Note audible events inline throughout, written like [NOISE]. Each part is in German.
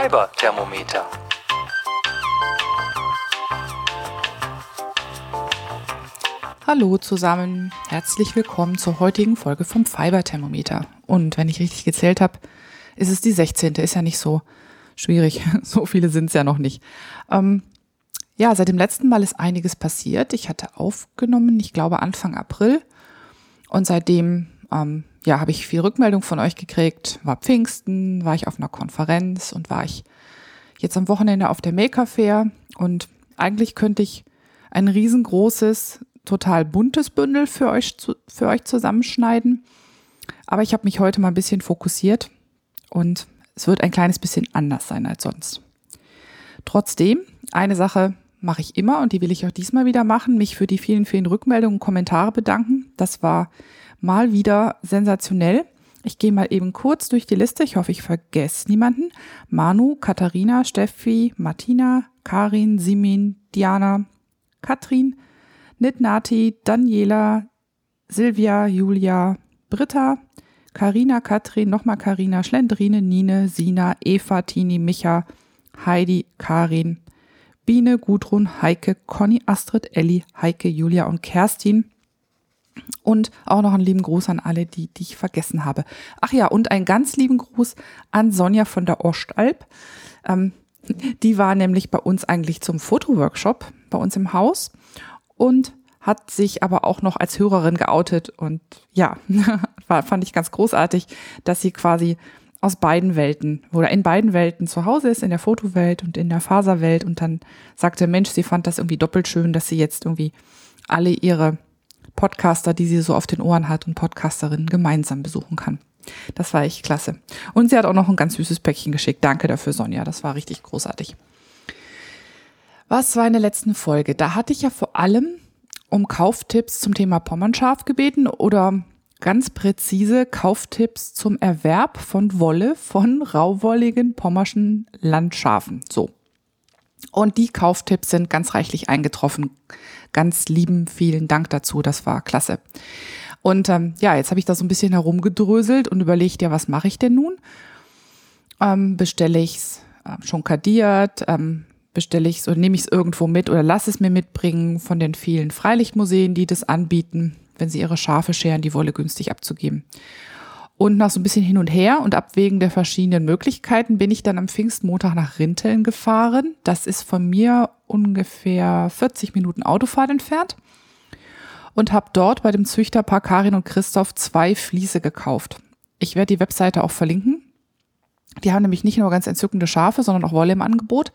Fiber-Thermometer. Hallo zusammen, herzlich willkommen zur heutigen Folge vom Fiber-Thermometer. Und wenn ich richtig gezählt habe, ist es die 16. Ist ja nicht so schwierig. [LAUGHS] So viele sind es ja noch nicht. Ähm, ja, seit dem letzten Mal ist einiges passiert. Ich hatte aufgenommen, ich glaube Anfang April. Und seitdem ähm, ja, habe ich viel Rückmeldung von euch gekriegt. War Pfingsten, war ich auf einer Konferenz und war ich jetzt am Wochenende auf der Maker Fair. Und eigentlich könnte ich ein riesengroßes, total buntes Bündel für euch, für euch zusammenschneiden. Aber ich habe mich heute mal ein bisschen fokussiert und es wird ein kleines bisschen anders sein als sonst. Trotzdem, eine Sache mache ich immer und die will ich auch diesmal wieder machen, mich für die vielen, vielen Rückmeldungen und Kommentare bedanken. Das war mal wieder sensationell. Ich gehe mal eben kurz durch die Liste. Ich hoffe, ich vergesse niemanden. Manu, Katharina, Steffi, Martina, Karin, Simin, Diana, Katrin, Nitnati, Daniela, Silvia, Julia, Britta, Karina, Katrin, nochmal Karina, Schlendrine, Nine, Sina, Eva, Tini, Micha, Heidi, Karin, Biene, Gudrun, Heike, Conny, Astrid, Elli, Heike, Julia und Kerstin. Und auch noch einen lieben Gruß an alle, die, die ich vergessen habe. Ach ja, und einen ganz lieben Gruß an Sonja von der Ostalb. Ähm, die war nämlich bei uns eigentlich zum Fotoworkshop bei uns im Haus und hat sich aber auch noch als Hörerin geoutet. Und ja, [LAUGHS] war, fand ich ganz großartig, dass sie quasi aus beiden Welten oder in beiden Welten zu Hause ist, in der Fotowelt und in der Faserwelt und dann sagte, Mensch, sie fand das irgendwie doppelt schön, dass sie jetzt irgendwie alle ihre Podcaster, die sie so auf den Ohren hat und Podcasterinnen gemeinsam besuchen kann. Das war echt klasse. Und sie hat auch noch ein ganz süßes Päckchen geschickt. Danke dafür, Sonja. Das war richtig großartig. Was war in der letzten Folge? Da hatte ich ja vor allem um Kauftipps zum Thema Pommernschaf gebeten oder ganz präzise Kauftipps zum Erwerb von Wolle von rauwolligen pommerschen Landschafen. So. Und die Kauftipps sind ganz reichlich eingetroffen. Ganz lieben vielen Dank dazu. Das war klasse. Und ähm, ja, jetzt habe ich da so ein bisschen herumgedröselt und überlegt, ja, was mache ich denn nun? Ähm, bestelle ich's äh, schon kadiert? Ähm, bestelle ich's oder nehme ich es irgendwo mit oder lass es mir mitbringen von den vielen Freilichtmuseen, die das anbieten, wenn sie ihre Schafe scheren, die Wolle günstig abzugeben. Und nach so ein bisschen hin und her und abwägen der verschiedenen Möglichkeiten bin ich dann am Pfingstmontag nach Rinteln gefahren. Das ist von mir ungefähr 40 Minuten Autofahrt entfernt. Und habe dort bei dem Züchterpaar Karin und Christoph zwei Fliese gekauft. Ich werde die Webseite auch verlinken. Die haben nämlich nicht nur ganz entzückende Schafe, sondern auch Wolle im Angebot.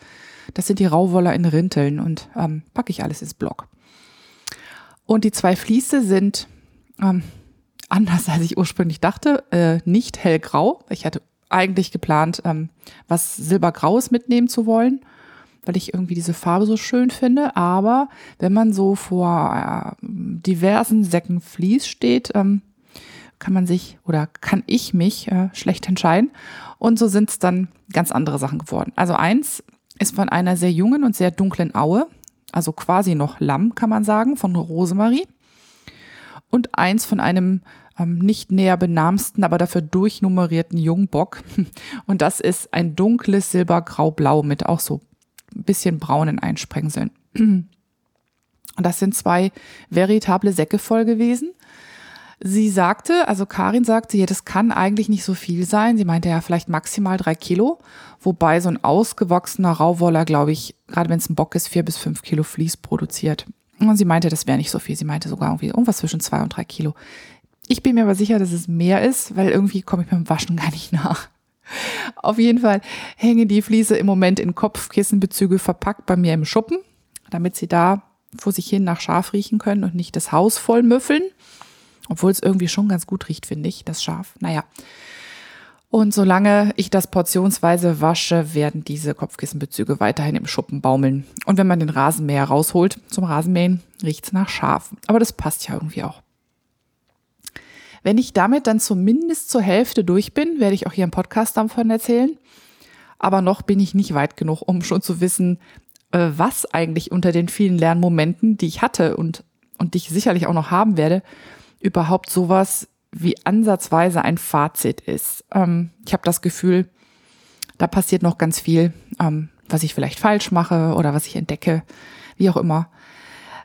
Das sind die Rauwoller in Rinteln und ähm, packe ich alles ins Blog. Und die zwei Fliese sind ähm, anders, als ich ursprünglich dachte, äh, nicht hellgrau. Ich hatte eigentlich geplant, ähm, was Silbergraues mitnehmen zu wollen, weil ich irgendwie diese Farbe so schön finde. Aber wenn man so vor äh, diversen Säcken Vlies steht, ähm, kann man sich oder kann ich mich äh, schlecht entscheiden. Und so sind es dann ganz andere Sachen geworden. Also eins ist von einer sehr jungen und sehr dunklen Aue, also quasi noch Lamm, kann man sagen, von Rosemarie und eins von einem ähm, nicht näher benamsten, aber dafür durchnummerierten Jungbock. [LAUGHS] Und das ist ein dunkles Silbergrau-Blau mit auch so ein bisschen braunen Einsprengseln. [CLEARS THROAT] Und das sind zwei veritable Säcke voll gewesen. Sie sagte, also Karin sagte, ja, das kann eigentlich nicht so viel sein. Sie meinte ja vielleicht maximal drei Kilo, wobei so ein ausgewachsener Rauwoller, glaube ich, gerade wenn es ein Bock ist, vier bis fünf Kilo Vlies produziert. Und sie meinte, das wäre nicht so viel. Sie meinte sogar irgendwie irgendwas zwischen zwei und drei Kilo. Ich bin mir aber sicher, dass es mehr ist, weil irgendwie komme ich beim Waschen gar nicht nach. Auf jeden Fall hängen die Fliese im Moment in Kopfkissenbezüge verpackt bei mir im Schuppen, damit sie da vor sich hin nach Schaf riechen können und nicht das Haus voll müffeln. Obwohl es irgendwie schon ganz gut riecht, finde ich, das Schaf. Naja. Und solange ich das portionsweise wasche, werden diese Kopfkissenbezüge weiterhin im Schuppen baumeln. Und wenn man den Rasenmäher rausholt zum Rasenmähen, riecht's nach Schaf. Aber das passt ja irgendwie auch. Wenn ich damit dann zumindest zur Hälfte durch bin, werde ich auch hier im Podcast davon erzählen. Aber noch bin ich nicht weit genug, um schon zu wissen, äh, was eigentlich unter den vielen Lernmomenten, die ich hatte und, und die ich sicherlich auch noch haben werde, überhaupt sowas wie ansatzweise ein Fazit ist. Ähm, ich habe das Gefühl, Da passiert noch ganz viel, ähm, was ich vielleicht falsch mache oder was ich entdecke, wie auch immer.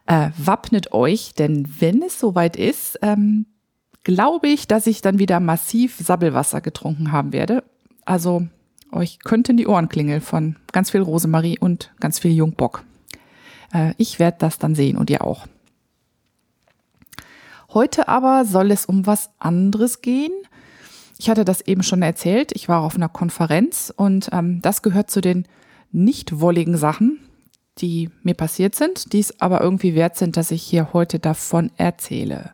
Äh, wappnet euch, denn wenn es soweit ist, ähm, glaube ich, dass ich dann wieder massiv Sabbelwasser getrunken haben werde. Also euch könnten die Ohren klingeln von ganz viel Rosemarie und ganz viel Jungbock. Äh, ich werde das dann sehen und ihr auch. Heute aber soll es um was anderes gehen. Ich hatte das eben schon erzählt. Ich war auf einer Konferenz und ähm, das gehört zu den nicht wolligen Sachen, die mir passiert sind, die es aber irgendwie wert sind, dass ich hier heute davon erzähle.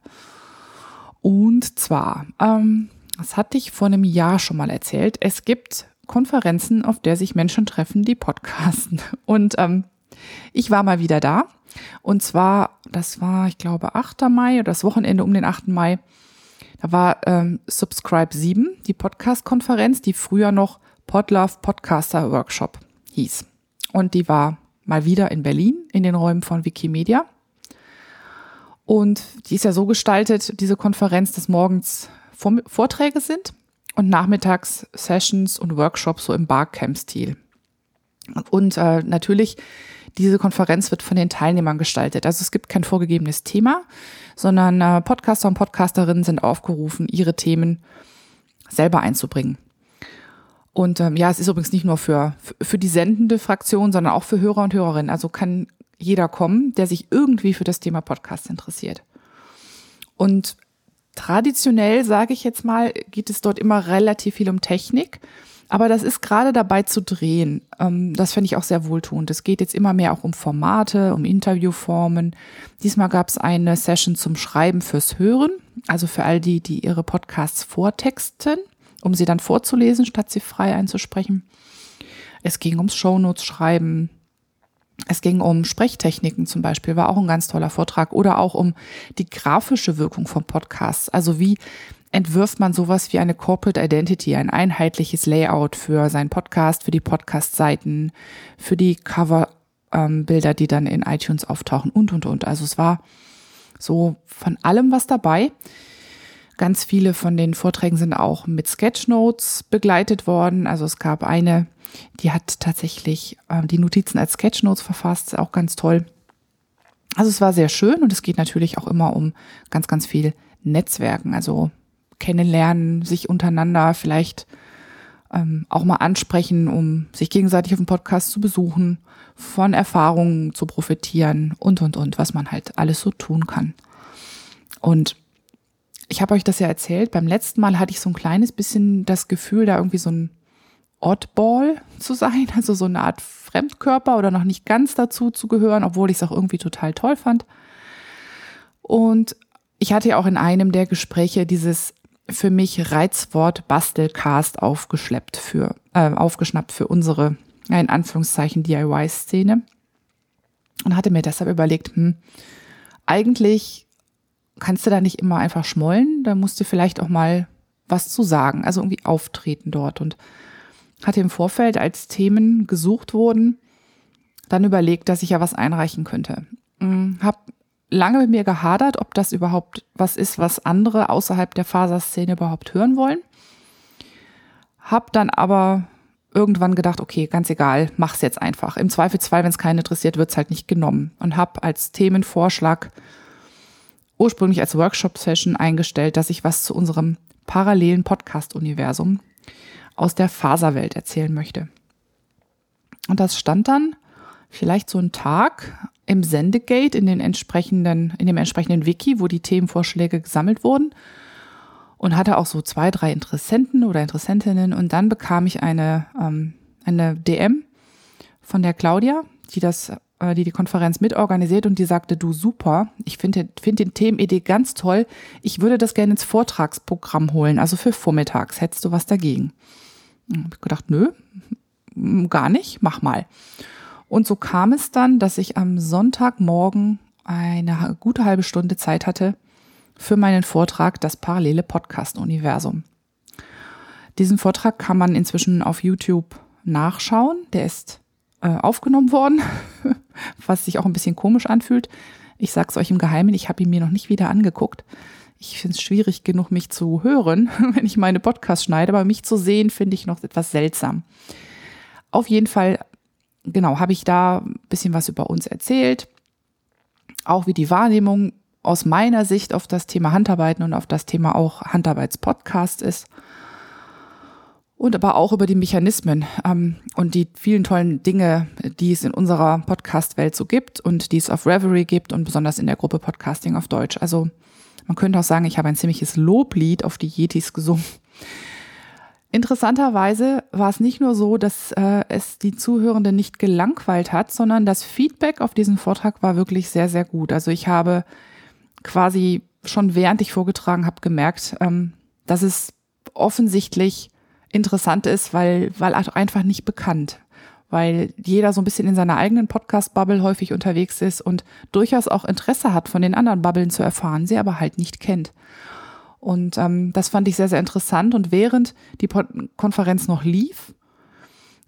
Und zwar, ähm, das hatte ich vor einem Jahr schon mal erzählt. Es gibt Konferenzen, auf der sich Menschen treffen, die podcasten. [LAUGHS] Und ähm, ich war mal wieder da. Und zwar, das war, ich glaube, 8. Mai oder das Wochenende um den 8. Mai. Da war ähm, Subscribe 7, die Podcast-Konferenz, die früher noch Podlove Podcaster Workshop hieß. Und die war mal wieder in Berlin in den Räumen von Wikimedia. Und die ist ja so gestaltet, diese Konferenz, dass morgens Vorträge sind und nachmittags Sessions und Workshops so im Barcamp-Stil. Und äh, natürlich, diese Konferenz wird von den Teilnehmern gestaltet. Also es gibt kein vorgegebenes Thema, sondern äh, Podcaster und Podcasterinnen sind aufgerufen, ihre Themen selber einzubringen. Und ähm, ja, es ist übrigens nicht nur für, für die sendende Fraktion, sondern auch für Hörer und Hörerinnen. Also kann jeder kommen, der sich irgendwie für das Thema Podcast interessiert. Und traditionell, sage ich jetzt mal, geht es dort immer relativ viel um Technik. Aber das ist gerade dabei zu drehen. Ähm, das finde ich auch sehr wohltuend. Es geht jetzt immer mehr auch um Formate, um Interviewformen. Diesmal gab es eine Session zum Schreiben fürs Hören, also für all die, die ihre Podcasts vortexten um sie dann vorzulesen, statt sie frei einzusprechen. Es ging ums Shownotes schreiben. Es ging um Sprechtechniken zum Beispiel, war auch ein ganz toller Vortrag. Oder auch um die grafische Wirkung von Podcasts. Also wie entwirft man sowas wie eine Corporate Identity, ein einheitliches Layout für seinen Podcast, für die Podcast-Seiten, für die Cover-Bilder, die dann in iTunes auftauchen und, und, und. Also es war so von allem was dabei. Ganz viele von den Vorträgen sind auch mit Sketchnotes begleitet worden. Also es gab eine, die hat tatsächlich äh, die Notizen als Sketchnotes verfasst, auch ganz toll. Also es war sehr schön und es geht natürlich auch immer um ganz, ganz viel Netzwerken, also kennenlernen, sich untereinander vielleicht ähm, auch mal ansprechen, um sich gegenseitig auf dem Podcast zu besuchen, von Erfahrungen zu profitieren und, und, und, was man halt alles so tun kann. Und ich habe euch das ja erzählt, beim letzten Mal hatte ich so ein kleines bisschen das Gefühl, da irgendwie so ein Oddball zu sein, [LAUGHS] also so eine Art Fremdkörper oder noch nicht ganz dazu zu gehören, obwohl ich es auch irgendwie total toll fand. Und ich hatte ja auch in einem der Gespräche dieses für mich Reizwort Bastelcast aufgeschleppt für, äh, aufgeschnappt für unsere, in Anführungszeichen, DIY-Szene. Und hatte mir deshalb überlegt, hm, eigentlich kannst du da nicht immer einfach schmollen, da musst du vielleicht auch mal was zu sagen, also irgendwie auftreten dort und hatte im Vorfeld, als Themen gesucht wurden, dann überlegt, dass ich ja was einreichen könnte. Hm, hab lange mit mir gehadert, ob das überhaupt was ist, was andere außerhalb der Faserszene überhaupt hören wollen. Hab dann aber irgendwann gedacht, okay, ganz egal, mach's jetzt einfach. Im Zweifelsfall, wenn es keinen interessiert, wird's halt nicht genommen. Und hab als Themenvorschlag ursprünglich als Workshop-Session eingestellt, dass ich was zu unserem parallelen Podcast-Universum aus der Faserwelt erzählen möchte. Und das stand dann vielleicht so ein Tag im Sendegate in den entsprechenden, in dem entsprechenden Wiki, wo die Themenvorschläge gesammelt wurden und hatte auch so zwei, drei Interessenten oder Interessentinnen und dann bekam ich eine, ähm, eine DM von der Claudia, die das äh, die die Konferenz mitorganisiert und die sagte, du super, ich finde find den Themenidee ganz toll, ich würde das gerne ins Vortragsprogramm holen, also für vormittags, hättest du was dagegen? Ich gedacht, nö, gar nicht, mach mal. Und so kam es dann, dass ich am Sonntagmorgen eine gute halbe Stunde Zeit hatte für meinen Vortrag Das parallele Podcast-Universum. Diesen Vortrag kann man inzwischen auf YouTube nachschauen. Der ist äh, aufgenommen worden, [LAUGHS] was sich auch ein bisschen komisch anfühlt. Ich sag's euch im Geheimen, ich habe ihn mir noch nicht wieder angeguckt. Ich finde es schwierig genug, mich zu hören, [LAUGHS] wenn ich meine Podcasts schneide, aber mich zu sehen, finde ich noch etwas seltsam. Auf jeden Fall, genau, habe ich da ein bisschen was über uns erzählt. Auch wie die Wahrnehmung aus meiner Sicht auf das Thema Handarbeiten und auf das Thema auch Handarbeitspodcast ist. Und aber auch über die Mechanismen ähm, und die vielen tollen Dinge, die es in unserer Podcast-Welt so gibt und die es auf Reverie gibt und besonders in der Gruppe Podcasting auf Deutsch. Also man könnte auch sagen, ich habe ein ziemliches Loblied auf die Yetis gesungen. Interessanterweise war es nicht nur so, dass äh, es die Zuhörenden nicht gelangweilt hat, sondern das Feedback auf diesen Vortrag war wirklich sehr, sehr gut. Also ich habe quasi schon während ich vorgetragen habe gemerkt, ähm, dass es offensichtlich interessant ist, weil, weil einfach nicht bekannt. Weil jeder so ein bisschen in seiner eigenen Podcast-Bubble häufig unterwegs ist und durchaus auch Interesse hat, von den anderen Bubblen zu erfahren, sie aber halt nicht kennt. Und ähm, das fand ich sehr, sehr interessant. Und während die Pod Konferenz noch lief,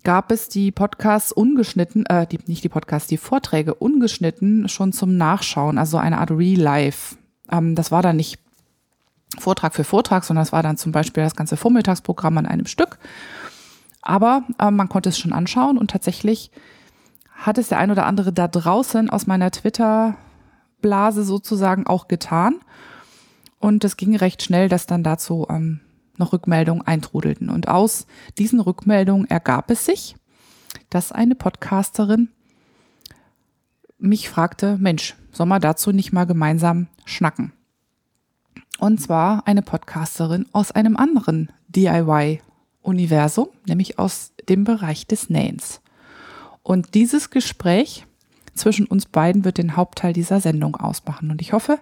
gab es die Podcasts ungeschnitten, äh, die, nicht die Podcasts, die Vorträge ungeschnitten schon zum Nachschauen, also eine Art Real Life. Ähm, das war dann nicht Vortrag für Vortrag, sondern es war dann zum Beispiel das ganze Vormittagsprogramm an einem Stück. Aber äh, man konnte es schon anschauen und tatsächlich hat es der ein oder andere da draußen aus meiner Twitter-Blase sozusagen auch getan. Und es ging recht schnell, dass dann dazu ähm, noch Rückmeldungen eintrudelten. Und aus diesen Rückmeldungen ergab es sich, dass eine Podcasterin mich fragte, Mensch, soll man dazu nicht mal gemeinsam schnacken? Und zwar eine Podcasterin aus einem anderen DIY-Universum, nämlich aus dem Bereich des Nähens. Und dieses Gespräch zwischen uns beiden wird den Hauptteil dieser Sendung ausmachen. Und ich hoffe,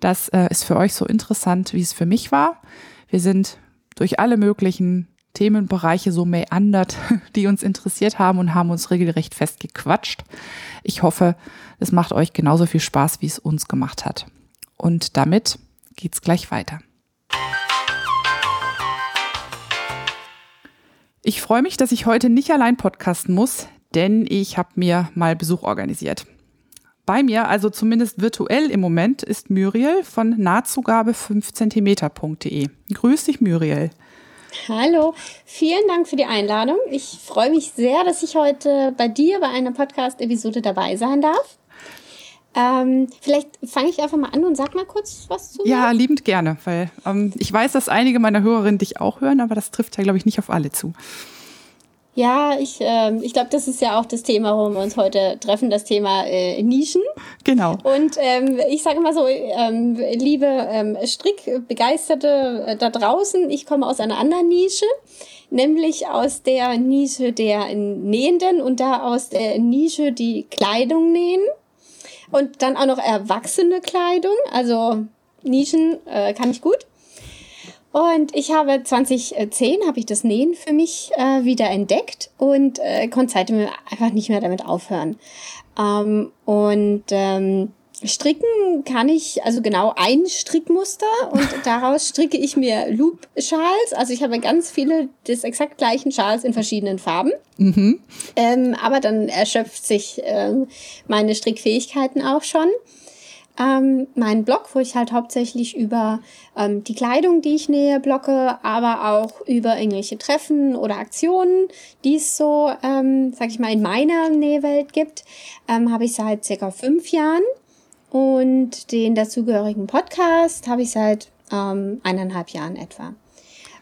das äh, ist für euch so interessant, wie es für mich war. Wir sind durch alle möglichen Themenbereiche so meandert, [LAUGHS] die uns interessiert haben und haben uns regelrecht festgequatscht. Ich hoffe, es macht euch genauso viel Spaß, wie es uns gemacht hat. Und damit geht's gleich weiter. Ich freue mich, dass ich heute nicht allein podcasten muss, denn ich habe mir mal Besuch organisiert. Bei mir, also zumindest virtuell im Moment, ist Muriel von nahtzugabe 5cm.de. Grüß dich, Muriel. Hallo, vielen Dank für die Einladung. Ich freue mich sehr, dass ich heute bei dir bei einer Podcast-Episode dabei sein darf. Ähm, vielleicht fange ich einfach mal an und sag mal kurz was zu mir. Ja, liebend gerne, weil ähm, ich weiß, dass einige meiner Hörerinnen dich auch hören, aber das trifft ja, glaube ich, nicht auf alle zu. Ja, ich, ähm, ich glaube, das ist ja auch das Thema, worum wir uns heute treffen, das Thema äh, Nischen. Genau. Und ähm, ich sage mal so, ähm, liebe ähm, Strickbegeisterte äh, da draußen, ich komme aus einer anderen Nische, nämlich aus der Nische der Nähenden und da aus der Nische, die Kleidung nähen. Und dann auch noch erwachsene Kleidung, also Nischen äh, kann ich gut. Und ich habe 2010 habe ich das Nähen für mich äh, wieder entdeckt und äh, konnte seitdem einfach nicht mehr damit aufhören. Ähm, und ähm, Stricken kann ich, also genau ein Strickmuster und [LAUGHS] daraus stricke ich mir Loop-Schals. Also ich habe ganz viele des exakt gleichen Schals in verschiedenen Farben. Mhm. Ähm, aber dann erschöpft sich ähm, meine Strickfähigkeiten auch schon ähm, meinen Blog, wo ich halt hauptsächlich über ähm, die Kleidung, die ich nähe, blocke, aber auch über irgendwelche Treffen oder Aktionen, die es so, ähm, sag ich mal, in meiner Nähwelt gibt, ähm, habe ich seit circa fünf Jahren. Und den dazugehörigen Podcast habe ich seit ähm, eineinhalb Jahren etwa.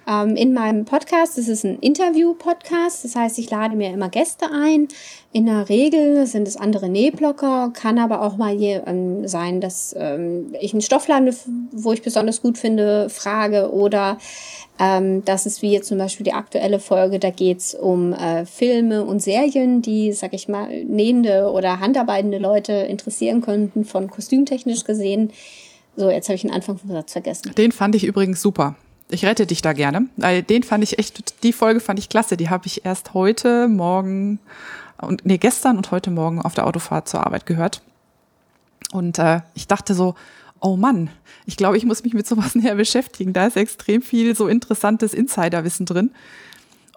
Ähm, in meinem Podcast, das ist ein Interview-Podcast, das heißt, ich lade mir immer Gäste ein. In der Regel sind es andere Nähblocker, kann aber auch mal hier ähm, sein, dass ähm, ich einen Stoffladen, wo ich besonders gut finde, frage oder ähm, das ist wie jetzt zum Beispiel die aktuelle Folge, da geht's um äh, Filme und Serien, die, sag ich mal, nähende oder handarbeitende Leute interessieren könnten, von kostümtechnisch gesehen. So, jetzt habe ich den Anfang vom Satz vergessen. Den fand ich übrigens super. Ich rette dich da gerne. Weil den fand ich echt, die Folge fand ich klasse. Die habe ich erst heute Morgen und nee, gestern und heute Morgen auf der Autofahrt zur Arbeit gehört. Und äh, ich dachte so, oh Mann, ich glaube, ich muss mich mit sowas [LAUGHS] näher beschäftigen. Da ist extrem viel so interessantes Insiderwissen drin.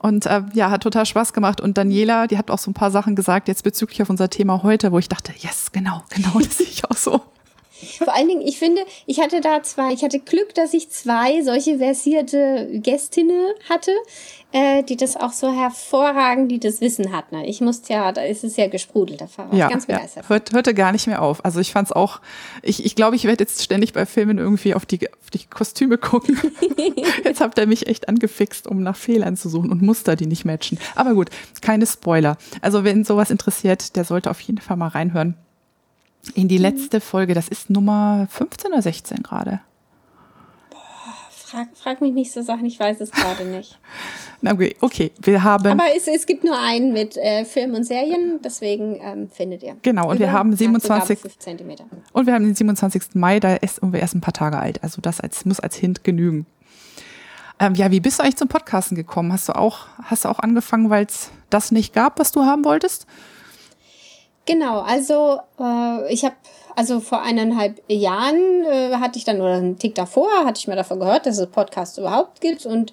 Und äh, ja, hat total Spaß gemacht. Und Daniela, die hat auch so ein paar Sachen gesagt, jetzt bezüglich auf unser Thema heute, wo ich dachte, yes, genau, genau, [LAUGHS] das sehe ich auch so. Vor allen Dingen, ich finde, ich hatte da zwei, ich hatte Glück, dass ich zwei solche versierte Gästinnen hatte, äh, die das auch so hervorragend, die das Wissen hatten. Ne? Ich musste ja, da ist es ja gesprudelt, da war ja, ganz begeistert. Ja. Hört, hörte gar nicht mehr auf. Also ich fand es auch, ich, ich glaube, ich werde jetzt ständig bei Filmen irgendwie auf die, auf die Kostüme gucken. [LAUGHS] jetzt habt ihr mich echt angefixt, um nach Fehlern zu suchen und Muster, die nicht matchen. Aber gut, keine Spoiler. Also wenn sowas interessiert, der sollte auf jeden Fall mal reinhören in die letzte Folge. Das ist Nummer 15 oder 16 gerade. Frag, frag mich nicht so Sachen, ich weiß es gerade nicht. [LAUGHS] Okay, okay, wir haben. Aber es, es gibt nur einen mit äh, Film und Serien, deswegen ähm, findet ihr. Genau, und wir haben 27. Und wir haben den 27. Mai, da ist wir erst ein paar Tage alt. Also das als, muss als Hint genügen. Ähm, ja, wie bist du eigentlich zum Podcasten gekommen? Hast du auch, hast du auch angefangen, weil es das nicht gab, was du haben wolltest? Genau, also äh, ich habe also vor eineinhalb Jahren äh, hatte ich dann, oder einen Tick davor, hatte ich mir davon gehört, dass es Podcasts überhaupt gibt. Und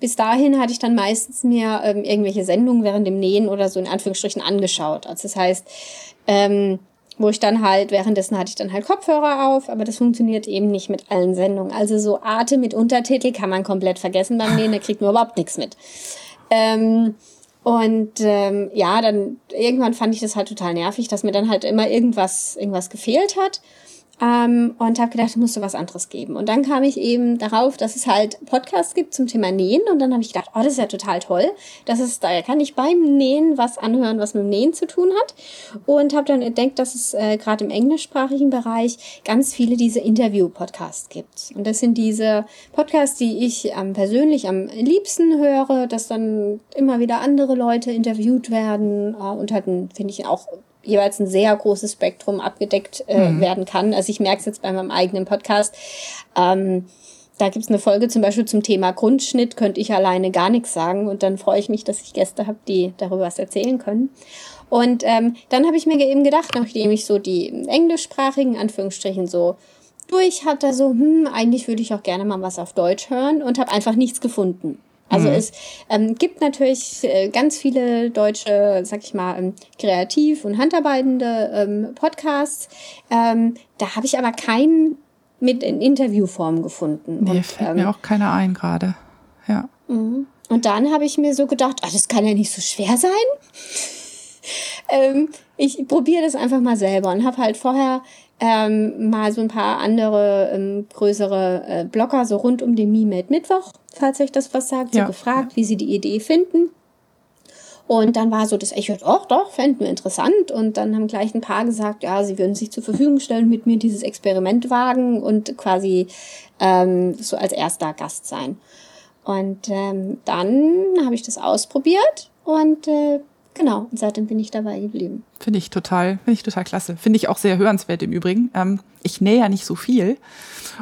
bis dahin hatte ich dann meistens mir ähm, irgendwelche Sendungen während dem Nähen oder so in Anführungsstrichen angeschaut. Also das heißt, ähm, wo ich dann halt, währenddessen hatte ich dann halt Kopfhörer auf, aber das funktioniert eben nicht mit allen Sendungen. Also so Arte mit Untertitel kann man komplett vergessen beim Nähen, da kriegt man überhaupt nichts mit. Ähm, und ähm, ja, dann irgendwann fand ich das halt total nervig, dass mir dann halt immer irgendwas, irgendwas gefehlt hat. Ähm, und habe gedacht, es musste was anderes geben. Und dann kam ich eben darauf, dass es halt Podcasts gibt zum Thema Nähen. Und dann habe ich gedacht, oh, das ist ja total toll. Das ist, da kann ich beim Nähen was anhören, was mit dem Nähen zu tun hat. Und habe dann entdeckt, dass es äh, gerade im englischsprachigen Bereich ganz viele diese Interview-Podcasts gibt. Und das sind diese Podcasts, die ich ähm, persönlich am liebsten höre, dass dann immer wieder andere Leute interviewt werden äh, und halt, finde ich, auch jeweils ein sehr großes Spektrum abgedeckt äh, mhm. werden kann. Also ich merke es jetzt bei meinem eigenen Podcast. Ähm, da gibt's eine Folge zum Beispiel zum Thema Grundschnitt, könnte ich alleine gar nichts sagen. Und dann freue ich mich, dass ich Gäste habe, die darüber was erzählen können. Und ähm, dann habe ich mir eben gedacht, nachdem ich so die englischsprachigen Anführungsstrichen so durch hatte, so, hm, eigentlich würde ich auch gerne mal was auf Deutsch hören und habe einfach nichts gefunden. Also mhm. es ähm, gibt natürlich äh, ganz viele deutsche, sag ich mal, ähm, kreativ und handarbeitende ähm, Podcasts. Ähm, da habe ich aber keinen mit in Interviewform gefunden. Nee, und, fällt ähm, mir auch keiner ein gerade. Ja. Mhm. Und dann habe ich mir so gedacht, ach, das kann ja nicht so schwer sein. [LAUGHS] ähm, ich probiere das einfach mal selber und habe halt vorher ähm, mal so ein paar andere ähm, größere äh, Blogger so rund um den MeMade Mittwoch, falls euch das was sagt, so ja. gefragt, wie sie die Idee finden. Und dann war so das Echo, doch, doch, fänden wir interessant. Und dann haben gleich ein paar gesagt, ja, sie würden sich zur Verfügung stellen, mit mir dieses Experiment wagen und quasi ähm, so als erster Gast sein. Und ähm, dann habe ich das ausprobiert und äh, Genau, und seitdem bin ich dabei geblieben. Finde ich total, finde ich total klasse. Finde ich auch sehr hörenswert im Übrigen. Ähm, ich nähe ja nicht so viel.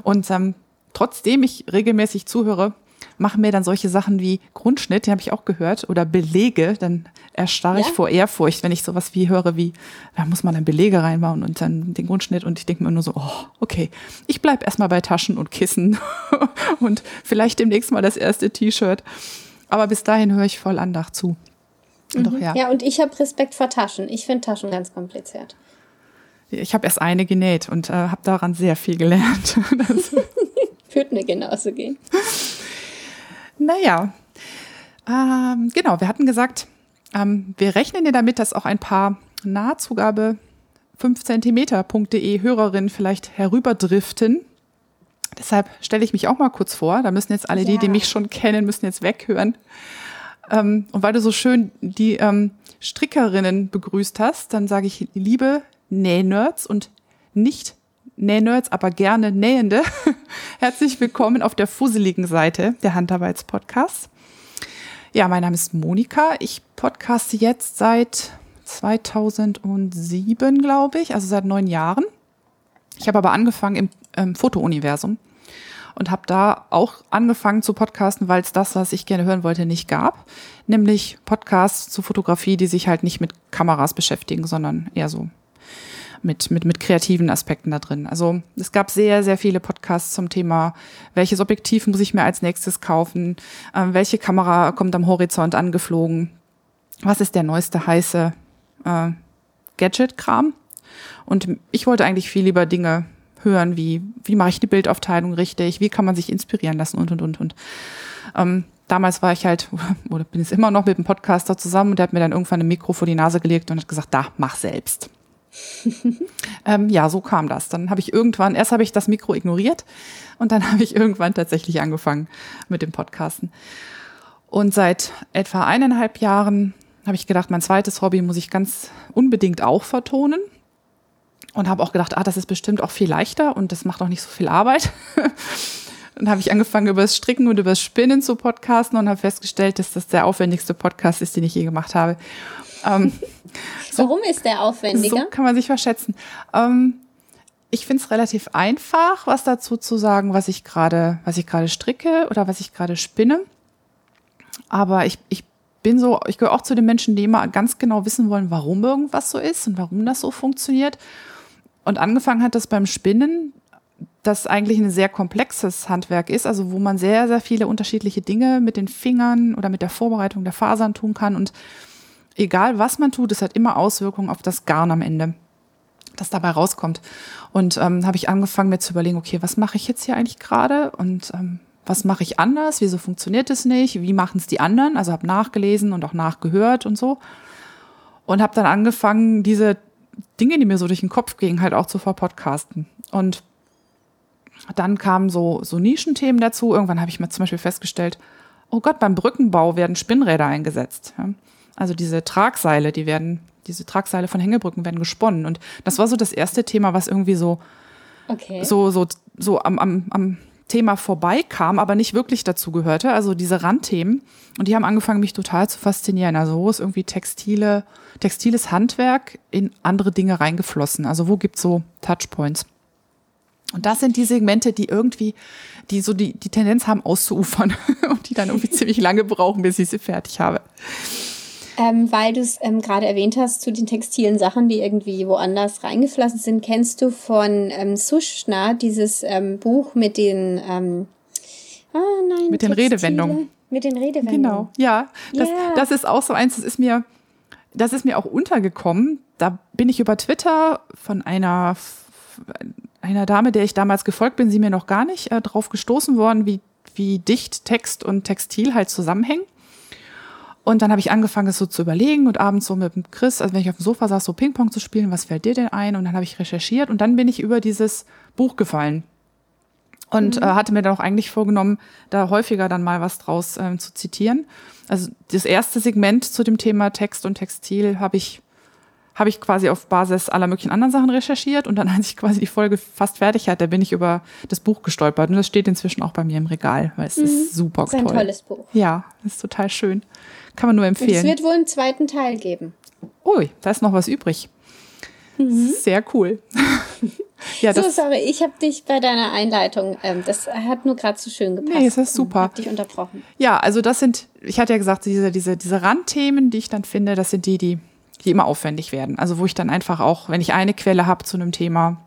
Und ähm, trotzdem ich regelmäßig zuhöre, machen mir dann solche Sachen wie Grundschnitt, die habe ich auch gehört, oder Belege, dann erstarre ich ja? vor Ehrfurcht, wenn ich sowas wie höre, wie, da muss man dann Belege reinbauen und dann den Grundschnitt und ich denke mir nur so, oh, okay, ich bleib erstmal bei Taschen und Kissen [LAUGHS] und vielleicht demnächst mal das erste T-Shirt. Aber bis dahin höre ich voll Andacht zu. Mhm. Doch, ja. ja, und ich habe Respekt vor Taschen. Ich finde Taschen ganz kompliziert. Ich habe erst eine genäht und äh, habe daran sehr viel gelernt. [LAUGHS] Führt [LAUGHS] mir genauso gehen. Naja, ähm, genau, wir hatten gesagt, ähm, wir rechnen ja damit, dass auch ein paar Nahzugabe 5cm.de Hörerinnen vielleicht herüberdriften. Deshalb stelle ich mich auch mal kurz vor. Da müssen jetzt alle ja. die, die mich schon kennen, müssen jetzt weghören. Ähm, und weil du so schön die ähm, Strickerinnen begrüßt hast, dann sage ich liebe Nähnerds und nicht Nähnerds, aber gerne Nähende. [LAUGHS] Herzlich willkommen auf der fusseligen Seite der Handarbeitspodcasts. Ja, mein Name ist Monika. Ich podcaste jetzt seit 2007, glaube ich, also seit neun Jahren. Ich habe aber angefangen im ähm, Fotouniversum und habe da auch angefangen zu podcasten, weil es das, was ich gerne hören wollte, nicht gab. Nämlich Podcasts zur Fotografie, die sich halt nicht mit Kameras beschäftigen, sondern eher so mit, mit, mit kreativen Aspekten da drin. Also es gab sehr, sehr viele Podcasts zum Thema, welches Objektiv muss ich mir als nächstes kaufen, äh, welche Kamera kommt am Horizont angeflogen, was ist der neueste heiße äh, Gadget-Kram. Und ich wollte eigentlich viel lieber Dinge hören, wie, wie mache ich die Bildaufteilung richtig, wie kann man sich inspirieren lassen und, und, und, und. Ähm, damals war ich halt, [LAUGHS] oder bin es immer noch mit einem Podcaster zusammen und der hat mir dann irgendwann ein Mikro vor die Nase gelegt und hat gesagt, da, mach selbst. [LAUGHS] ähm, ja, so kam das. Dann habe ich irgendwann, erst habe ich das Mikro ignoriert und dann [LAUGHS] habe ich irgendwann tatsächlich angefangen mit dem Podcasten. Und seit etwa eineinhalb Jahren habe ich gedacht, mein zweites Hobby muss ich ganz unbedingt auch vertonen. Und habe auch gedacht, ah, das ist bestimmt auch viel leichter und das macht auch nicht so viel Arbeit. [LAUGHS] Dann habe ich angefangen, über das Stricken und über das Spinnen zu podcasten und habe festgestellt, dass das der aufwendigste Podcast ist, den ich je gemacht habe. Ähm, Warum ist der aufwendiger? So kann man sich verschätzen. Ähm, ich finde es relativ einfach, was dazu zu sagen, was ich gerade, was ich gerade stricke oder was ich gerade spinne. Aber ich, ich bin so, ich gehöre auch zu den Menschen, die immer ganz genau wissen wollen, warum irgendwas so ist und warum das so funktioniert. Und angefangen hat das beim Spinnen, das eigentlich ein sehr komplexes Handwerk ist, also wo man sehr, sehr viele unterschiedliche Dinge mit den Fingern oder mit der Vorbereitung der Fasern tun kann. Und egal was man tut, es hat immer Auswirkungen auf das Garn am Ende, das dabei rauskommt. Und ähm, habe ich angefangen mir zu überlegen, okay, was mache ich jetzt hier eigentlich gerade und ähm, was mache ich anders? Wieso funktioniert es nicht? Wie machen es die anderen? Also habe nachgelesen und auch nachgehört und so. Und habe dann angefangen, diese Dinge, die mir so durch den Kopf gingen, halt auch zu verpodcasten. Und dann kamen so, so Nischenthemen dazu. Irgendwann habe ich mir zum Beispiel festgestellt, oh Gott, beim Brückenbau werden Spinnräder eingesetzt. Also diese Tragseile, die werden, diese Tragseile von Hängebrücken werden gesponnen. Und das war so das erste Thema, was irgendwie so, okay. so, so, so am, am, am Thema vorbeikam, aber nicht wirklich dazu gehörte. Also diese Randthemen. Und die haben angefangen, mich total zu faszinieren. Also wo ist irgendwie textile, textiles Handwerk in andere Dinge reingeflossen? Also wo gibt's so Touchpoints? Und das sind die Segmente, die irgendwie, die so die, die Tendenz haben, auszuufern [LAUGHS] und die dann irgendwie [LAUGHS] ziemlich lange brauchen, bis ich sie fertig habe. Ähm, weil du es ähm, gerade erwähnt hast, zu den textilen Sachen, die irgendwie woanders reingeflossen sind, kennst du von ähm, Sushna dieses ähm, Buch mit den, ähm, ah nein, mit Textile, den Redewendungen. Mit den Redewendungen. Genau, ja. Das, yeah. das ist auch so eins, das ist mir, das ist mir auch untergekommen. Da bin ich über Twitter von einer einer Dame, der ich damals gefolgt bin, sie mir noch gar nicht äh, drauf gestoßen worden, wie, wie dicht Text und Textil halt zusammenhängen. Und dann habe ich angefangen, es so zu überlegen und abends so mit dem Chris, also wenn ich auf dem Sofa saß, so Ping-Pong zu spielen, was fällt dir denn ein? Und dann habe ich recherchiert und dann bin ich über dieses Buch gefallen. Und mhm. äh, hatte mir dann auch eigentlich vorgenommen, da häufiger dann mal was draus äh, zu zitieren. Also das erste Segment zu dem Thema Text und Textil habe ich habe ich quasi auf Basis aller möglichen anderen Sachen recherchiert und dann, [LAUGHS] als ich quasi die Folge fast fertig hatte, bin ich über das Buch gestolpert und das steht inzwischen auch bei mir im Regal, weil es mhm. ist super toll. Das ist ein tolles Buch. Ja, ist total schön. Kann man nur empfehlen. Und es wird wohl einen zweiten Teil geben. Ui, da ist noch was übrig. Mhm. Sehr cool. [LAUGHS] ja, so, sorry, ich habe dich bei deiner Einleitung, ähm, das hat nur gerade so schön gepasst. Nee, es ist super. Ich habe dich unterbrochen. Ja, also das sind, ich hatte ja gesagt, diese, diese, diese Randthemen, die ich dann finde, das sind die, die die immer aufwendig werden. Also wo ich dann einfach auch, wenn ich eine Quelle habe zu einem Thema,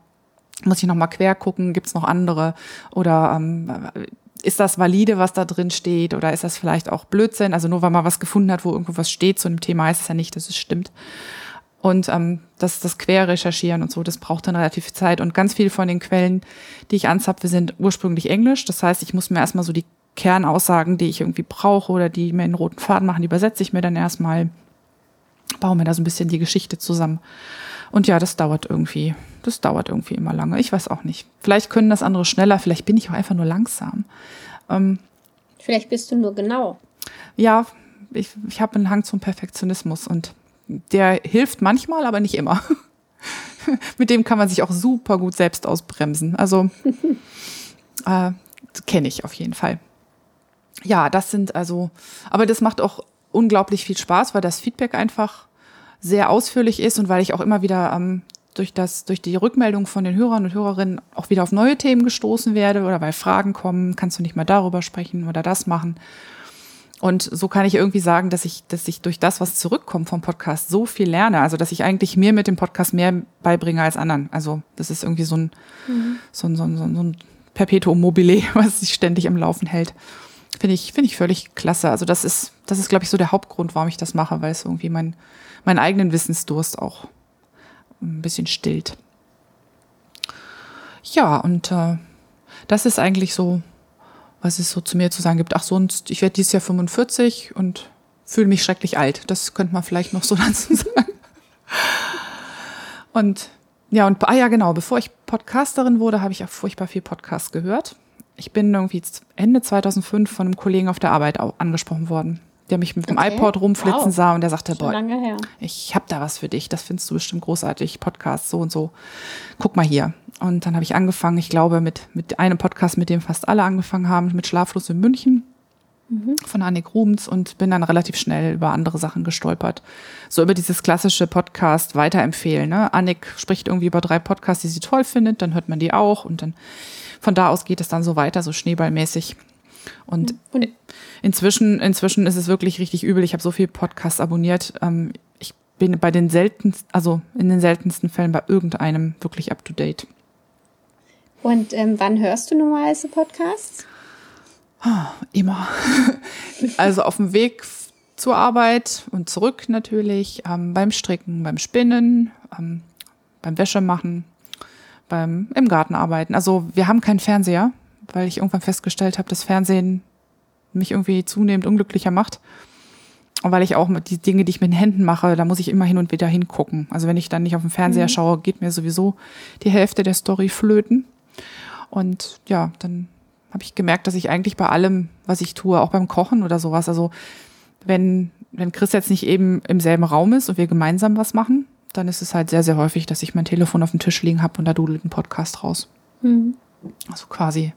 muss ich nochmal quer gucken, gibt es noch andere oder ähm, ist das valide, was da drin steht oder ist das vielleicht auch Blödsinn? Also nur weil man was gefunden hat, wo irgendwo was steht zu einem Thema, heißt es ja nicht, dass es stimmt. Und ähm, das, das Quer-Recherchieren und so, das braucht dann relativ viel Zeit. Und ganz viele von den Quellen, die ich anzapfe, sind ursprünglich Englisch. Das heißt, ich muss mir erstmal so die Kernaussagen, die ich irgendwie brauche oder die mir einen roten Faden machen, die übersetze ich mir dann erstmal bauen wir da so ein bisschen die Geschichte zusammen. Und ja, das dauert irgendwie, das dauert irgendwie immer lange. Ich weiß auch nicht. Vielleicht können das andere schneller, vielleicht bin ich auch einfach nur langsam. Ähm, vielleicht bist du nur genau. Ja, ich, ich habe einen Hang zum Perfektionismus und der hilft manchmal, aber nicht immer. [LAUGHS] Mit dem kann man sich auch super gut selbst ausbremsen. Also [LAUGHS] äh, kenne ich auf jeden Fall. Ja, das sind also, aber das macht auch unglaublich viel Spaß, weil das Feedback einfach sehr ausführlich ist und weil ich auch immer wieder ähm, durch das, durch die Rückmeldung von den Hörern und Hörerinnen auch wieder auf neue Themen gestoßen werde oder weil Fragen kommen, kannst du nicht mal darüber sprechen oder das machen. Und so kann ich irgendwie sagen, dass ich, dass ich durch das, was zurückkommt vom Podcast, so viel lerne. Also, dass ich eigentlich mir mit dem Podcast mehr beibringe als anderen. Also, das ist irgendwie so ein, mhm. so ein, so ein, so ein Perpetuum mobile, [LAUGHS] was sich ständig am Laufen hält. Finde ich, finde ich völlig klasse. Also das ist, das ist, glaube ich, so der Hauptgrund, warum ich das mache, weil es irgendwie mein, meinen eigenen Wissensdurst auch ein bisschen stillt. ja, und äh, das ist eigentlich so, was es so zu mir zu sagen gibt. Ach, sonst, ich werde dieses Jahr 45 und fühle mich schrecklich alt. Das könnte man vielleicht noch so [LAUGHS] dazu sagen. Und ja, und ah ja, genau, bevor ich Podcasterin wurde, habe ich auch furchtbar viel Podcast gehört. Ich bin irgendwie Ende 2005 von einem Kollegen auf der Arbeit angesprochen worden, der mich mit dem okay. iPod rumflitzen wow. sah und der sagte, boah, ich habe da was für dich, das findest du bestimmt großartig, Podcast so und so. Guck mal hier. Und dann habe ich angefangen, ich glaube, mit, mit einem Podcast, mit dem fast alle angefangen haben, mit Schlaflos in München mhm. von Annik Rubens und bin dann relativ schnell über andere Sachen gestolpert. So über dieses klassische Podcast weiterempfehlen. Ne? Annik spricht irgendwie über drei Podcasts, die sie toll findet, dann hört man die auch und dann von da aus geht es dann so weiter, so schneeballmäßig. Und inzwischen, inzwischen ist es wirklich richtig übel. Ich habe so viel Podcasts abonniert. Ähm, ich bin bei den seltensten, also in den seltensten Fällen bei irgendeinem wirklich up to date. Und ähm, wann hörst du normalerweise Podcasts? Immer. [LAUGHS] also auf dem Weg zur Arbeit und zurück natürlich, ähm, beim Stricken, beim Spinnen, ähm, beim Wäschemachen, beim im Garten arbeiten. Also wir haben keinen Fernseher, weil ich irgendwann festgestellt habe, dass Fernsehen mich irgendwie zunehmend unglücklicher macht. Und weil ich auch mit die Dinge, die ich mit den Händen mache, da muss ich immer hin und wieder hingucken. Also wenn ich dann nicht auf den Fernseher mhm. schaue, geht mir sowieso die Hälfte der Story flöten. Und ja, dann habe ich gemerkt, dass ich eigentlich bei allem, was ich tue, auch beim Kochen oder sowas, also wenn, wenn Chris jetzt nicht eben im selben Raum ist und wir gemeinsam was machen, dann ist es halt sehr, sehr häufig, dass ich mein Telefon auf dem Tisch liegen habe und da dudelt ein Podcast raus. Mhm. Also quasi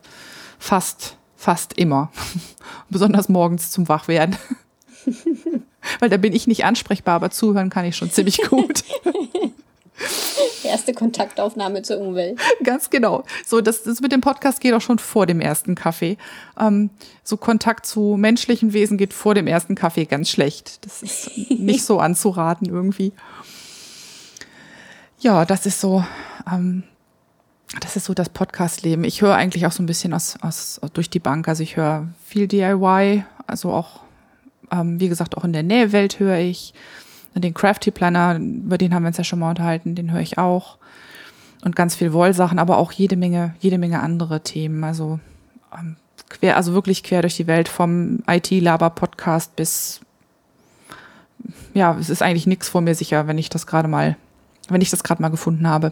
fast, fast immer. [LAUGHS] Besonders morgens zum Wachwerden. [LAUGHS] Weil da bin ich nicht ansprechbar, aber zuhören kann ich schon ziemlich gut. [LAUGHS] Erste Kontaktaufnahme zur Umwelt. Ganz genau. So, das, das mit dem Podcast geht auch schon vor dem ersten Kaffee. Ähm, so Kontakt zu menschlichen Wesen geht vor dem ersten Kaffee ganz schlecht. Das ist nicht so anzuraten irgendwie. Ja, das ist so, ähm, das ist so das Podcast-Leben. Ich höre eigentlich auch so ein bisschen aus, aus durch die Bank. Also ich höre viel DIY, also auch, ähm, wie gesagt, auch in der Nähwelt höre ich. Den Crafty Planner, über den haben wir uns ja schon mal unterhalten, den höre ich auch. Und ganz viel Wollsachen, aber auch jede Menge, jede Menge andere Themen. Also ähm, quer, also wirklich quer durch die Welt, vom IT-Laber-Podcast bis ja, es ist eigentlich nichts vor mir sicher, wenn ich das gerade mal wenn ich das gerade mal gefunden habe.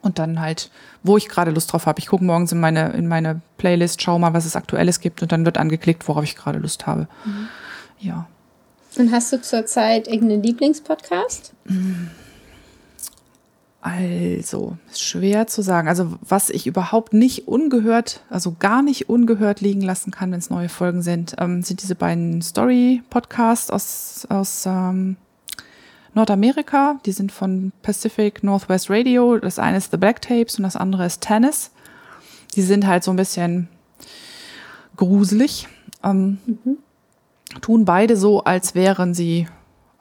Und dann halt, wo ich gerade Lust drauf habe. Ich gucke morgens in meine, in meine Playlist, schaue mal, was es Aktuelles gibt und dann wird angeklickt, worauf ich gerade Lust habe. Mhm. Ja. Und hast du zurzeit irgendeinen Lieblingspodcast? Also, ist schwer zu sagen. Also, was ich überhaupt nicht ungehört, also gar nicht ungehört liegen lassen kann, wenn es neue Folgen sind, ähm, sind diese beiden Story-Podcasts aus, aus ähm, Nordamerika. Die sind von Pacific Northwest Radio. Das eine ist The Black Tapes und das andere ist Tennis. Die sind halt so ein bisschen gruselig. Ähm, mhm. Tun beide so, als wären sie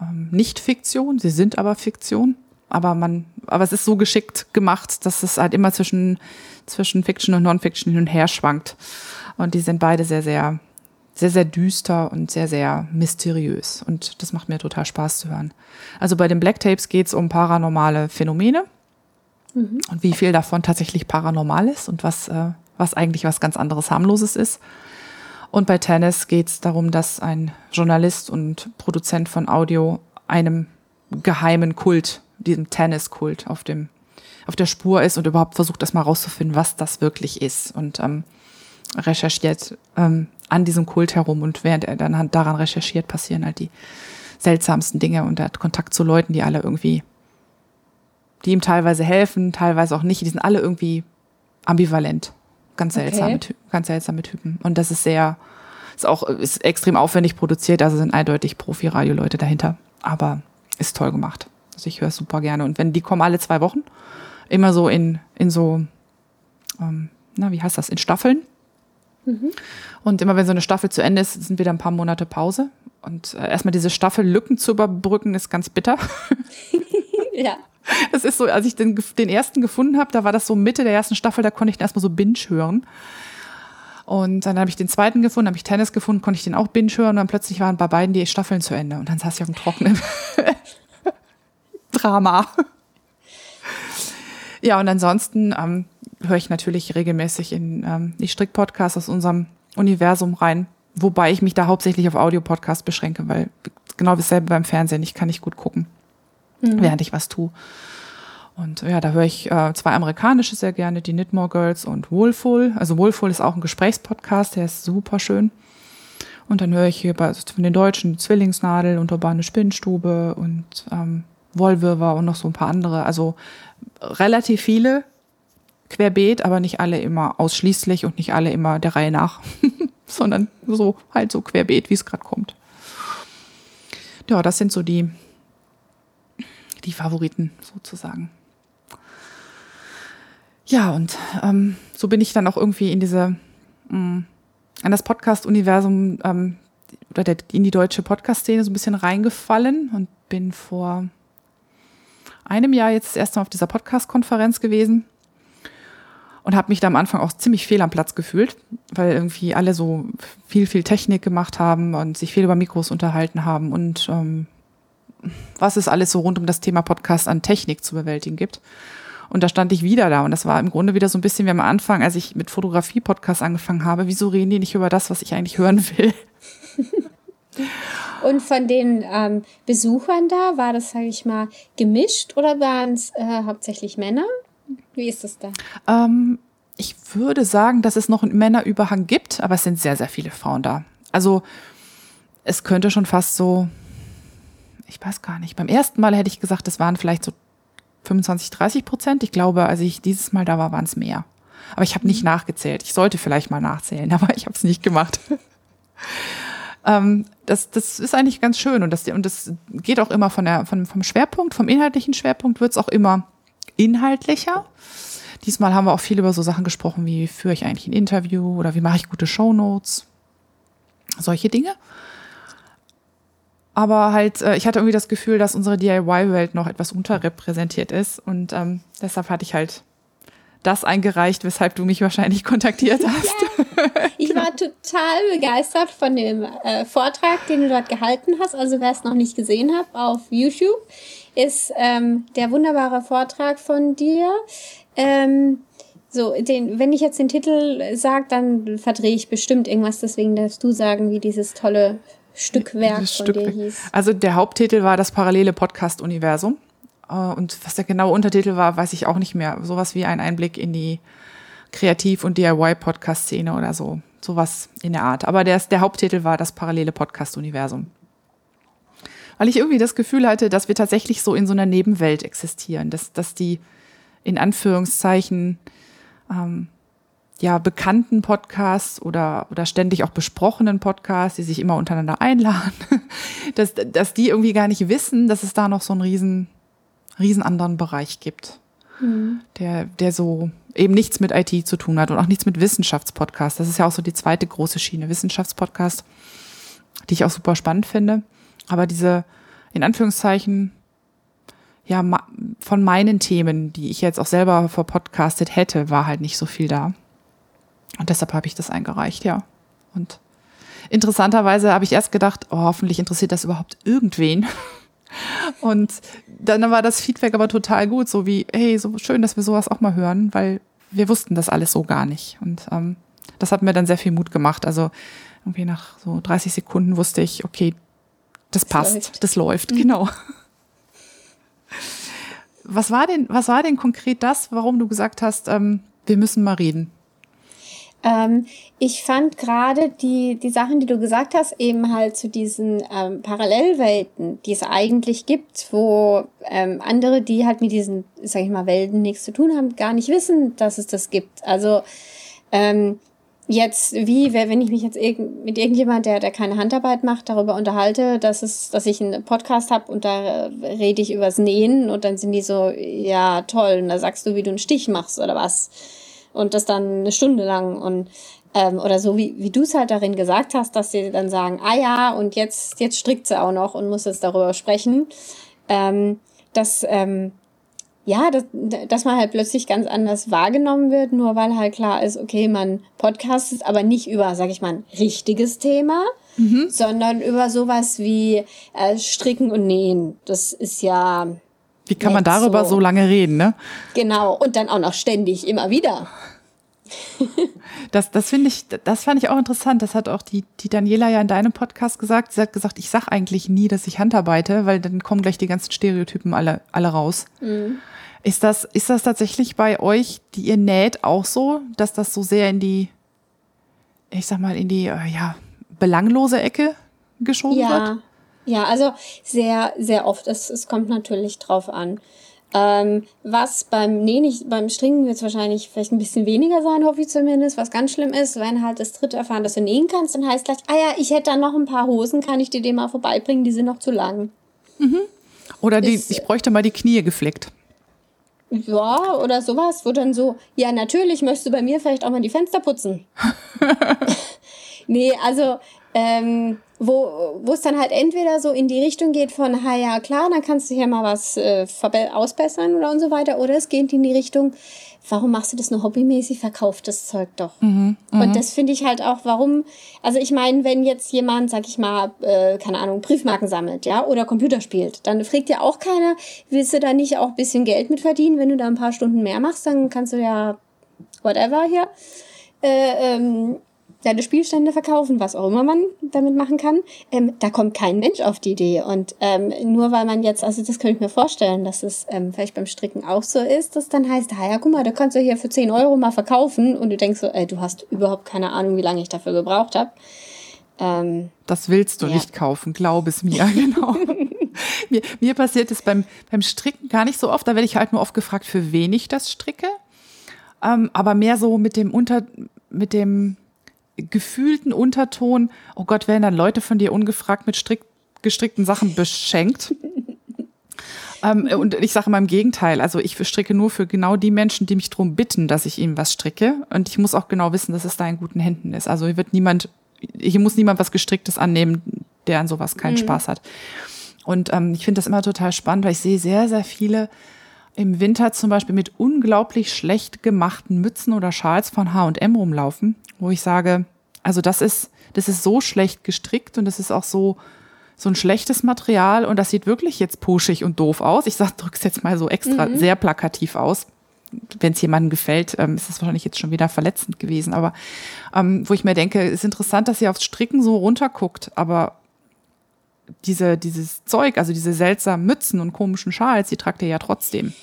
ähm, nicht Fiktion. Sie sind aber Fiktion. Aber man, aber es ist so geschickt gemacht, dass es halt immer zwischen, zwischen Fiction und Non-Fiction hin und her schwankt. Und die sind beide sehr, sehr sehr, sehr düster und sehr, sehr mysteriös. Und das macht mir total Spaß zu hören. Also bei den Black Tapes geht es um paranormale Phänomene mhm. und wie viel davon tatsächlich paranormal ist und was, äh, was eigentlich was ganz anderes harmloses ist. Und bei Tennis geht es darum, dass ein Journalist und Produzent von Audio einem geheimen Kult, diesem Tennis-Kult auf dem auf der Spur ist und überhaupt versucht, das mal rauszufinden, was das wirklich ist. Und ähm, recherchiert ähm, an diesem Kult herum und während er dann daran recherchiert, passieren halt die seltsamsten Dinge und er hat Kontakt zu Leuten, die alle irgendwie, die ihm teilweise helfen, teilweise auch nicht. Die sind alle irgendwie ambivalent. Ganz seltsame, okay. ganz seltsame Typen. Und das ist sehr, ist auch, ist extrem aufwendig produziert, also sind eindeutig Profi-Radio-Leute dahinter. Aber ist toll gemacht. Also ich höre es super gerne. Und wenn die kommen alle zwei Wochen, immer so in, in so, ähm, na, wie heißt das, in Staffeln. Mhm. Und immer wenn so eine Staffel zu Ende ist, sind wieder ein paar Monate Pause. Und äh, erstmal diese Staffellücken zu überbrücken, ist ganz bitter. [LAUGHS] ja. Das ist so, als ich den, den ersten gefunden habe, da war das so Mitte der ersten Staffel, da konnte ich den erstmal so binge hören. Und dann habe ich den zweiten gefunden, habe ich Tennis gefunden, konnte ich den auch binge hören und dann plötzlich waren bei beiden die Staffeln zu Ende. Und dann saß ich auf dem Trockenen. [LAUGHS] Drama. Ja, und ansonsten ähm, höre ich natürlich regelmäßig in ähm, die Strick-Podcasts aus unserem Universum rein, wobei ich mich da hauptsächlich auf Audio-Podcasts beschränke, weil genau dasselbe beim Fernsehen, ich kann nicht gut gucken, mhm. während ich was tue. Und ja, da höre ich äh, zwei amerikanische sehr gerne, die Knitmore Girls und Wohlful. Also Wohlful ist auch ein Gesprächspodcast, der ist super schön. Und dann höre ich hier bei, von den Deutschen Zwillingsnadel und Urbane Spinnstube und ähm, Wollwirrwarr und noch so ein paar andere. Also relativ viele querbeet, aber nicht alle immer ausschließlich und nicht alle immer der Reihe nach, [LAUGHS] sondern so halt so querbeet, wie es gerade kommt. Ja, das sind so die, die Favoriten sozusagen. Ja, und ähm, so bin ich dann auch irgendwie in diese, mh, mm, an das Podcast-Universum ähm, oder der, in die deutsche Podcast-Szene so ein bisschen reingefallen und bin vor einem Jahr jetzt das erste Mal auf dieser Podcast-Konferenz gewesen und habe mich da am Anfang auch ziemlich fehl am Platz gefühlt, weil irgendwie alle so viel, viel Technik gemacht haben und sich viel über Mikros unterhalten haben und ähm, was es alles so rund um das Thema Podcast an Technik zu bewältigen gibt. Und da stand ich wieder da. Und das war im Grunde wieder so ein bisschen wie am Anfang, als ich mit Fotografie-Podcast angefangen habe. Wieso reden die nicht über das, was ich eigentlich hören will? [LAUGHS] Und von den ähm, Besuchern da, war das, sage ich mal, gemischt oder waren es äh, hauptsächlich Männer? Wie ist das da? Ähm, ich würde sagen, dass es noch einen Männerüberhang gibt, aber es sind sehr, sehr viele Frauen da. Also es könnte schon fast so, ich weiß gar nicht, beim ersten Mal hätte ich gesagt, es waren vielleicht so 25, 30 Prozent. Ich glaube, als ich dieses Mal da war, waren es mehr. Aber ich habe nicht mhm. nachgezählt. Ich sollte vielleicht mal nachzählen, [LAUGHS] aber ich habe es nicht gemacht. [LAUGHS] ähm, das, das ist eigentlich ganz schön und das, und das geht auch immer von der, von, vom Schwerpunkt, vom inhaltlichen Schwerpunkt wird es auch immer inhaltlicher. Diesmal haben wir auch viel über so Sachen gesprochen, wie führe ich eigentlich ein Interview oder wie mache ich gute Shownotes. Solche Dinge. Aber halt, äh, ich hatte irgendwie das Gefühl, dass unsere DIY-Welt noch etwas unterrepräsentiert ist. Und ähm, deshalb hatte ich halt das eingereicht, weshalb du mich wahrscheinlich kontaktiert hast. Ja, [LAUGHS] ich war total begeistert von dem äh, Vortrag, den du dort gehalten hast. Also wer es noch nicht gesehen hat, auf YouTube ist ähm, der wunderbare Vortrag von dir. Ähm, so, den, wenn ich jetzt den Titel sage, dann verdrehe ich bestimmt irgendwas. Deswegen darfst du sagen, wie dieses tolle Stückwerk von Stück, dir hieß. Also der Haupttitel war das parallele Podcast-Universum. Äh, und was der genaue Untertitel war, weiß ich auch nicht mehr. Sowas wie ein Einblick in die Kreativ- und DIY-Podcast-Szene oder so. Sowas in der Art. Aber der, der Haupttitel war das parallele Podcast-Universum. Weil ich irgendwie das Gefühl hatte, dass wir tatsächlich so in so einer Nebenwelt existieren. Dass, dass die in Anführungszeichen ähm, ja, bekannten Podcasts oder, oder ständig auch besprochenen Podcasts, die sich immer untereinander einladen, [LAUGHS] dass, dass die irgendwie gar nicht wissen, dass es da noch so einen riesen, riesen anderen Bereich gibt, mhm. der, der so eben nichts mit IT zu tun hat und auch nichts mit Wissenschaftspodcasts. Das ist ja auch so die zweite große Schiene, Wissenschaftspodcast, die ich auch super spannend finde. Aber diese, in Anführungszeichen, ja, von meinen Themen, die ich jetzt auch selber verpodcastet hätte, war halt nicht so viel da. Und deshalb habe ich das eingereicht, ja. Und interessanterweise habe ich erst gedacht, oh, hoffentlich interessiert das überhaupt irgendwen. [LAUGHS] Und dann war das Feedback aber total gut, so wie, hey, so schön, dass wir sowas auch mal hören, weil wir wussten das alles so gar nicht. Und ähm, das hat mir dann sehr viel Mut gemacht. Also irgendwie nach so 30 Sekunden wusste ich, okay, das, das passt, läuft. das läuft, mhm. genau. Was war denn, was war denn konkret das, warum du gesagt hast, ähm, wir müssen mal reden? Ähm, ich fand gerade die, die Sachen, die du gesagt hast, eben halt zu diesen ähm, Parallelwelten, die es eigentlich gibt, wo ähm, andere, die halt mit diesen, sag ich mal, Welten nichts zu tun haben, gar nicht wissen, dass es das gibt. Also ähm, jetzt, wie, wenn ich mich jetzt irg mit irgendjemand, der, der keine Handarbeit macht, darüber unterhalte, dass es, dass ich einen Podcast habe und da rede ich übers Nähen und dann sind die so, ja, toll, und da sagst du, wie du einen Stich machst oder was und das dann eine Stunde lang und ähm, oder so wie, wie du es halt darin gesagt hast, dass sie dann sagen, ah ja, und jetzt, jetzt strickt sie auch noch und muss jetzt darüber sprechen. Ähm, dass, ähm, ja, dass, dass man halt plötzlich ganz anders wahrgenommen wird, nur weil halt klar ist, okay, man podcastet, aber nicht über, sag ich mal, ein richtiges Thema, mhm. sondern über sowas wie äh, Stricken und Nähen. Das ist ja Wie kann man darüber so. so lange reden, ne? Genau, und dann auch noch ständig, immer wieder. das, das finde ich, das fand ich auch interessant. Das hat auch die, die Daniela ja in deinem Podcast gesagt. Sie hat gesagt, ich sag eigentlich nie, dass ich handarbeite, weil dann kommen gleich die ganzen Stereotypen alle, alle raus. Mhm. Ist das, ist das tatsächlich bei euch, die ihr näht, auch so, dass das so sehr in die, ich sag mal, in die, äh, ja, belanglose Ecke geschoben ja. wird? Ja, also sehr, sehr oft. Es, es kommt natürlich drauf an. Ähm, was beim Nähen, nicht, beim Stricken wird es wahrscheinlich vielleicht ein bisschen weniger sein, hoffe ich zumindest. Was ganz schlimm ist, wenn halt das dritte erfahren, dass du nähen kannst, dann heißt gleich, ah ja, ich hätte da noch ein paar Hosen, kann ich dir die mal vorbeibringen, die sind noch zu lang. Mhm. Oder die, ist, ich bräuchte mal die Knie geflickt. Ja, oder sowas, wo dann so, ja, natürlich möchtest du bei mir vielleicht auch mal die Fenster putzen. [LAUGHS] nee, also ähm, wo wo es dann halt entweder so in die Richtung geht von, ha ja klar, dann kannst du hier mal was äh, ausbessern oder und so weiter, oder es geht in die Richtung, warum machst du das nur hobbymäßig, verkauf das Zeug doch. Mhm, und mhm. das finde ich halt auch, warum, also ich meine, wenn jetzt jemand, sag ich mal, äh, keine Ahnung, Briefmarken sammelt, ja, oder Computer spielt, dann fragt ja auch keiner, willst du da nicht auch ein bisschen Geld mit verdienen, wenn du da ein paar Stunden mehr machst, dann kannst du ja whatever hier. Äh, ähm, deine Spielstände verkaufen, was auch immer man damit machen kann. Ähm, da kommt kein Mensch auf die Idee. Und ähm, nur weil man jetzt, also das könnte ich mir vorstellen, dass es ähm, vielleicht beim Stricken auch so ist, dass dann heißt, ah ja, guck mal, da kannst du hier für 10 Euro mal verkaufen und du denkst so, ey, du hast überhaupt keine Ahnung, wie lange ich dafür gebraucht habe. Ähm, das willst du ja. nicht kaufen, glaub es mir, [LAUGHS] genau. mir, mir passiert es beim, beim Stricken gar nicht so oft. Da werde ich halt nur oft gefragt, für wen ich das stricke. Ähm, aber mehr so mit dem Unter, mit dem, gefühlten Unterton, oh Gott, werden dann Leute von dir ungefragt mit strick, gestrickten Sachen beschenkt? [LAUGHS] ähm, und ich sage mal im Gegenteil, also ich stricke nur für genau die Menschen, die mich darum bitten, dass ich ihnen was stricke. Und ich muss auch genau wissen, dass es da in guten Händen ist. Also hier wird niemand, hier muss niemand was Gestricktes annehmen, der an sowas keinen mhm. Spaß hat. Und ähm, ich finde das immer total spannend, weil ich sehe sehr, sehr viele im Winter zum Beispiel mit unglaublich schlecht gemachten Mützen oder Schals von H&M rumlaufen, wo ich sage, also das ist, das ist so schlecht gestrickt und das ist auch so, so ein schlechtes Material und das sieht wirklich jetzt puschig und doof aus. Ich sag, drück's jetzt mal so extra mhm. sehr plakativ aus. Wenn es jemandem gefällt, ähm, ist das wahrscheinlich jetzt schon wieder verletzend gewesen. Aber ähm, wo ich mir denke, ist interessant, dass ihr aufs Stricken so runterguckt, aber diese, dieses Zeug, also diese seltsamen Mützen und komischen Schals, die tragt ihr ja trotzdem.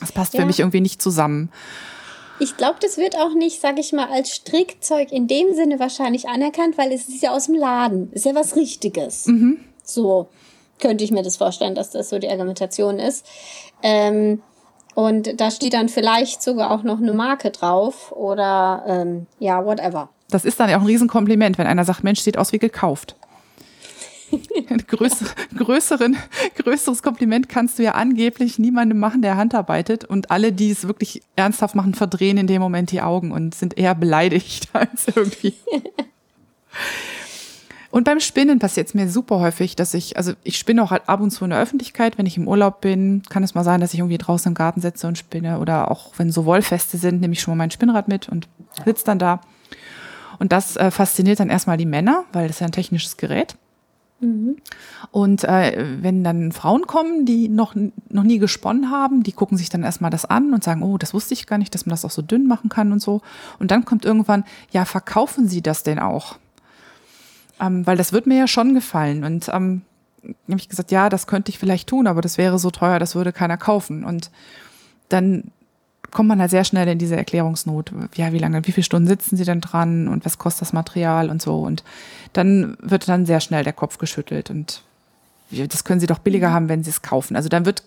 Das passt ja. für mich irgendwie nicht zusammen. Ich glaube, das wird auch nicht, sag ich mal, als Strickzeug in dem Sinne wahrscheinlich anerkannt, weil es ist ja aus dem Laden. Ist ja was Richtiges. Mhm. So könnte ich mir das vorstellen, dass das so die Argumentation ist. Ähm, und da steht dann vielleicht sogar auch noch eine Marke drauf oder ähm, ja, whatever. Das ist dann ja auch ein Riesenkompliment, wenn einer sagt, Mensch, sieht aus wie gekauft. Größer, größeren, größeres Kompliment kannst du ja angeblich niemandem machen, der handarbeitet. Und alle, die es wirklich ernsthaft machen, verdrehen in dem Moment die Augen und sind eher beleidigt [LAUGHS] als irgendwie. Und beim Spinnen passiert es mir super häufig, dass ich, also ich spinne auch halt ab und zu in der Öffentlichkeit. Wenn ich im Urlaub bin, kann es mal sein, dass ich irgendwie draußen im Garten sitze und spinne. Oder auch wenn so Wollfeste sind, nehme ich schon mal mein Spinnrad mit und sitze dann da. Und das äh, fasziniert dann erstmal die Männer, weil das ist ja ein technisches Gerät. Mhm. Und äh, wenn dann Frauen kommen, die noch, noch nie gesponnen haben, die gucken sich dann erstmal das an und sagen, oh, das wusste ich gar nicht, dass man das auch so dünn machen kann und so. Und dann kommt irgendwann, ja, verkaufen Sie das denn auch? Ähm, weil das wird mir ja schon gefallen. Und ähm, habe ich gesagt, ja, das könnte ich vielleicht tun, aber das wäre so teuer, das würde keiner kaufen. Und dann kommt man halt sehr schnell in diese Erklärungsnot. Ja, wie lange, wie viele Stunden sitzen sie denn dran und was kostet das Material und so. Und dann wird dann sehr schnell der Kopf geschüttelt und das können sie doch billiger mhm. haben, wenn sie es kaufen. Also dann wird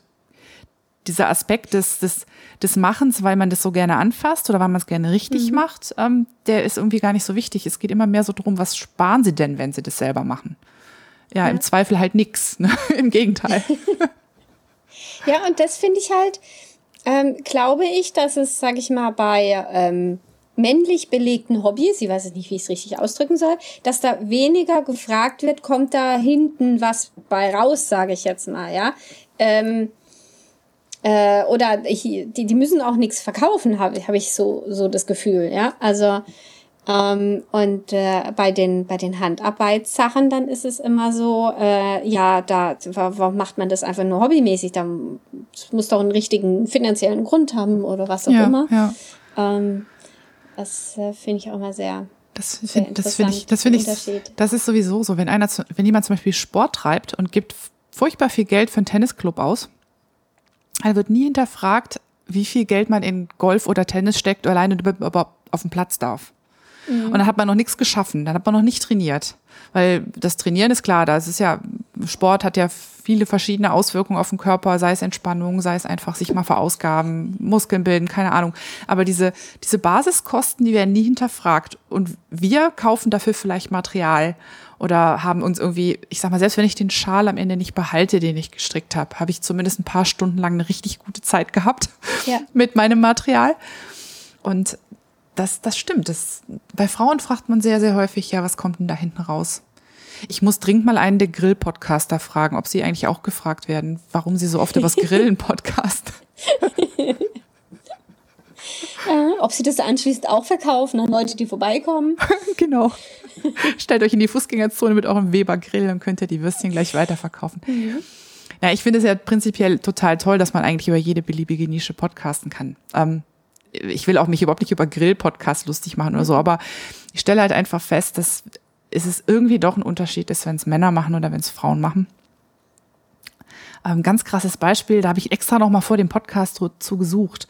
dieser Aspekt des, des, des Machens, weil man das so gerne anfasst oder weil man es gerne richtig mhm. macht, ähm, der ist irgendwie gar nicht so wichtig. Es geht immer mehr so darum, was sparen sie denn, wenn sie das selber machen? Ja, ja. im Zweifel halt nix. Ne? [LAUGHS] Im Gegenteil. [LAUGHS] ja, und das finde ich halt, ähm, glaube ich, dass es, sage ich mal, bei ähm, männlich belegten Hobbys, ich weiß jetzt nicht, wie ich es richtig ausdrücken soll, dass da weniger gefragt wird, kommt da hinten was bei raus, sage ich jetzt mal, ja. Ähm, äh, oder ich, die, die müssen auch nichts verkaufen, habe hab ich so, so das Gefühl, ja. Also Ähm, und äh, bei den bei den Handarbeitssachen dann ist es immer so, äh, ja, da warum macht man das einfach nur hobbymäßig? Da muss doch einen richtigen finanziellen Grund haben oder was auch ja, immer. Ja. Ähm, das äh, finde ich auch mal sehr. Das finde das find ich, das finde ich, das ist sowieso so, wenn einer, wenn jemand zum Beispiel Sport treibt und gibt furchtbar viel Geld für einen Tennisclub aus, dann wird nie hinterfragt, wie viel Geld man in Golf oder Tennis steckt, alleine überhaupt auf dem Platz darf. Mhm. Und dann hat man noch nichts geschaffen, dann hat man noch nicht trainiert. Weil das Trainieren ist klar, da ist ja, Sport hat ja viele verschiedene Auswirkungen auf den Körper, sei es Entspannung, sei es einfach sich mal verausgaben, Muskeln bilden, keine Ahnung. Aber diese, diese Basiskosten, die werden nie hinterfragt. Und wir kaufen dafür vielleicht Material oder haben uns irgendwie, ich sag mal, selbst wenn ich den Schal am Ende nicht behalte, den ich gestrickt habe, habe ich zumindest ein paar Stunden lang eine richtig gute Zeit gehabt ja. [LAUGHS] mit meinem Material. Und das, das stimmt. Das, bei Frauen fragt man sehr, sehr häufig, ja, was kommt denn da hinten raus? Ich muss dringend mal einen der Grill-Podcaster fragen, ob sie eigentlich auch gefragt werden, warum sie so oft übers Grillen [LAUGHS] podcast. äh, ob sie das anschließend auch verkaufen an Leute, die vorbeikommen. [LAUGHS] genau. Stellt euch in die Fußgängerzone mit eurem Weber-Grill, dann könnt ihr die Würstchen gleich weiterverkaufen. Mhm. Ja, ich finde es ja prinzipiell total toll, dass man eigentlich über jede beliebige Nische podcasten kann. Ähm, ich will auch mich überhaupt nicht über Grill-Podcasts lustig machen oder so, aber ich stelle halt einfach fest, dass es irgendwie doch ein Unterschied ist, wenn es Männer machen oder wenn es Frauen machen. Ähm, ganz krasses Beispiel, da habe ich extra noch mal vor dem Podcast zu gesucht.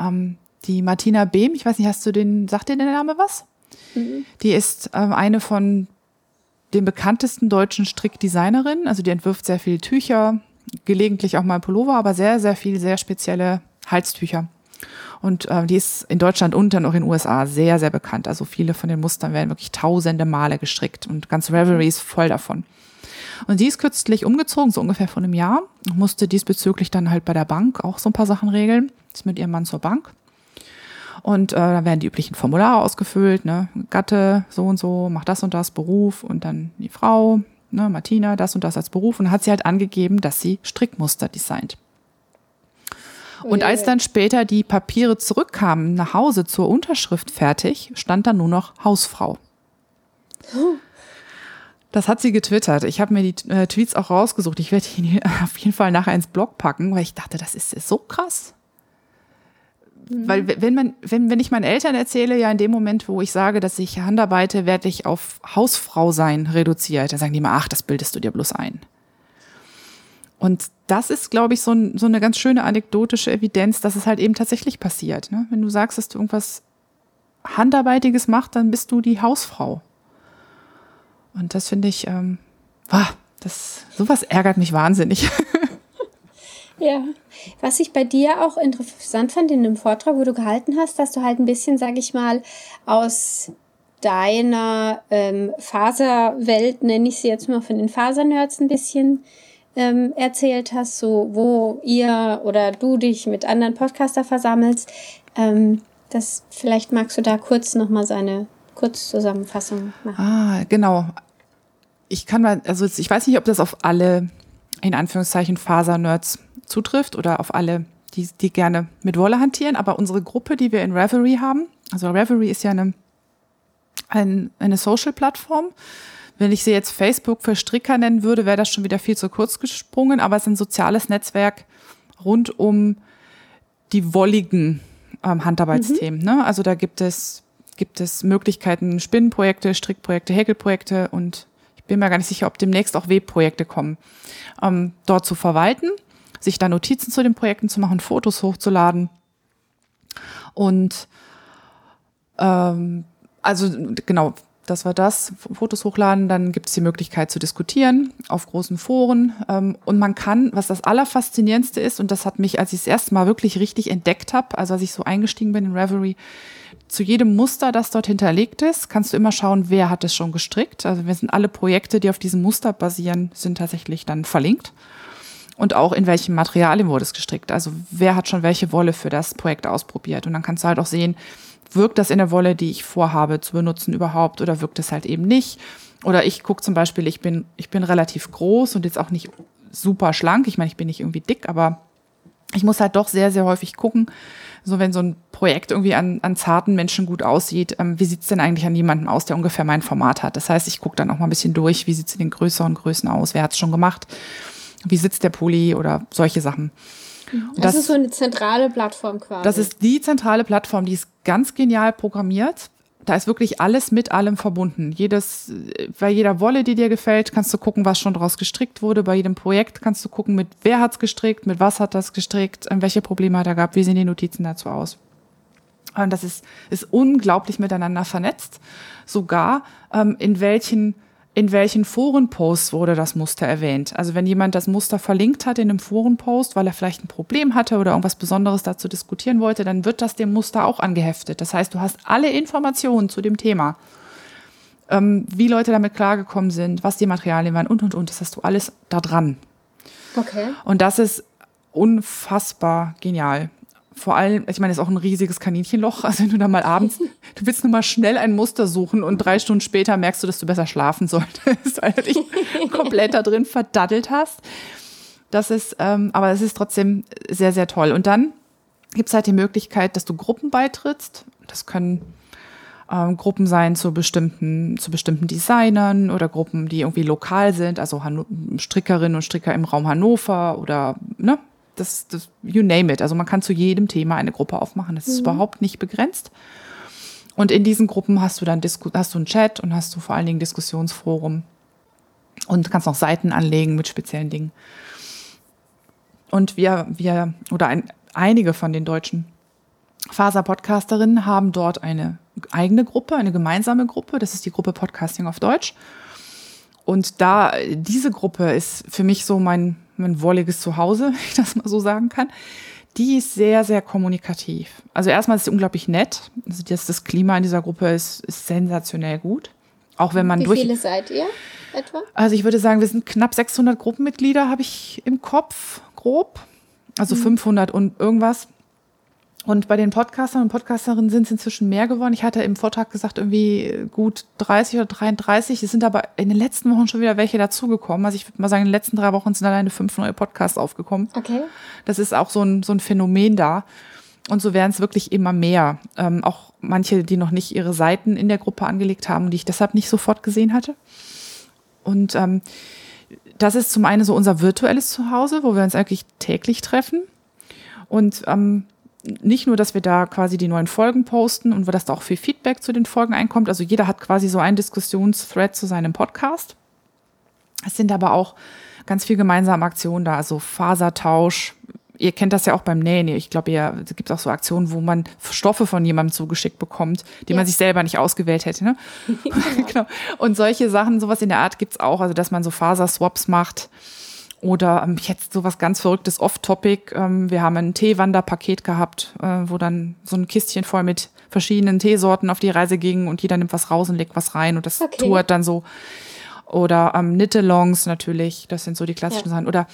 Ähm, die Martina Behm, ich weiß nicht, hast du den, sagt dir der Name was? Mhm. Die ist ähm, eine von den bekanntesten deutschen Strickdesignerinnen. Also die entwirft sehr viele Tücher, gelegentlich auch mal Pullover, aber sehr, sehr viel, sehr spezielle Halstücher. Und äh, die ist in Deutschland und dann auch in den USA sehr, sehr bekannt. Also viele von den Mustern werden wirklich tausende Male gestrickt und ganz Reverie ist voll davon. Und die ist kürzlich umgezogen, so ungefähr vor einem Jahr, musste diesbezüglich dann halt bei der Bank auch so ein paar Sachen regeln. Ist mit ihrem Mann zur Bank. Und äh, da werden die üblichen Formulare ausgefüllt, ne? Gatte, so und so, macht das und das, Beruf und dann die Frau, ne, Martina, das und das als Beruf. Und hat sie halt angegeben, dass sie Strickmuster designt. Und als dann später die Papiere zurückkamen nach Hause zur Unterschrift fertig, stand da nur noch Hausfrau. Das hat sie getwittert. Ich habe mir die äh, Tweets auch rausgesucht. Ich werde ihn [LAUGHS] auf jeden Fall nachher ins Blog packen, weil ich dachte, das ist so krass. Mhm. Weil wenn man, wenn, wenn ich meinen Eltern erzähle, ja in dem Moment, wo ich sage, dass ich Handarbeite, werde ich auf Hausfrau sein reduziert, dann sagen die immer, ach, das bildest du dir bloß ein. Und das ist, glaube ich, so, ein, so, eine ganz schöne anekdotische Evidenz, dass es halt eben tatsächlich passiert. Ne? Wenn du sagst, dass du irgendwas Handarbeitiges machst, dann bist du die Hausfrau. Und das finde ich, ähm, wow, das, sowas ärgert mich wahnsinnig. [LAUGHS] Ja, was ich bei dir auch interessant fand in dem Vortrag, wo du gehalten hast, dass du halt ein bisschen, sag ich mal, aus deiner ähm, Faserwelt, nenne ich sie jetzt mal von den Fasernerds ein bisschen ähm, erzählt hast, so wo ihr oder du dich mit anderen Podcaster versammelst. Ähm, das vielleicht magst du da kurz nochmal seine Kurzzusammenfassung machen. Ah, genau. Ich kann mal, also ich weiß nicht, ob das auf alle in Anführungszeichen Faser-Nerds zutrifft oder auf alle, die, die gerne mit Wolle hantieren, aber unsere Gruppe, die wir in Reverie haben, also Reverie ist ja eine, ein, eine Social-Plattform, wenn ich sie jetzt Facebook für Stricker nennen würde, wäre das schon wieder viel zu kurz gesprungen, aber es ist ein soziales Netzwerk rund um die wolligen ähm, Handarbeitsthemen. Mhm. Ne? Also da gibt es, gibt es Möglichkeiten, Spinnenprojekte, Strickprojekte, Häkelprojekte und ich bin mir gar nicht sicher, ob demnächst auch Webprojekte kommen, ähm, dort zu verwalten, sich da Notizen zu den Projekten zu machen, Fotos hochzuladen und ähm, also genau, das war das, Fotos hochladen, dann gibt es die Möglichkeit zu diskutieren auf großen Foren. Ähm, und man kann, was das Allerfaszinierendste ist, und das hat mich, als ich es erste Mal wirklich richtig entdeckt habe, also als ich so eingestiegen bin in Reverie, zu jedem Muster, das dort hinterlegt ist, kannst du immer schauen, wer hat es schon gestrickt. Also wir sind alle Projekte, die auf diesem Muster basieren, sind tatsächlich dann verlinkt. Und auch in welchen Materialien wurde es gestrickt. Also wer hat schon welche Wolle für das Projekt ausprobiert. Und dann kannst du halt auch sehen, wirkt das in der Wolle, die ich vorhabe zu benutzen überhaupt oder wirkt es halt eben nicht. Oder ich gucke zum Beispiel, ich bin, ich bin relativ groß und jetzt auch nicht super schlank. Ich meine, ich bin nicht irgendwie dick, aber ich muss halt doch sehr, sehr häufig gucken, so wenn so ein Projekt irgendwie an, an zarten Menschen gut aussieht, ähm, wie sieht's denn eigentlich an jemandem aus, der ungefähr mein Format hat? Das heißt, ich gucke dann auch mal ein bisschen durch, wie sieht's in den größeren Größen aus, wer hat's schon gemacht, wie sitzt der Pulli oder solche Sachen. Das, das, ist so eine zentrale Plattform quasi. Das ist die zentrale Plattform, die ist ganz genial programmiert da ist wirklich alles mit allem verbunden. Jedes, bei jeder Wolle, die dir gefällt, kannst du gucken, was schon daraus gestrickt wurde. Bei jedem Projekt kannst du gucken, mit wer hat's gestrickt, mit was hat das gestrickt, welche Probleme hat er gehabt, wie sehen die Notizen dazu aus. Und das ist, ist unglaublich miteinander vernetzt. Sogar ähm, in welchen in welchen Forenposts wurde das Muster erwähnt. Also wenn jemand das Muster verlinkt hat in einem Forenpost, weil er vielleicht ein Problem hatte oder irgendwas Besonderes dazu diskutieren wollte, dann wird das dem Muster auch angeheftet. Das heißt, du hast alle Informationen zu dem Thema. Ähm, wie Leute damit klargekommen sind, was die Materialien waren und, und, und. Das hast du alles da dran. Okay. Und das ist unfassbar genial vor allem, ich meine, es ist auch ein riesiges Kaninchenloch. Also wenn du da mal abends, du willst nur mal schnell ein Muster suchen und drei Stunden später merkst du, dass du besser schlafen solltest, [LAUGHS] weil du dich komplett da drin verdaddelt hast. Das ist, ähm, aber es ist trotzdem sehr, sehr toll. Und dann gibt es halt die Möglichkeit, dass du Gruppen beitrittst. Das können ähm, Gruppen sein zu bestimmten, zu bestimmten Designern oder Gruppen, die irgendwie lokal sind, also Han Strickerinnen und Stricker im Raum Hannover oder ne, das, das, you name it. Also man kann zu jedem Thema eine Gruppe aufmachen. Das ist mhm. überhaupt nicht begrenzt. Und in diesen Gruppen hast du dann Disku hast du einen Chat und hast du vor allen Dingen Diskussionsforum und kannst noch Seiten anlegen mit speziellen Dingen. Und wir, wir oder ein, einige von den deutschen Faser-Podcasterinnen haben dort eine eigene Gruppe, eine gemeinsame Gruppe. Das ist die Gruppe Podcasting auf Deutsch. Und da, diese Gruppe ist für mich so mein, mein wolliges Zuhause, [LAUGHS] wenn ich das mal so sagen kann. Die ist sehr, sehr kommunikativ. Also erstmal ist sie unglaublich nett. Also das, das Klima in dieser Gruppe ist, ist sensationell gut. Auch wenn man Wie durch. Wie viele seid ihr etwa? Also ich würde sagen, wir sind knapp 600 Gruppenmitglieder, habe ich im Kopf, grob. Also mhm. 500 und irgendwas. Und bei den Podcastern und Podcasterinnen sind es inzwischen mehr geworden. Ich hatte im Vortrag gesagt, irgendwie gut 30 oder 33. Es sind aber in den letzten Wochen schon wieder welche dazugekommen. Also ich würde mal sagen, in den letzten drei Wochen sind alleine fünf neue Podcasts aufgekommen. Okay. Das ist auch so ein, so ein Phänomen da. Und so werden es wirklich immer mehr. Ähm, auch manche, die noch nicht ihre Seiten in der Gruppe angelegt haben, die ich deshalb nicht sofort gesehen hatte. Und ähm, das ist zum einen so unser virtuelles Zuhause, wo wir uns eigentlich täglich treffen. Und ähm, nicht nur, dass wir da quasi die neuen Folgen posten und dass da auch viel Feedback zu den Folgen einkommt. Also jeder hat quasi so einen Diskussionsthread zu seinem Podcast. Es sind aber auch ganz viel gemeinsame Aktionen da, also Fasertausch. Ihr kennt das ja auch beim Nähen. Ich glaube, ja, es gibt auch so Aktionen, wo man Stoffe von jemandem zugeschickt bekommt, die ja. man sich selber nicht ausgewählt hätte. Ne? genau. [LAUGHS] [LAUGHS] genau. Und solche Sachen, sowas in der Art gibt's auch, also dass man so Faserswaps macht. Oder ähm, jetzt so was ganz Verrücktes Off-Topic. Ähm, wir haben ein Teewanderpaket gehabt, äh, wo dann so ein Kistchen voll mit verschiedenen Teesorten auf die Reise ging und jeder nimmt was raus und legt was rein und das okay. tourt dann so. Oder ähm, Knit-Alongs natürlich, das sind so die klassischen ja. Sachen. Oder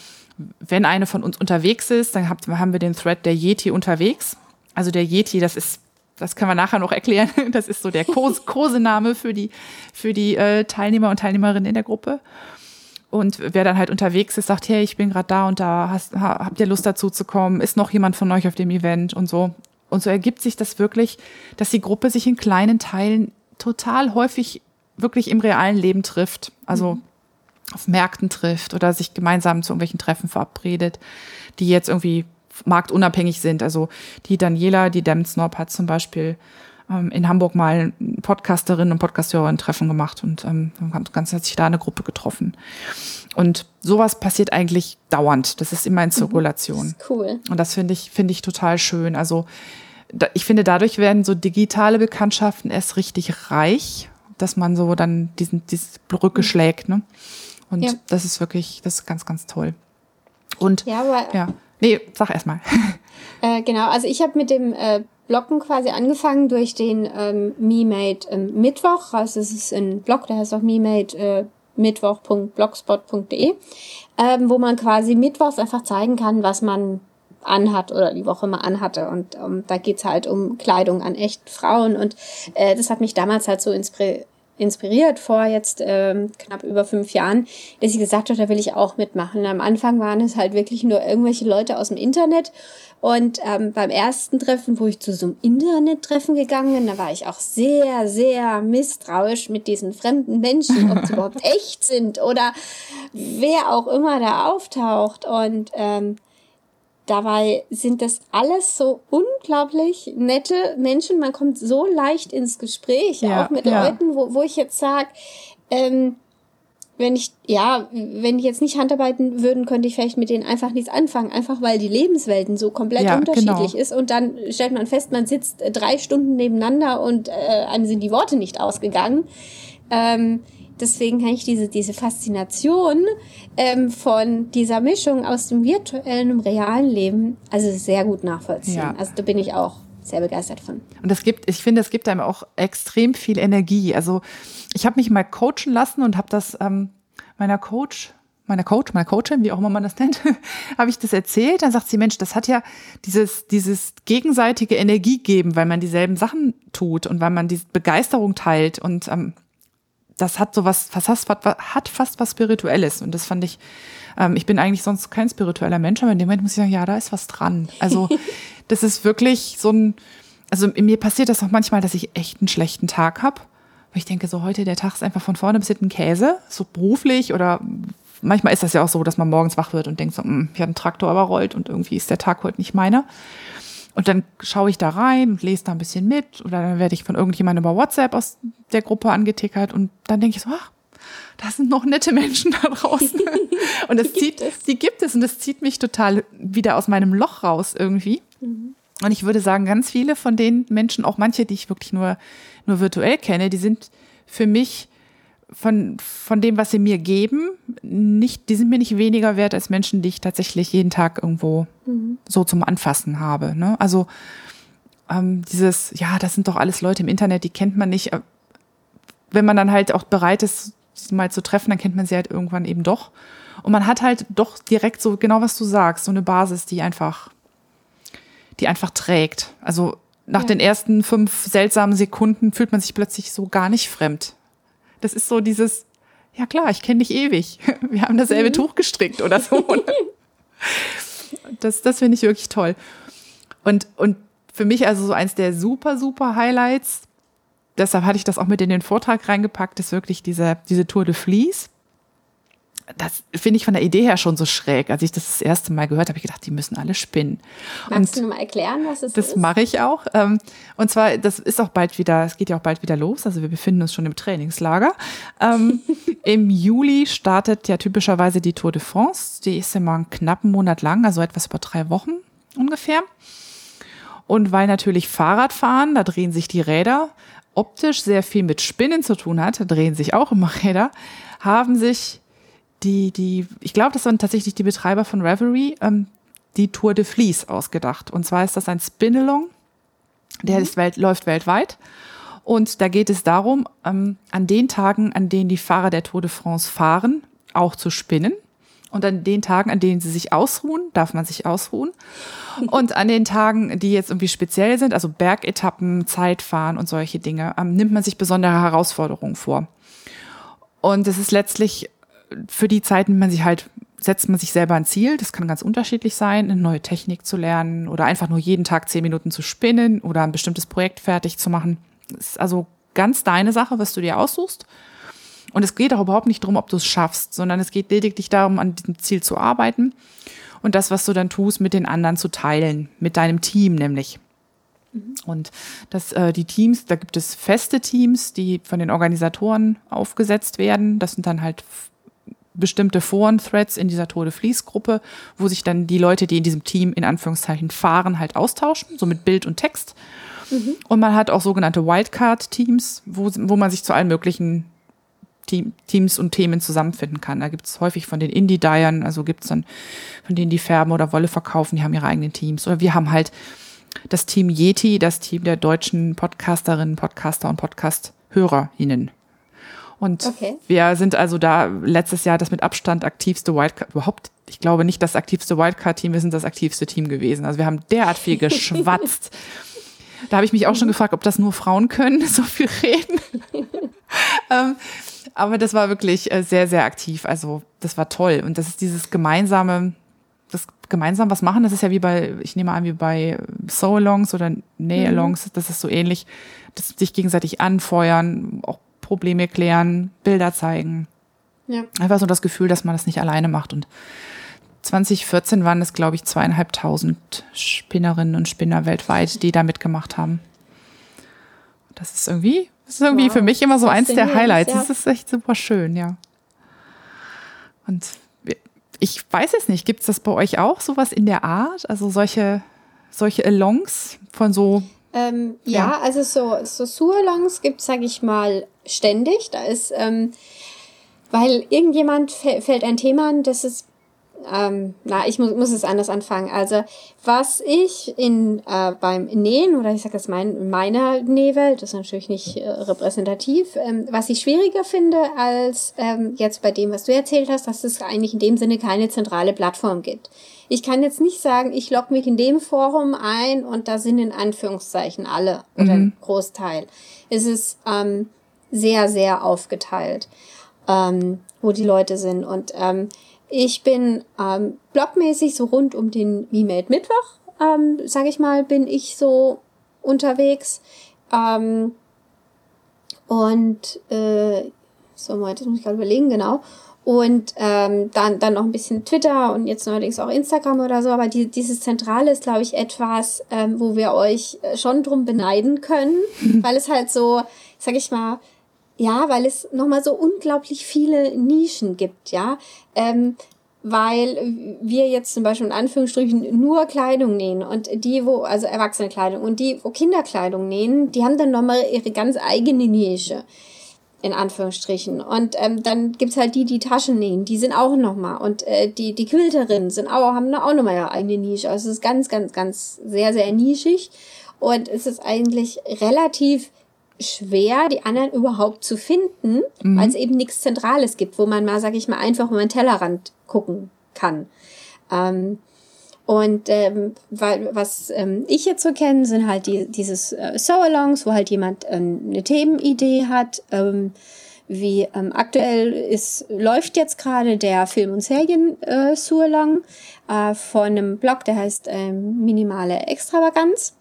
wenn eine von uns unterwegs ist, dann hab, haben wir den Thread der Yeti unterwegs. Also der Yeti, das ist das können wir nachher noch erklären. [LAUGHS] Das ist so der [LAUGHS] Kosename für die, für die äh, Teilnehmer und Teilnehmerinnen in der Gruppe. Und wer dann halt unterwegs ist, sagt, hey, ich bin gerade da und da, hast, habt ihr Lust dazu zu kommen? Ist noch jemand von euch auf dem Event und so? Und so ergibt sich das wirklich, dass die Gruppe sich in kleinen Teilen total häufig wirklich im realen Leben trifft. Also mhm. auf Märkten trifft oder sich gemeinsam zu irgendwelchen Treffen verabredet, die jetzt irgendwie marktunabhängig sind. Also die Daniela, die Demsnop hat zum Beispiel ähm, in Hamburg mal Podcasterinnen und Podcasthörerinnen-Treffen gemacht und ähm, ganz hat sich da eine Gruppe getroffen. Und sowas passiert eigentlich dauernd. Das ist immer in mhm. Zirkulation. Ist cool. Und das finde ich, finde ich total schön. Also da, ich finde, dadurch werden so digitale Bekanntschaften erst richtig reich, dass man so dann diesen, diese Brücke mhm. schlägt. Ne? Und ja. das ist wirklich, das ist ganz, ganz toll. Und ja, aber ja. Nee, sag erst mal. [LAUGHS] Äh, genau, also ich habe mit dem äh, Bloggen quasi angefangen durch den ähm, MeMade ähm, Mittwoch. Also es ist ein Blog, der heißt auch MeMade äh, mittwoch.blogspot.de, ähm, wo man quasi mittwochs einfach zeigen kann, was man anhat oder die Woche mal anhatte. Und ähm, da geht's halt um Kleidung an echt Frauen. Und äh, das hat mich damals halt so inspiriert inspiriert vor jetzt ähm, knapp über fünf Jahren, dass ich gesagt habe, da will ich auch mitmachen. Am Anfang waren es halt wirklich nur irgendwelche Leute aus dem Internet. Und ähm, beim ersten Treffen, wo ich zu so einem Internet-Treffen gegangen bin, da war ich auch sehr, sehr misstrauisch mit diesen fremden Menschen, ob sie [LAUGHS] überhaupt echt sind oder wer auch immer da auftaucht. Und ähm, Dabei sind das alles so unglaublich nette Menschen. Man kommt so leicht ins Gespräch, ja, auch mit ja. Leuten, wo, wo ich jetzt sage, ähm, wenn ich, ja, wenn die jetzt nicht Handarbeiten würden, könnte ich vielleicht mit denen einfach nichts anfangen, einfach weil die Lebenswelten so komplett ja, unterschiedlich genau. ist. Und dann stellt man fest, man sitzt drei Stunden nebeneinander und äh, einem sind die Worte nicht ausgegangen. Ähm, deswegen kann ich diese, diese Faszination ähm, von dieser Mischung aus dem virtuellen und realen Leben also sehr gut nachvollziehen. Ja. Also da bin ich auch sehr begeistert von. Und das gibt, ich finde, es gibt einem auch extrem viel Energie. Also ich habe mich mal coachen lassen und habe das ähm, meiner Coach, meiner Coach, meiner Coachin, wie auch immer man das nennt, [LAUGHS] habe ich das erzählt. Dann sagt sie, Mensch, das hat ja dieses, dieses gegenseitige Energie geben, weil man dieselben Sachen tut und weil man diese Begeisterung teilt und ähm, das hat sowas, was fast, hat fast was Spirituelles. Und das fand ich, ähm, ich bin eigentlich sonst kein spiritueller Mensch, aber in dem Moment muss ich sagen, ja, da ist was dran. Also, [LAUGHS] das ist wirklich so ein, also mir passiert das auch manchmal, dass ich echt einen schlechten Tag habe. Weil ich denke, so heute der Tag ist einfach von vorne bis hinten Käse, so beruflich oder manchmal ist das ja auch so, dass man morgens wach wird und denkt so, hm, ich habe einen Traktor überrollt und irgendwie ist der Tag heute nicht meiner. Und dann schaue ich da rein und lese da ein bisschen mit oder dann werde ich von irgendjemandem über WhatsApp aus der Gruppe angetickert und dann denke ich so, ach, da sind noch nette Menschen da draußen. [LAUGHS] und die zieht, die gibt es und das zieht mich total wieder aus meinem Loch raus irgendwie. Mhm. Und ich würde sagen, ganz viele von den Menschen, auch manche, die ich wirklich nur, nur virtuell kenne, die sind für mich von, von dem, was sie mir geben, nicht, die sind mir nicht weniger wert als Menschen, die ich tatsächlich jeden Tag irgendwo mhm. so zum Anfassen habe. Ne? Also ähm, dieses, ja, das sind doch alles Leute im Internet, die kennt man nicht. Äh, wenn man dann halt auch bereit ist, sie mal zu treffen, dann kennt man sie halt irgendwann eben doch. Und man hat halt doch direkt so genau, was du sagst, so eine Basis, die einfach, die einfach trägt. Also nach ja. den ersten fünf seltsamen Sekunden fühlt man sich plötzlich so gar nicht fremd. Das ist so dieses, ja klar, ich kenne dich ewig. [LAUGHS] Wir haben dasselbe mhm. Tuch gestrickt oder so. [LAUGHS] das das finde ich wirklich toll. Und, und für mich also so eins der super, super Highlights, deshalb hatte ich das auch mit in den Vortrag reingepackt, ist wirklich diese, diese Tour de Vlies das finde ich von der Idee her schon so schräg. Als ich das das erste Mal gehört habe, habe ich gedacht, die müssen alle spinnen. Magst und du mal erklären, was es das ist? Das mache ich auch. Ähm, und zwar, das ist auch bald wieder, es geht ja auch bald wieder los. Also wir befinden uns schon im Trainingslager. Ähm, [LAUGHS] Im Juli startet ja typischerweise die Tour de France. Die ist immer einen knappen Monat lang, also etwas über drei Wochen ungefähr. Und weil natürlich Fahrradfahren, da drehen sich die Räder, optisch sehr viel mit Spinnen zu tun hat, da drehen sich auch immer Räder, haben sich die, die, ich glaube, das waren tatsächlich die Betreiber von Reverie, ähm, die Tour de Vlies ausgedacht. Und zwar ist das ein Spin-along, der mhm. ist welt, läuft weltweit. Und da geht es darum, ähm, an den Tagen, an denen die Fahrer der Tour de France fahren, auch zu spinnen. Und an den Tagen, an denen sie sich ausruhen, darf man sich ausruhen. [LAUGHS] Und an den Tagen, die jetzt irgendwie speziell sind, also Bergetappen, Zeitfahren und solche Dinge, ähm, nimmt man sich besondere Herausforderungen vor. Und es ist letztlich für die Zeiten, man sich halt, setzt man sich selber ein Ziel. Das kann ganz unterschiedlich sein, eine neue Technik zu lernen oder einfach nur jeden Tag zehn Minuten zu spinnen oder ein bestimmtes Projekt fertig zu machen. Das ist also ganz deine Sache, was du dir aussuchst. Und es geht auch überhaupt nicht darum, ob du es schaffst, sondern es geht lediglich darum, an diesem Ziel zu arbeiten und das, was du dann tust, mit den anderen zu teilen, mit deinem Team nämlich. Mhm. Und das, äh, die Teams, da gibt es feste Teams, die von den Organisatoren aufgesetzt werden. Das sind dann halt bestimmte Foren-Threads in dieser Tode Fließ-Gruppe, wo sich dann die Leute, die in diesem Team in Anführungszeichen fahren, halt austauschen, so mit Bild und Text. Mhm. Und man hat auch sogenannte Wildcard-Teams, wo, wo man sich zu allen möglichen Team, Teams und Themen zusammenfinden kann. Da gibt es häufig von den Indie-Dyern, also gibt es dann von denen, die färben oder Wolle verkaufen, die haben ihre eigenen Teams. Oder wir haben halt das Team Yeti, das Team der deutschen Podcasterinnen, Podcaster und Podcast-HörerInnen. Und okay. wir sind also da letztes Jahr das mit Abstand aktivste Wildcard, überhaupt, ich glaube nicht das aktivste Wildcard-Team, wir sind das aktivste Team gewesen. Also wir haben derart viel [LAUGHS] geschwatzt. Da habe ich mich auch schon gefragt, ob das nur Frauen können, [LAUGHS] so viel reden. [LAUGHS] ähm, aber das war wirklich äh, sehr, sehr aktiv. Also das war toll. Und das ist dieses gemeinsame, das gemeinsam was machen, das ist ja wie bei, ich nehme an, wie bei So-Alongs oder Nay-Alongs, mhm. das ist so ähnlich, dass sich gegenseitig anfeuern, auch Probleme klären, Bilder zeigen. Ja. Einfach so das Gefühl, dass man das nicht alleine macht. Und 2014 waren es, glaube ich, zweieinhalbtausend Spinnerinnen und Spinner weltweit, die da mitgemacht haben. Das ist irgendwie, das ist irgendwie wow. für mich immer so eins der Highlights. Ja. Das ist echt super schön, ja. Und ich weiß es nicht, gibt es das bei euch auch, sowas in der Art? Also solche, solche Alongs von so. Ähm, ja. ja. also so, so Sualongs gibt es, sage ich mal, ständig. Da ist, ähm, weil irgendjemand fällt ein Thema an, das ist ähm, na, ich muss, muss es anders anfangen. Also, was ich in, äh, beim Nähen, oder ich sage jetzt mein, meiner Nähwelt, das ist natürlich nicht äh, repräsentativ, ähm, was ich schwieriger finde als ähm, jetzt bei dem, was du erzählt hast, dass es eigentlich in dem Sinne keine zentrale Plattform gibt. Ich kann jetzt nicht sagen, ich logge mich in dem Forum ein und da sind in Anführungszeichen alle oder mhm. ein Großteil. Es ist ähm, sehr, sehr aufgeteilt, ähm, wo die Leute sind. Und ähm, ich bin ähm, blogmäßig so rund um den Me-Made Mittwoch, ähm, sage ich mal, bin ich so unterwegs. Ähm, und äh, so, Moment, das muss ich gerade überlegen, genau. Und ähm, dann, dann noch ein bisschen Twitter und jetzt neuerdings auch Instagram oder so. Aber die, dieses Zentrale ist, glaube ich, etwas, ähm, wo wir euch äh, schon drum beneiden können, [LAUGHS] weil es halt so, sag ich mal, ja, weil es nochmal so unglaublich viele Nischen gibt, ja. Ähm, weil wir jetzt zum Beispiel in Anführungsstrichen nur Kleidung nähen und die, wo, also Erwachsenekleidung und die, wo Kinderkleidung nähen, die haben dann nochmal ihre ganz eigene Nische. In Anführungsstrichen. Und ähm, dann gibt's halt die, die Taschen nähen, die sind auch nochmal. Und äh, die, die Quilterinnen sind auch, haben auch nochmal ihre eigene Nische. Also es ist ganz, ganz, ganz sehr, sehr nischig. Und es ist eigentlich relativ schwer, die anderen überhaupt zu finden, mhm. weil es eben nichts Zentrales gibt, wo man mal, sag ich mal, einfach über den Tellerrand gucken kann. Ähm, und ähm, weil, was ähm, ich jetzt so kenne, sind halt die, dieses äh, So-Alongs, wo halt jemand ähm, eine Themenidee hat. Ähm, wie ähm, aktuell ist, läuft jetzt gerade der Film- und Serien-So-Along äh, von einem Blog, der heißt ähm, Minimale Extravaganz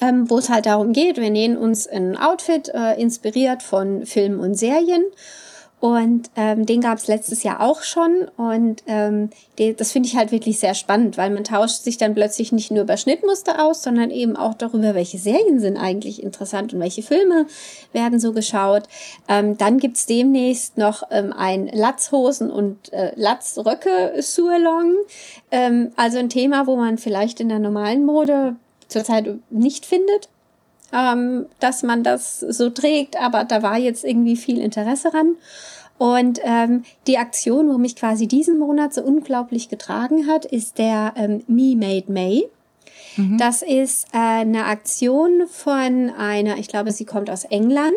ähm, wo es halt darum geht, wir nähen uns ein Outfit, äh, inspiriert von Filmen und Serien. Und ähm, den gab es letztes Jahr auch schon. Und ähm, die, das finde ich halt wirklich sehr spannend, weil man tauscht sich dann plötzlich nicht nur über Schnittmuster aus, sondern eben auch darüber, welche Serien sind eigentlich interessant und welche Filme werden so geschaut. Ähm, dann gibt's demnächst noch ähm, ein Latzhosen und äh, Latzröcke Sualong. Ähm, also ein Thema, wo man vielleicht in der normalen Mode zurzeit nicht findet, ähm, dass man das so trägt, aber da war jetzt irgendwie viel Interesse ran. Und ähm, die Aktion, wo mich quasi diesen Monat so unglaublich getragen hat, ist der ähm, Me Made May. Mhm. Das ist äh, eine Aktion von einer, ich glaube, sie kommt aus England,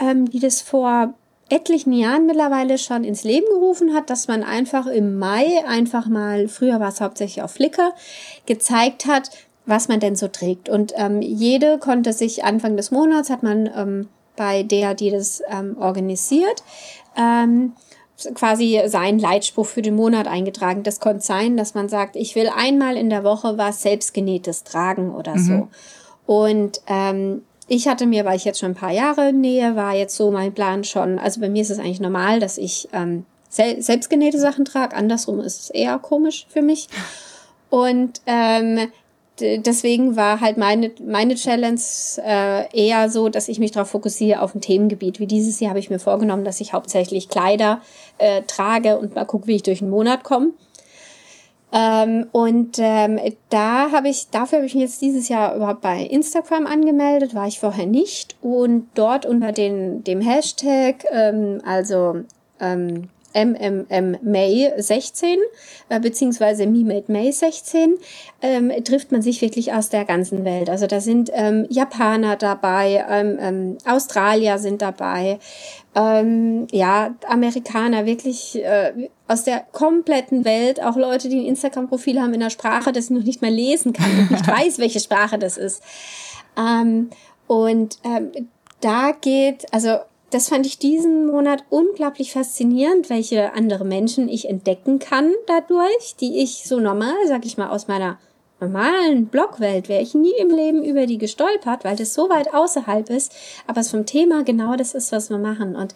ähm, die das vor etlichen Jahren mittlerweile schon ins Leben gerufen hat, dass man einfach im Mai einfach mal, früher war es hauptsächlich auf Flickr, gezeigt hat, was man denn so trägt. Und ähm, jede konnte sich Anfang des Monats, hat man ähm, bei der, die das ähm, organisiert, ähm, quasi seinen Leitspruch für den Monat eingetragen. Das konnte sein, dass man sagt, ich will einmal in der Woche was selbstgenähtes tragen oder mhm. so. Und ähm, ich hatte mir, weil ich jetzt schon ein paar Jahre nähe, war jetzt so mein Plan schon, also bei mir ist es eigentlich normal, dass ich ähm, sel selbstgenähte Sachen trage. Andersrum ist es eher komisch für mich. [LAUGHS] Und ähm, deswegen war halt meine, meine Challenge äh, eher so, dass ich mich darauf fokussiere auf ein Themengebiet. Wie dieses Jahr habe ich mir vorgenommen, dass ich hauptsächlich Kleider äh, trage und mal gucke, wie ich durch den Monat komme. Ähm, und ähm, da habe ich, dafür habe ich mich jetzt dieses Jahr überhaupt bei Instagram angemeldet, war ich vorher nicht. Und dort unter den, dem Hashtag, ähm, also ähm, MMM May 16 äh, beziehungsweise Me Made May 16 ähm, trifft man sich wirklich aus der ganzen Welt. Also da sind ähm, Japaner dabei, ähm, ähm, Australier sind dabei, ähm, ja, Amerikaner, wirklich äh, aus der kompletten Welt, auch Leute, die ein Instagram-Profil haben in einer Sprache, das ich noch nicht mal lesen kann und nicht [LAUGHS] weiß, welche Sprache das ist. Ähm, und ähm, da geht, also das fand ich diesen Monat unglaublich faszinierend, welche andere Menschen ich entdecken kann dadurch, die ich so normal, sag ich mal, aus meiner normalen Blogwelt wäre ich nie im Leben über die gestolpert, weil das so weit außerhalb ist. Aber es vom Thema genau das ist, was wir machen. Und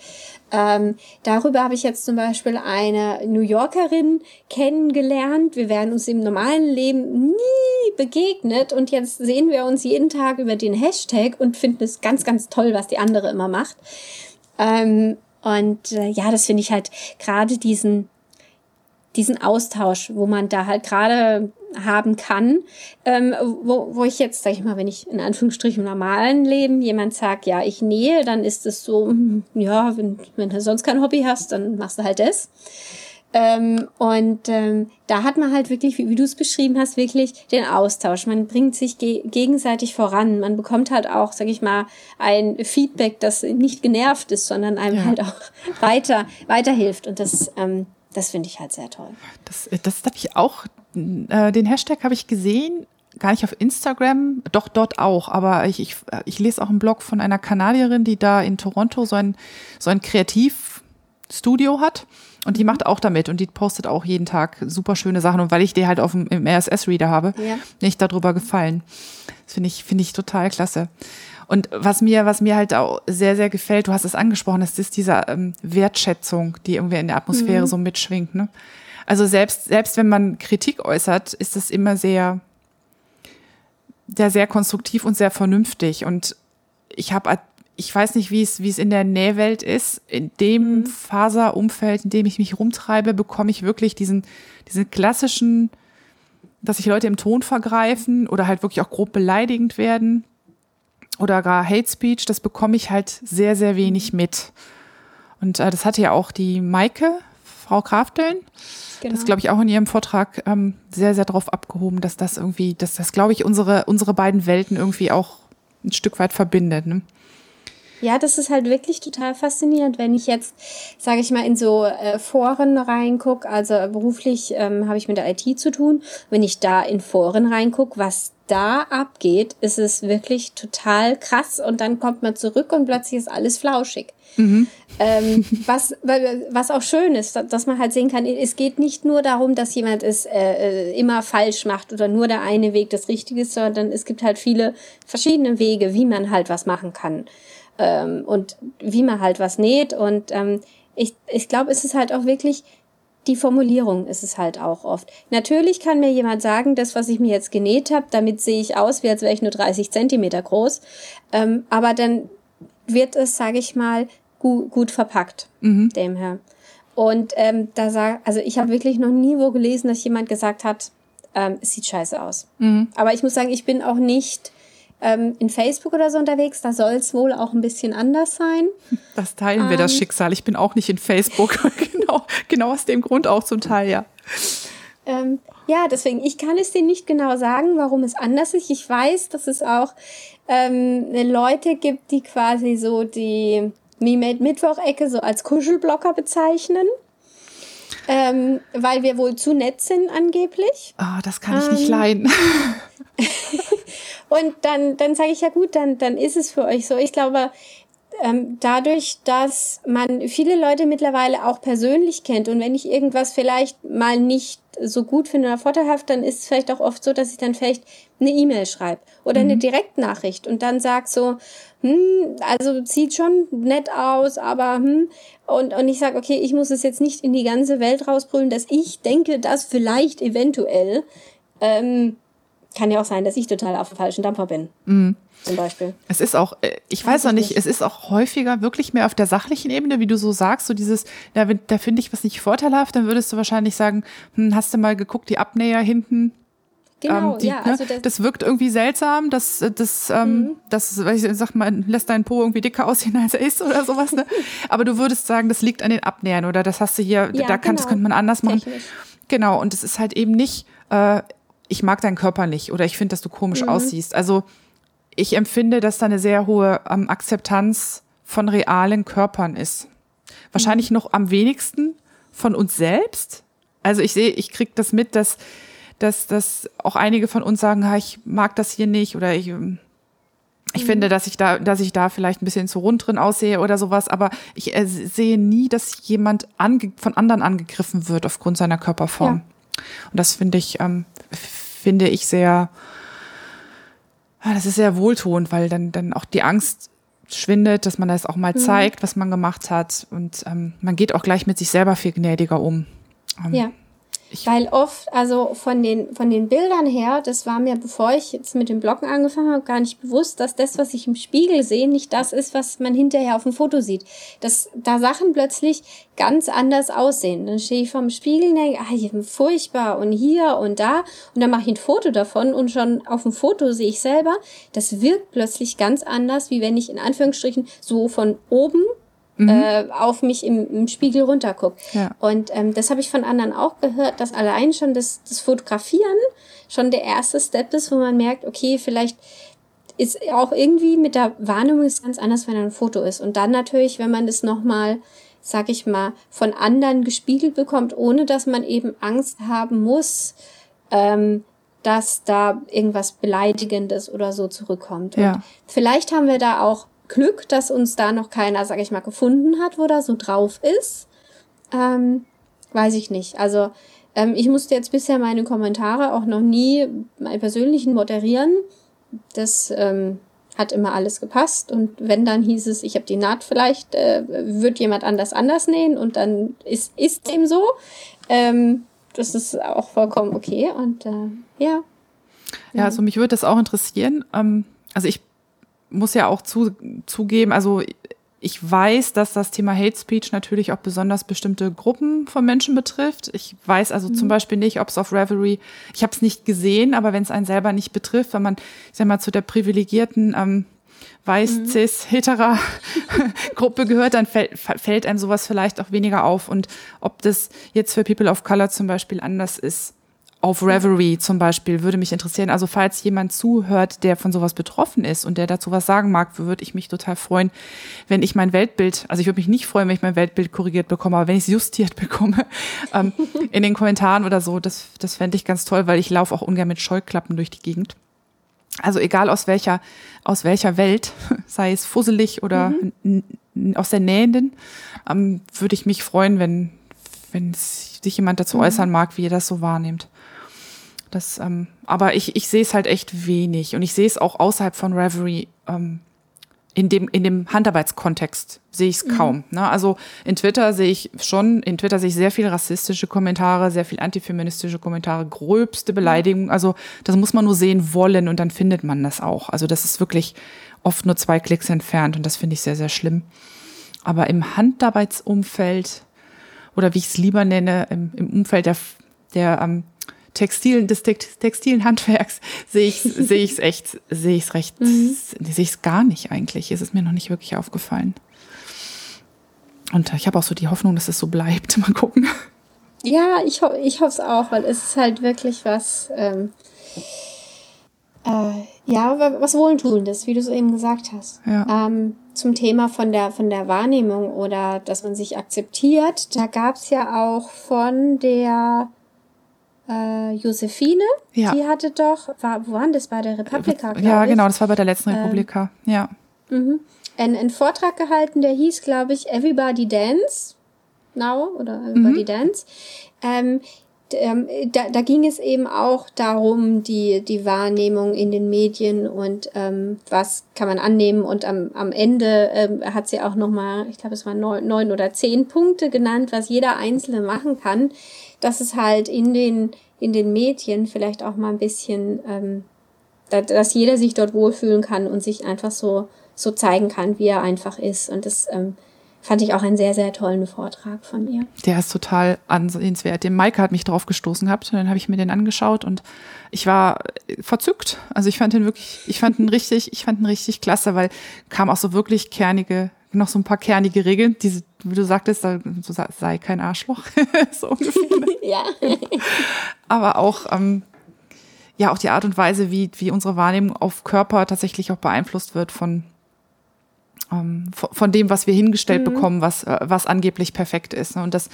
ähm, darüber habe ich jetzt zum Beispiel eine New Yorkerin kennengelernt. Wir wären uns im normalen Leben nie begegnet und jetzt sehen wir uns jeden Tag über den Hashtag und finden es ganz, ganz toll, was die andere immer macht. Ähm, und äh, ja, das finde ich halt gerade diesen diesen Austausch, wo man da halt gerade haben kann, ähm, wo, wo ich jetzt, sag ich mal, wenn ich in Anführungsstrichen im normalen Leben jemand sagt, ja, ich nähe, dann ist es so, hm, ja, wenn, wenn du sonst kein Hobby hast, dann machst du halt das. Ähm, und ähm, da hat man halt wirklich, wie, wie du es beschrieben hast, wirklich den Austausch. Man bringt sich ge gegenseitig voran. Man bekommt halt auch, sag ich mal, ein Feedback, das nicht genervt ist, sondern einem ja. halt auch weiter weiterhilft. Und das ähm, das finde ich halt sehr toll. Das, das habe ich auch, äh, den Hashtag habe ich gesehen, gar nicht auf Instagram, doch dort auch, aber ich, ich, ich lese auch einen Blog von einer Kanadierin, die da in Toronto so ein, so ein Kreativstudio hat. Und die macht auch damit und die postet auch jeden Tag super schöne Sachen. Und weil ich die halt auf dem, im RSS-Reader habe, ja. nicht darüber gefallen. Finde ich, finde ich total klasse. Und was mir, was mir halt auch sehr, sehr gefällt, du hast es angesprochen, das ist diese ähm, Wertschätzung, die irgendwie in der Atmosphäre mhm. so mitschwingt. Ne? Also selbst, selbst wenn man Kritik äußert, ist das immer sehr, sehr, sehr konstruktiv und sehr vernünftig. Und ich habe ich weiß nicht, wie es, wie es in der Nähwelt ist. In dem mhm. Faserumfeld, in dem ich mich rumtreibe, bekomme ich wirklich diesen, diesen klassischen, dass sich Leute im Ton vergreifen oder halt wirklich auch grob beleidigend werden oder gar Hate Speech, das bekomme ich halt sehr, sehr wenig mit. Und äh, das hatte ja auch die Maike, Frau Krafteln, genau. das glaube ich auch in ihrem Vortrag ähm, sehr, sehr drauf abgehoben, dass das irgendwie, dass das, glaube ich, unsere, unsere beiden Welten irgendwie auch ein Stück weit verbindet. Ne? Ja, das ist halt wirklich total faszinierend, wenn ich jetzt, sage ich mal, in so äh, Foren reinguck. Also beruflich ähm, habe ich mit der IT zu tun. Wenn ich da in Foren reinguck, was da abgeht, ist es wirklich total krass. Und dann kommt man zurück und plötzlich ist alles flauschig. Mhm. Ähm, [LAUGHS] was, was auch schön ist, dass man halt sehen kann, es geht nicht nur darum, dass jemand es äh, äh, immer falsch macht oder nur der eine Weg das Richtige ist, sondern es gibt halt viele verschiedene Wege, wie man halt was machen kann ähm, und wie man halt was näht. Und ähm, ich, ich glaube, es ist halt auch wirklich die Formulierung ist es halt auch oft. Natürlich kann mir jemand sagen, das, was ich mir jetzt genäht habe, damit sehe ich aus, wie als wäre ich nur 30 Zentimeter groß. Ähm, aber dann wird es, sage ich mal, gut, gut verpackt, mhm. dem her. Und ähm, da sag, also ich habe wirklich noch nie wo gelesen, dass jemand gesagt hat, ähm, es sieht scheiße aus. Mhm. Aber ich muss sagen, ich bin auch nicht ähm, in Facebook oder so unterwegs. Da soll es wohl auch ein bisschen anders sein. [LAUGHS] Das teilen wir, das ähm, Schicksal. Ich bin auch nicht in Facebook. [LAUGHS] genau, genau aus dem Grund auch zum Teil, ja. Ähm, ja, deswegen, ich kann es dir nicht genau sagen, warum es anders ist. Ich weiß, dass es auch ähm, Leute gibt, die quasi so die Me-Made Mittwoch-Ecke so als Kuschelblocker bezeichnen. Ähm, weil wir wohl zu nett sind angeblich. Oh, das kann ich ähm, nicht leiden. [LAUGHS] Und dann, dann sage ich ja gut, dann, dann ist es für euch so. Ich glaube, ähm, dadurch, dass man viele Leute mittlerweile auch persönlich kennt und wenn ich irgendwas vielleicht mal nicht so gut finde oder vorteilhaft, dann ist es vielleicht auch oft so, dass ich dann vielleicht eine E-Mail schreibe oder mhm. eine Direktnachricht und dann sag so, hm, also sieht schon nett aus, aber hm, und, und ich sage, okay, ich muss es jetzt nicht in die ganze Welt rausbrüllen, dass ich denke, dass vielleicht eventuell ähm, kann ja auch sein, dass ich total auf dem falschen Dampfer bin. Mhm. Zum Beispiel. Es ist auch, äh, ich weiß auch nicht, nicht, es ist auch häufiger wirklich mehr auf der sachlichen Ebene, wie du so sagst, so dieses, da, da finde ich was nicht vorteilhaft, dann würdest du wahrscheinlich sagen, hm, hast du mal geguckt, die Abnäher hinten, Genau, ähm, die, ja, ne, also das, das, wirkt irgendwie seltsam, das, das, ähm, mhm. das, ich sag mal, lässt deinen Po irgendwie dicker aussehen, als er ist oder sowas. Ne? [LAUGHS] Aber du würdest sagen, das liegt an den Abnähern oder das hast du hier, ja, da kann, genau. das könnte man anders machen. Technisch. Genau, und es ist halt eben nicht, äh, ich mag deinen Körper nicht oder ich finde, dass du komisch mhm. aussiehst. Also ich empfinde, dass da eine sehr hohe ähm, Akzeptanz von realen Körpern ist. Wahrscheinlich mhm. noch am wenigsten von uns selbst. Also ich sehe, ich krieg das mit, dass, dass, dass auch einige von uns sagen, ha, ich mag das hier nicht oder ich, ähm, Ich mhm. finde, dass ich da, dass ich da vielleicht ein bisschen zu rund drin aussehe oder sowas, aber ich äh, sehe nie, dass jemand ange von anderen angegriffen wird aufgrund seiner Körperform. Ja. Und das finde ich, ähm, finde ich sehr, ah, das ist sehr wohltuend, weil dann, dann auch die Angst schwindet, dass man das auch mal mhm. zeigt, was man gemacht hat. Und ähm, man geht auch gleich mit sich selber viel gnädiger um. Ähm, ja. Ich Weil oft, also von den, von den Bildern her, das war mir, bevor ich jetzt mit dem Bloggen angefangen habe, gar nicht bewusst, dass das, was ich im Spiegel sehe, nicht das ist, was man hinterher auf dem Foto sieht. Dass da Sachen plötzlich ganz anders aussehen. Dann stehe ich vorm Spiegel und denke, ah, hier furchtbar und hier und da. Und dann mache ich ein Foto davon und schon auf dem Foto sehe ich selber, das wirkt plötzlich ganz anders, wie wenn ich in Anführungsstrichen so von oben mhm. äh, auf mich im, im Spiegel runterguckt. Ja. Und ähm, das habe ich von anderen auch gehört, dass allein schon das, das Fotografieren schon der erste Step ist, wo man merkt, okay, vielleicht ist auch irgendwie mit der Wahrnehmung ist ganz anders, wenn ein Foto ist. Und dann natürlich, wenn man das nochmal, sag ich mal, von anderen gespiegelt bekommt, ohne dass man eben Angst haben muss, ähm, dass da irgendwas Beleidigendes oder so zurückkommt. Ja. Und vielleicht haben wir da auch Glück, dass uns da noch keiner, sag ich mal, gefunden hat, wo da so drauf ist. Ähm, weiß ich nicht. Also ähm, ich musste jetzt bisher meine Kommentare auch noch nie meine persönlichen moderieren. Das ähm, hat immer alles gepasst. Und wenn dann hieß es, ich habe die Naht vielleicht, äh, wird jemand anders anders nähen und dann ist ist dem so. Ähm, das ist auch vollkommen okay. Und äh, ja. Ja, also mich würde das auch interessieren. Ähm, also ich muss ja auch zu, zugeben, also ich weiß, dass das Thema Hate Speech natürlich auch besonders bestimmte Gruppen von Menschen betrifft. Ich weiß also mhm. zum Beispiel nicht, ob es auf Reverie, ich habe es nicht gesehen, aber wenn es einen selber nicht betrifft, wenn man, ich sag mal, zu der privilegierten ähm, weiß, mhm. cis, hetera [LAUGHS] Gruppe gehört, dann fällt, fällt einem sowas vielleicht auch weniger auf. Und ob das jetzt für People of Color zum Beispiel anders ist, auf Reverie zum Beispiel würde mich interessieren. Also falls jemand zuhört, der von sowas betroffen ist und der dazu was sagen mag, würde ich mich total freuen, wenn ich mein Weltbild, also ich würde mich nicht freuen, wenn ich mein Weltbild korrigiert bekomme, aber wenn ich es justiert [LAUGHS] bekomme, ähm, in den Kommentaren oder so, das, das fände ich ganz toll, weil ich laufe auch ungern mit Scheuklappen durch die Gegend. Also egal aus welcher, aus welcher Welt, [LAUGHS] sei es fusselig oder mhm. aus der Nähenden, ähm, würde ich mich freuen, wenn, wenn sich jemand dazu mhm. äußern mag, wie ihr das so wahrnehmt. Das, ähm, aber ich, ich sehe es halt echt wenig und ich sehe es auch außerhalb von Reverie. Ähm, in dem, in dem Handarbeitskontext sehe ich es mhm. kaum. Ne? Also in Twitter sehe ich schon, in Twitter sehe ich sehr viel rassistische Kommentare, sehr viel antifeministische Kommentare, gröbste Beleidigungen. Also das muss man nur sehen wollen und dann findet man das auch. Also das ist wirklich oft nur zwei Klicks entfernt und das finde ich sehr, sehr schlimm. Aber im Handarbeitsumfeld oder wie ich es lieber nenne, im, im Umfeld der, der ähm, Textil, des textilen Handwerks sehe ich es [LAUGHS] echt sehe ich es recht mhm. sehe ich es gar nicht eigentlich. Es ist mir noch nicht wirklich aufgefallen. Und ich habe auch so die Hoffnung, dass es so bleibt. [LAUGHS] Mal gucken. Ja, ich, ho ich hoffe es auch, weil es ist halt wirklich was, ähm, äh, ja, was Wohltuendes, wie du so eben gesagt hast. Ja. Ähm, zum Thema von der, von der Wahrnehmung oder dass man sich akzeptiert, da gab es ja auch von der äh, Josephine, ja. die hatte doch, war, wo waren das? Bei der Republika, Ja, genau, das war bei der letzten ähm, Republika, ja. Mhm. Ein, ein Vortrag gehalten, der hieß, glaube ich, Everybody Dance Now oder Everybody mhm. Dance. Ähm, ähm, da, da ging es eben auch darum, die, die Wahrnehmung in den Medien und ähm, was kann man annehmen. Und am, am Ende ähm, hat sie auch nochmal, ich glaube, es waren neun, neun oder zehn Punkte genannt, was jeder Einzelne machen kann, dass es halt in den, in den Medien vielleicht auch mal ein bisschen, ähm, da, dass jeder sich dort wohlfühlen kann und sich einfach so, so zeigen kann, wie er einfach ist. Und das ähm, fand ich auch einen sehr, sehr tollen Vortrag von ihr. Der ist total ansehenswert. Der Maike hat mich drauf gestoßen gehabt und dann habe ich mir den angeschaut und ich war verzückt. Also ich fand den wirklich, ich fand ihn richtig, ich fand ihn richtig klasse, weil kam auch so wirklich kernige noch so ein paar kernige Regeln, diese, wie du sagtest, sei kein Arschloch, [LAUGHS] so ungefähr. [LAUGHS] ja. Aber auch, ähm, ja, auch die Art und Weise, wie, wie unsere Wahrnehmung auf Körper tatsächlich auch beeinflusst wird von, ähm, von dem, was wir hingestellt mhm. bekommen, was, äh, was angeblich perfekt ist. Und das,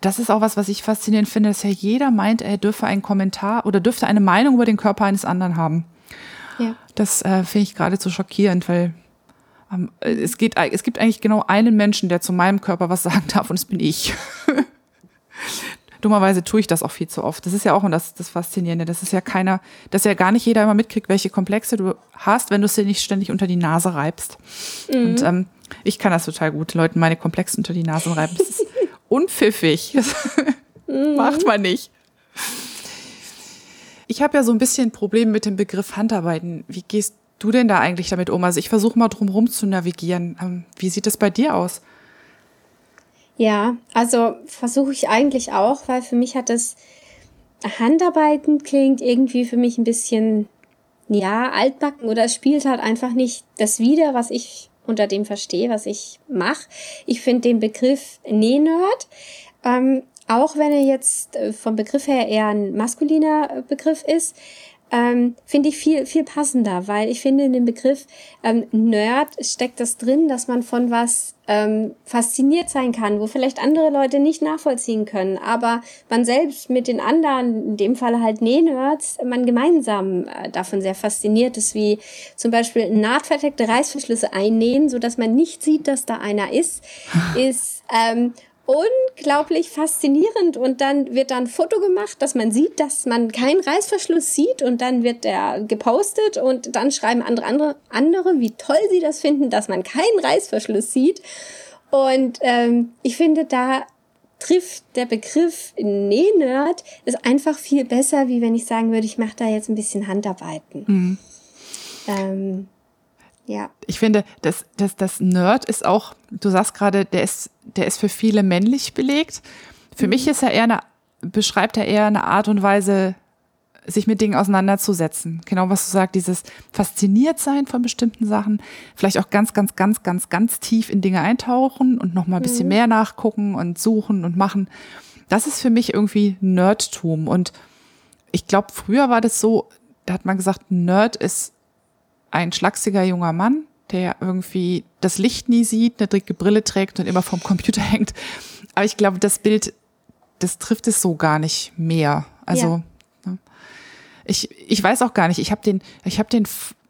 das ist auch was, was ich faszinierend finde, dass ja jeder meint, er dürfe einen Kommentar oder dürfte eine Meinung über den Körper eines anderen haben. Ja. Das äh, finde ich geradezu schockierend, weil es, geht, es gibt eigentlich genau einen Menschen, der zu meinem Körper was [LAUGHS] sagen darf und es bin ich. [LAUGHS] Dummerweise tue ich das auch viel zu oft. Das ist ja auch das, das Faszinierende. Das ist ja keiner, dass ja gar nicht jeder immer mitkriegt, welche Komplexe du hast, wenn du es dir nicht ständig unter die Nase reibst. Mhm. Und ähm, ich kann das total gut, Leuten meine Komplexe unter die Nase reiben. Das ist [LAUGHS] unpfiffig. Das mhm. macht man nicht. Ich habe ja so ein bisschen ein Problem mit dem Begriff Handarbeiten. Wie gehst du denn da eigentlich damit um? Also ich versuche mal drumherum zu navigieren. Ähm, wie sieht das bei dir aus? Ja, also versuche ich eigentlich auch, weil für mich hat das Handarbeiten klingt irgendwie für mich ein bisschen, ja, altbacken oder es spielt halt einfach nicht das wider, was ich unter dem verstehe, was ich mache. Ich finde den Begriff Nähnerd, ähm, auch wenn er jetzt äh, vom Begriff her eher ein maskuliner Begriff ist, ähm, finde ich viel, viel passender, weil ich finde, in dem Begriff ähm, Nerd steckt das drin, dass man von was ähm, fasziniert sein kann, wo vielleicht andere Leute nicht nachvollziehen können, aber man selbst mit den anderen, in dem Fall halt Näh-Nerds, man gemeinsam äh, davon sehr fasziniert ist, wie zum Beispiel nahtverdeckte Reißverschlüsse einnähen, so dass man nicht sieht, dass da einer ist, [LAUGHS] ist ähm, unglaublich faszinierend und dann wird dann ein Foto gemacht, dass man sieht, dass man keinen Reißverschluss sieht und dann wird der gepostet und dann schreiben andere, andere, andere wie toll sie das finden, dass man keinen Reißverschluss sieht. Und ähm, ich finde, da trifft der Begriff Nähnerd ist einfach viel besser, wie wenn ich sagen würde, ich mache da jetzt ein bisschen Handarbeiten. Mhm. Ähm, ja. Ich finde, das, das, das Nerd ist auch, du sagst gerade, der ist, der ist für viele männlich belegt. Für mhm. mich ist er eher eine, beschreibt er eher eine Art und Weise, sich mit Dingen auseinanderzusetzen. Genau, was du sagst, dieses fasziniert sein von bestimmten Sachen, vielleicht auch ganz, ganz, ganz, ganz, ganz tief in Dinge eintauchen und nochmal ein bisschen mhm. mehr nachgucken und suchen und machen. Das ist für mich irgendwie Nerdtum. Und ich glaube, früher war das so, da hat man gesagt, Nerd ist ein schlachsiger junger Mann, der irgendwie das Licht nie sieht, eine dicke Brille trägt und immer vorm Computer [LAUGHS] hängt. Aber ich glaube, das Bild, das trifft es so gar nicht mehr. Also ja. Ne? ich, ich weiß auch gar nicht. Ich habe den, ich habe den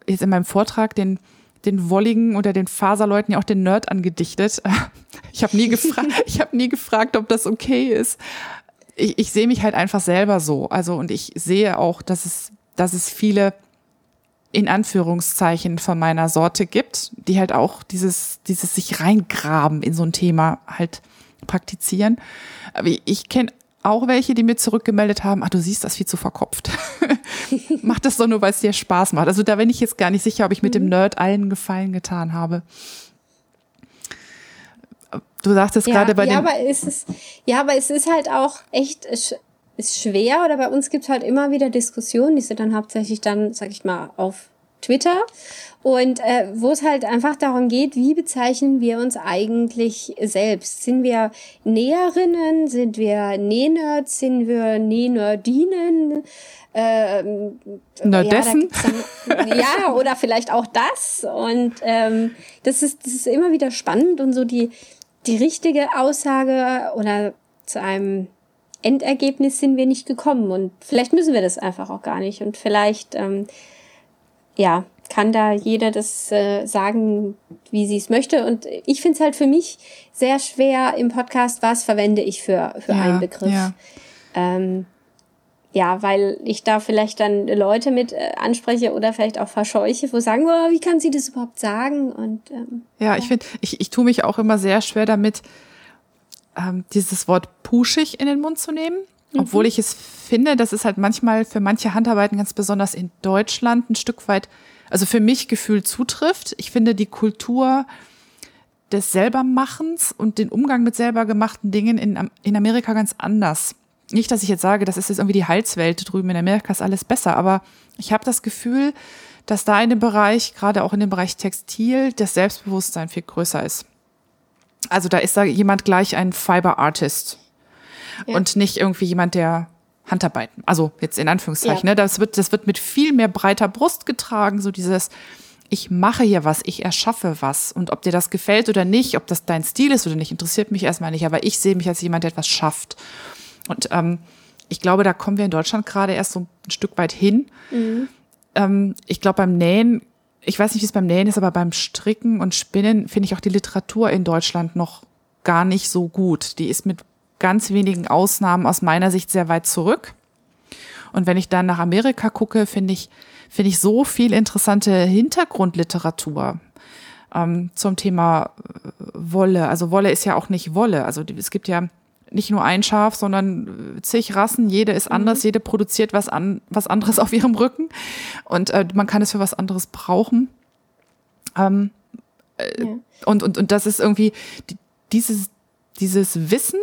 jetzt in meinem Vortrag den den Wolligen oder den Faserleuten ja auch den Nerd angedichtet. [LAUGHS] Ich habe nie gefragt, [LAUGHS] ich habe nie gefragt, ob das okay ist. Ich, ich sehe mich halt einfach selber so. Also und ich sehe auch, dass es, dass es viele in Anführungszeichen von meiner Sorte gibt, die halt auch dieses, dieses sich reingraben in so ein Thema halt praktizieren. Aber ich kenne auch welche, die mir zurückgemeldet haben, ach, du siehst das viel zu verkopft. [LAUGHS] Mach das doch nur, weil es dir Spaß macht. Also da bin ich jetzt gar nicht sicher, ob ich mit dem mhm. Nerd allen Gefallen getan habe. Du sagtest ja, gerade bei ja, dem. Aber es ist, ja, aber es ist halt auch echt ist schwer oder bei uns gibt es halt immer wieder Diskussionen, die sind dann hauptsächlich dann, sag ich mal, auf Twitter und äh, wo es halt einfach darum geht, wie bezeichnen wir uns eigentlich selbst? Sind wir Näherinnen? Sind wir Nähnerds? Sind wir Nähnerdinen? Ähm, Nerdessen? Ja, [LAUGHS] ja, oder vielleicht auch das. Und ähm, das, ist, das ist immer wieder spannend und so die, die richtige Aussage oder zu einem Endergebnis sind wir nicht gekommen und vielleicht müssen wir das einfach auch gar nicht und vielleicht ähm, ja kann da jeder das äh, sagen, wie sie es möchte und ich finde es halt für mich sehr schwer im Podcast, was verwende ich für für ja, einen Begriff. Ja. Ähm, ja, weil ich da vielleicht dann Leute mit äh, anspreche oder vielleicht auch verscheuche, wo sagen, oh, wie kann sie das überhaupt sagen? Und ähm, ja, ja. ich finde, ich, ich tue mich auch immer sehr schwer damit, ähm, dieses Wort puschig in den Mund zu nehmen. Mhm. Obwohl ich es finde, das ist halt manchmal für manche Handarbeiten ganz besonders in Deutschland ein Stück weit, also für mich gefühlt zutrifft. Ich finde die Kultur des Selbermachens und den Umgang mit selber gemachten Dingen in, in Amerika ganz anders. Nicht, dass ich jetzt sage, das ist jetzt irgendwie die Heilswelt drüben in Amerika ist alles besser, aber ich habe das Gefühl, dass da in dem Bereich, gerade auch in dem Bereich Textil, das Selbstbewusstsein viel größer ist. Also da ist da jemand gleich ein Fiber Artist ja. und nicht irgendwie jemand, der Handarbeiten. Also jetzt in Anführungszeichen. Ja. Ne? Das wird, das wird mit viel mehr breiter Brust getragen. So dieses, ich mache hier was, ich erschaffe was. Und ob dir das gefällt oder nicht, ob das dein Stil ist oder nicht, interessiert mich erstmal nicht. Aber ich sehe mich als jemand, der etwas schafft. Und ähm, ich glaube, da kommen wir in Deutschland gerade erst so ein Stück weit hin. Mhm. ähm, ich glaube, beim Nähen, ich weiß nicht, wie es beim Nähen ist, aber beim Stricken und Spinnen finde ich auch die Literatur in Deutschland noch gar nicht so gut. Die ist mit ganz wenigen Ausnahmen aus meiner Sicht sehr weit zurück. Und wenn ich dann nach Amerika gucke, finde ich, finde ich so viel interessante Hintergrundliteratur ähm, zum Thema äh, Wolle. Also Wolle ist ja auch nicht Wolle. Also es gibt ja nicht nur ein Schaf, sondern zig Rassen. Jede ist anders, mhm. jede produziert was, an, was anderes [LAUGHS] auf ihrem Rücken. Und äh, man kann es für was anderes brauchen. Ähm, äh, ja. und, und, und das ist irgendwie die, dieses, dieses Wissen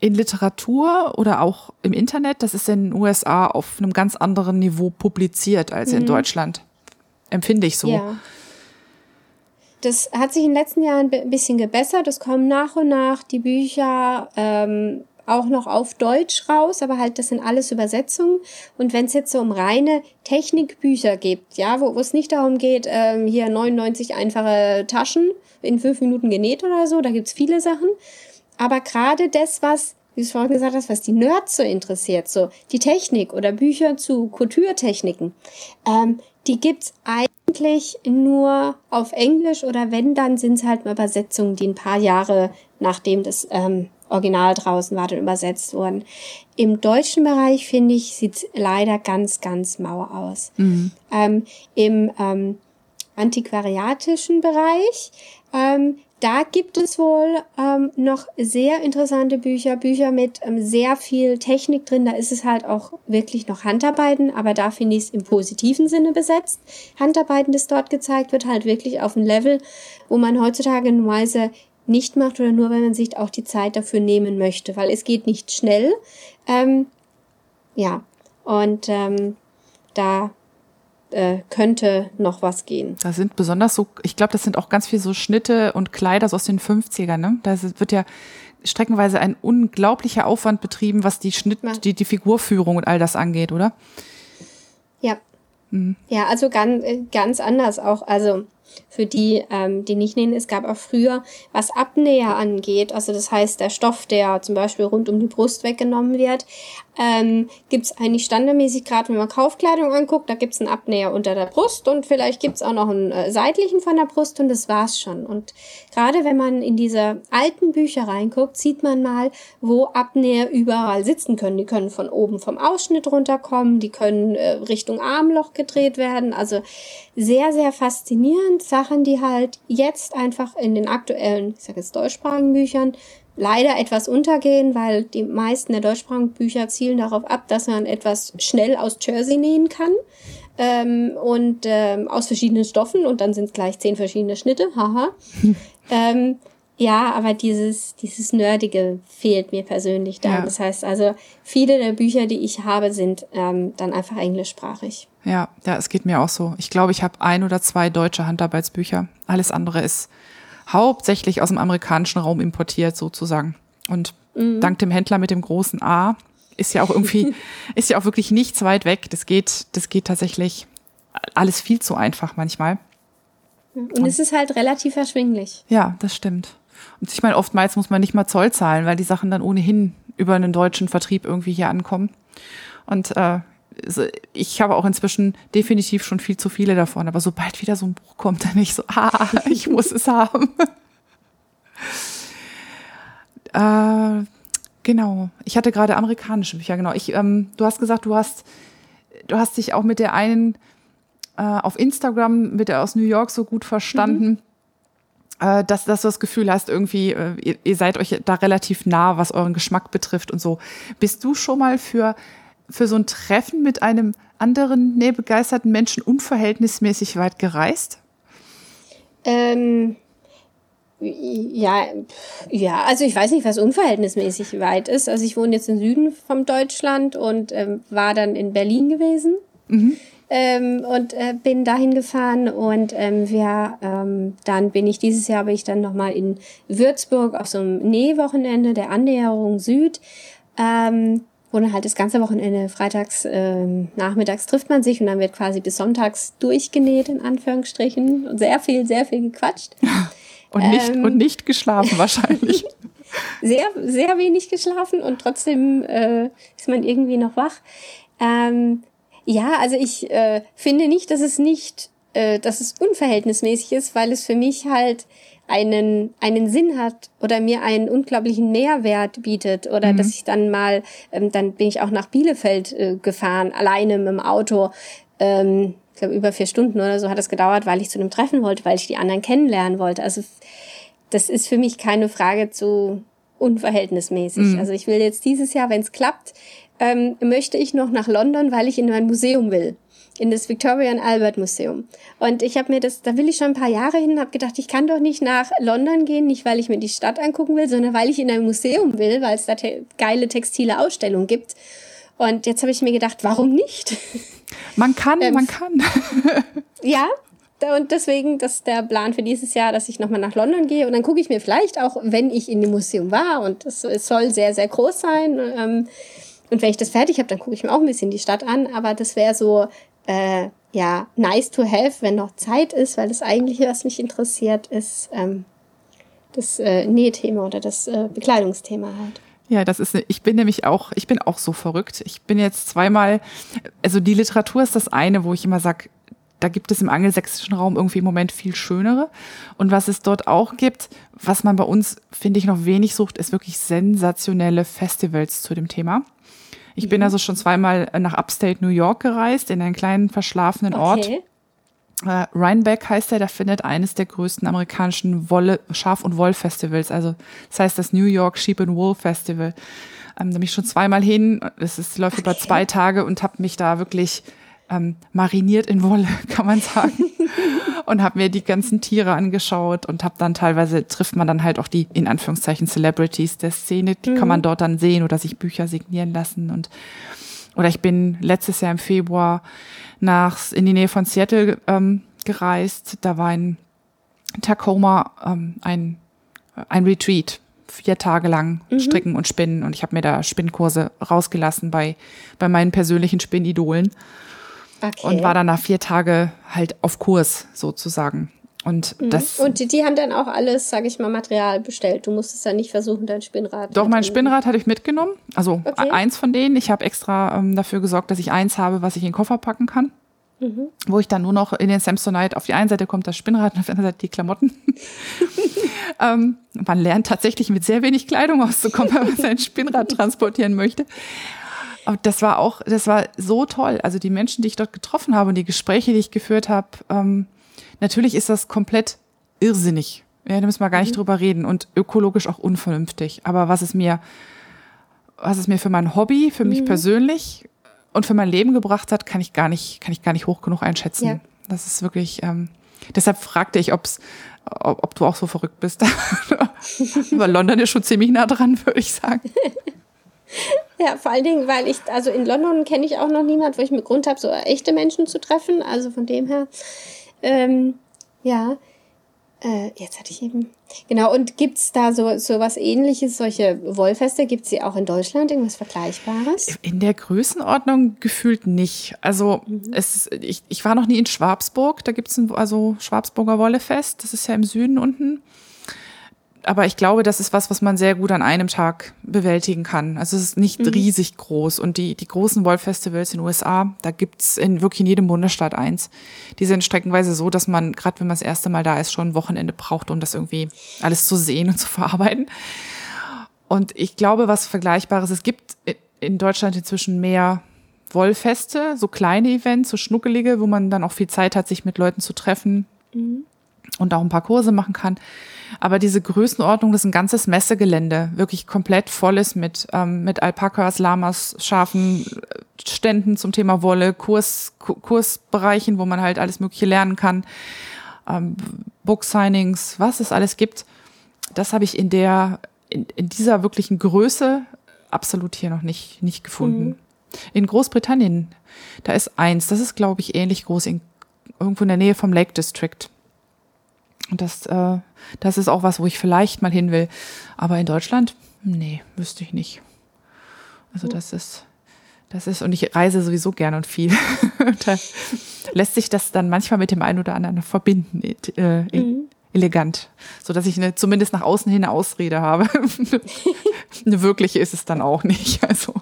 in Literatur oder auch im Internet, das ist in den USA auf einem ganz anderen Niveau publiziert als mhm. in Deutschland. Empfinde ich so. Ja. Das hat sich in den letzten Jahren ein bisschen gebessert. Es kommen nach und nach die Bücher ähm, auch noch auf Deutsch raus, aber halt das sind alles Übersetzungen. Und wenn es jetzt so um reine Technikbücher gibt, ja, wo, es nicht darum geht, ähm, hier 99 einfache Taschen in fünf Minuten genäht oder so, da gibt's viele Sachen. Aber gerade das, was wie du vorhin gesagt hast, was die Nerds so interessiert, so die Technik oder Bücher zu Kulturtechniken, ähm, die gibt's eigentlich nur auf Englisch oder wenn, dann sind's halt mal Übersetzungen, die ein paar Jahre nachdem das ähm, Original draußen war, dann übersetzt wurden. Im deutschen Bereich, finde ich, sieht's leider ganz, ganz mau aus. Mhm. Ähm, Im ähm, antiquariatischen Bereich ähm, da gibt es wohl ähm, noch sehr interessante Bücher, Bücher mit ähm, sehr viel Technik drin. Da ist es halt auch wirklich noch Handarbeiten, aber da finde ich es im positiven Sinne besetzt. Handarbeiten, das dort gezeigt wird, halt wirklich auf ein Level, wo man heutzutage normalerweise nicht macht oder nur, wenn man sich auch die Zeit dafür nehmen möchte, weil es geht nicht schnell. Ähm, ja, und ähm, da äh, könnte noch was gehen. Da sind besonders so, ich glaube, das sind auch ganz viel so Schnitte und Kleider so aus den 50ern, ne? Da wird ja streckenweise ein unglaublicher Aufwand betrieben, was die Schnitt, ja. die, die Figurführung und all das angeht, oder? Ja. Mhm. Ja, also ganz, äh, ganz anders auch. Also für die, ähm, die nicht nähen, es gab auch früher, was Abnäher angeht, also das heißt der Stoff, der zum Beispiel rund um die Brust weggenommen wird, ähm, gibt eigentlich standardmäßig, gerade wenn man Kaufkleidung anguckt, da gibt es einen Abnäher unter der Brust und vielleicht gibt es auch noch einen äh, seitlichen von der Brust und das war's schon. Und gerade wenn man in diese alten Bücher reinguckt, sieht man mal, wo Abnäher überall sitzen können. Die können von oben vom Ausschnitt runterkommen, die können äh, Richtung Armloch gedreht werden. Also sehr, sehr faszinierend. Sachen, die halt jetzt einfach in den aktuellen, ich sage jetzt deutschsprachigen Büchern leider etwas untergehen, weil die meisten der deutschsprachigen Bücher zielen darauf ab, dass man etwas schnell aus Jersey nähen kann ähm, und ähm, aus verschiedenen Stoffen und dann sind es gleich zehn verschiedene Schnitte, haha. [LAUGHS] ähm, ja, aber dieses, dieses Nerdige fehlt mir persönlich da. Ja. Das heißt also, viele der Bücher, die ich habe, sind ähm, dann einfach englischsprachig. Ja, ja, es geht mir auch so. Ich glaube, ich habe ein oder zwei deutsche Handarbeitsbücher. Alles andere ist hauptsächlich aus dem amerikanischen Raum importiert sozusagen. Und mhm. dank dem Händler mit dem großen A ist ja auch irgendwie, [LAUGHS] ist ja auch wirklich nichts weit weg. Das geht, das geht tatsächlich alles viel zu einfach manchmal. Und, Und es ist halt relativ erschwinglich. Ja, das stimmt. Und ich meine, oftmals muss man nicht mal Zoll zahlen, weil die Sachen dann ohnehin über einen deutschen Vertrieb irgendwie hier ankommen. Und äh, ich habe auch inzwischen definitiv schon viel zu viele davon, aber sobald wieder so ein Buch kommt, dann ich so, [LAUGHS] ah, ich muss es haben. [LAUGHS] äh, genau. Ich hatte gerade amerikanische Bücher, genau. Ich, ähm, du hast gesagt, du hast, du hast dich auch mit der einen äh, auf Instagram, mit der aus New York so gut verstanden. Mhm äh, dass, dass du das Gefühl hast, irgendwie, äh, ihr, ihr seid euch da relativ nah, was euren Geschmack betrifft und so. Bist du schon mal für für so ein Treffen mit einem anderen nähbegeisterten Menschen unverhältnismäßig weit gereist? Ähm, ja, ja, also ich weiß nicht, was unverhältnismäßig weit ist. Also ich wohne jetzt im Süden von Deutschland und ähm, war dann in Berlin gewesen. Mhm. Ähm, und äh, bin dahin gefahren und ähm, wir, ähm, dann bin ich dieses Jahr bin ich dann nochmal in Würzburg auf so einem Nähwochenende der Annäherung Süd. Ähm, wo dann halt das ganze Wochenende freitags, ähm, nachmittags trifft man sich und dann wird quasi bis sonntags durchgenäht, in Anführungsstrichen. Und sehr viel, sehr viel gequatscht. [LAUGHS] und, nicht, ähm, und nicht geschlafen wahrscheinlich. [LAUGHS] [LAUGHS] sehr, sehr wenig geschlafen und trotzdem äh, ist man irgendwie noch wach. Ähm, Ja, also ich äh, finde nicht, dass es nicht, äh, dass es unverhältnismäßig ist, weil es für mich halt einen, einen Sinn hat oder mir einen unglaublichen Mehrwert bietet oder mhm. dass ich dann mal, ähm, dann bin ich auch nach Bielefeld äh, gefahren, alleine mit dem Auto. Ähm, ich glaube, über vier Stunden oder so hat es gedauert, weil ich zu einem Treffen wollte, weil ich die anderen kennenlernen wollte. Also das ist für mich keine Frage zu unverhältnismäßig. Mhm. Also ich will jetzt dieses Jahr, wenn es klappt, ähm, möchte ich noch nach London, weil ich in mein Museum will in das Victoria and Albert Museum. Und ich habe mir das, da will ich schon ein paar Jahre hin, habe gedacht, ich kann doch nicht nach London gehen, nicht weil ich mir die Stadt angucken will, sondern weil ich in ein Museum will, weil es da te geile textile Ausstellungen gibt. Und jetzt habe ich mir gedacht, warum nicht? [LAUGHS] Man kann, ähm, man kann. [LAUGHS] ja, und deswegen, das ist der Plan für dieses Jahr, dass ich nochmal nach London gehe. Und dann gucke ich mir vielleicht auch, wenn ich in dem Museum war, und es soll sehr, sehr groß sein. Ähm, und wenn ich das fertig habe, dann gucke ich mir auch ein bisschen die Stadt an. Aber das wäre so, äh, ja, nice to have, wenn noch Zeit ist, weil das eigentliche, was mich interessiert, ist ähm, das äh, Nähthema oder das äh, Bekleidungsthema halt. Ja, das ist, ich bin nämlich auch, ich bin auch so verrückt. Ich bin jetzt zweimal, also die Literatur ist das eine, wo ich immer sag, da gibt es im angelsächsischen Raum irgendwie im Moment viel schönere. Und was es dort auch gibt, was man bei uns, finde ich, noch wenig sucht, ist wirklich sensationelle Festivals zu dem Thema. Ich mhm. bin also schon zweimal nach Upstate New York gereist, in einen kleinen verschlafenen Ort. Okay. Äh, Rhinebeck heißt er, der findet eines der größten amerikanischen Wolle, Schaf- und Woll-Festivals. Also das heißt das New York Sheep and Wool Festival. Ähm, da bin ich schon zweimal hin. Es ist, läuft okay. über zwei Tage und habe mich da wirklich ähm, mariniert in Wolle, [LAUGHS] kann man sagen. [LAUGHS] und habe mir die ganzen Tiere angeschaut und habe dann teilweise trifft man dann halt auch die in Anführungszeichen Celebrities der Szene, die mhm. kann man dort dann sehen oder sich Bücher signieren lassen und oder ich bin letztes Jahr im Februar nach in die Nähe von Seattle ähm, gereist. Da war in Tacoma ähm, ein ein Retreat vier Tage lang mhm. stricken und spinnen und ich habe mir da Spinnkurse rausgelassen bei bei meinen persönlichen Spinnidolen Okay. Und war dann nach vier Tage halt auf Kurs sozusagen. Und mhm. das. Und die, die, haben dann auch alles, sage ich mal, Material bestellt. Du musstest dann nicht versuchen, dein Spinnrad. Doch, mein Spinnrad hatte ich mitgenommen. Also okay. eins von denen. Ich habe extra ähm, dafür gesorgt, dass ich eins habe, was ich in den Koffer packen kann. Mhm. Wo ich dann nur noch in den Samsonite, auf die einen Seite kommt das Spinnrad und auf der anderen Seite die Klamotten. [LAUGHS] ähm, man lernt tatsächlich mit sehr wenig Kleidung auszukommen, wenn man [LAUGHS] sein Spinnrad transportieren möchte. Aber das war auch, das war so toll. Also die Menschen, die ich dort getroffen habe und die Gespräche, die ich geführt habe, ähm, natürlich ist das komplett irrsinnig. Ja, da müssen wir gar nicht mhm. drüber reden und ökologisch auch unvernünftig. Aber was es mir, was es mir für mein Hobby, für mich mhm. persönlich und für mein Leben gebracht hat, kann ich gar nicht, kann ich gar nicht hoch genug einschätzen. Ja. Das ist wirklich, ähm, deshalb fragte ich, ob's, ob, ob du auch so verrückt bist. [LAUGHS] Aber London ist schon ziemlich nah dran, würde ich sagen. [LAUGHS] [LAUGHS] Ja, vor allen Dingen, weil ich, also in London kenne ich auch noch niemand, wo ich mit Grund habe, so echte Menschen zu treffen. Also von dem her, ähm, ja. Äh, jetzt hatte ich eben. Genau, und gibt's da so, so was ähnliches, solche Wollfeste? Gibt's sie auch in Deutschland, irgendwas Vergleichbares? In der Größenordnung gefühlt nicht. Also mhm. es, ich, ich war noch nie in Schwabsburg, da gibt's ein also Schwabsburger Wollefest, das ist ja im Süden unten aber ich glaube, das ist was, was man sehr gut an einem Tag bewältigen kann. Also es ist nicht mhm. riesig groß. Und die, die großen Wolf-Festivals in den USA, da gibt's in wirklich in jedem Bundesstaat eins. Die sind streckenweise so, dass man, gerade wenn man das erste Mal da ist, schon ein Wochenende braucht, um das irgendwie alles zu sehen und zu verarbeiten. Und ich glaube, was Vergleichbares, es gibt in Deutschland inzwischen mehr Wollfeste, so kleine Events, so schnuckelige, wo man dann auch viel Zeit hat, sich mit Leuten zu treffen mhm. Und auch ein paar Kurse machen kann. Aber diese Größenordnung, das ist ein ganzes Messegelände, wirklich komplett voll ist mit, ähm, mit Alpakas, Lamas, Schafen, Ständen zum Thema Wolle, Kurs, Kursbereichen, wo man halt alles Mögliche lernen kann, ähm, Book-Signings, was es alles gibt. Das habe ich in der, in, in dieser wirklichen Größe absolut hier noch nicht, nicht gefunden. Mhm. In Großbritannien, da ist eins, das ist, glaube ich, ähnlich groß, in, irgendwo in der Nähe vom Lake District. Und das, äh, das ist auch was, wo ich vielleicht mal hin will. Aber in Deutschland, nee, wüsste ich nicht. Also das ist, das ist, und ich reise sowieso gern und viel. [LAUGHS] da lässt sich das dann manchmal mit dem einen oder anderen verbinden. Äh, mhm. elegant, so dass ich eine, zumindest nach außen hin eine Ausrede habe. [LAUGHS] eine wirkliche ist es dann auch nicht. Also.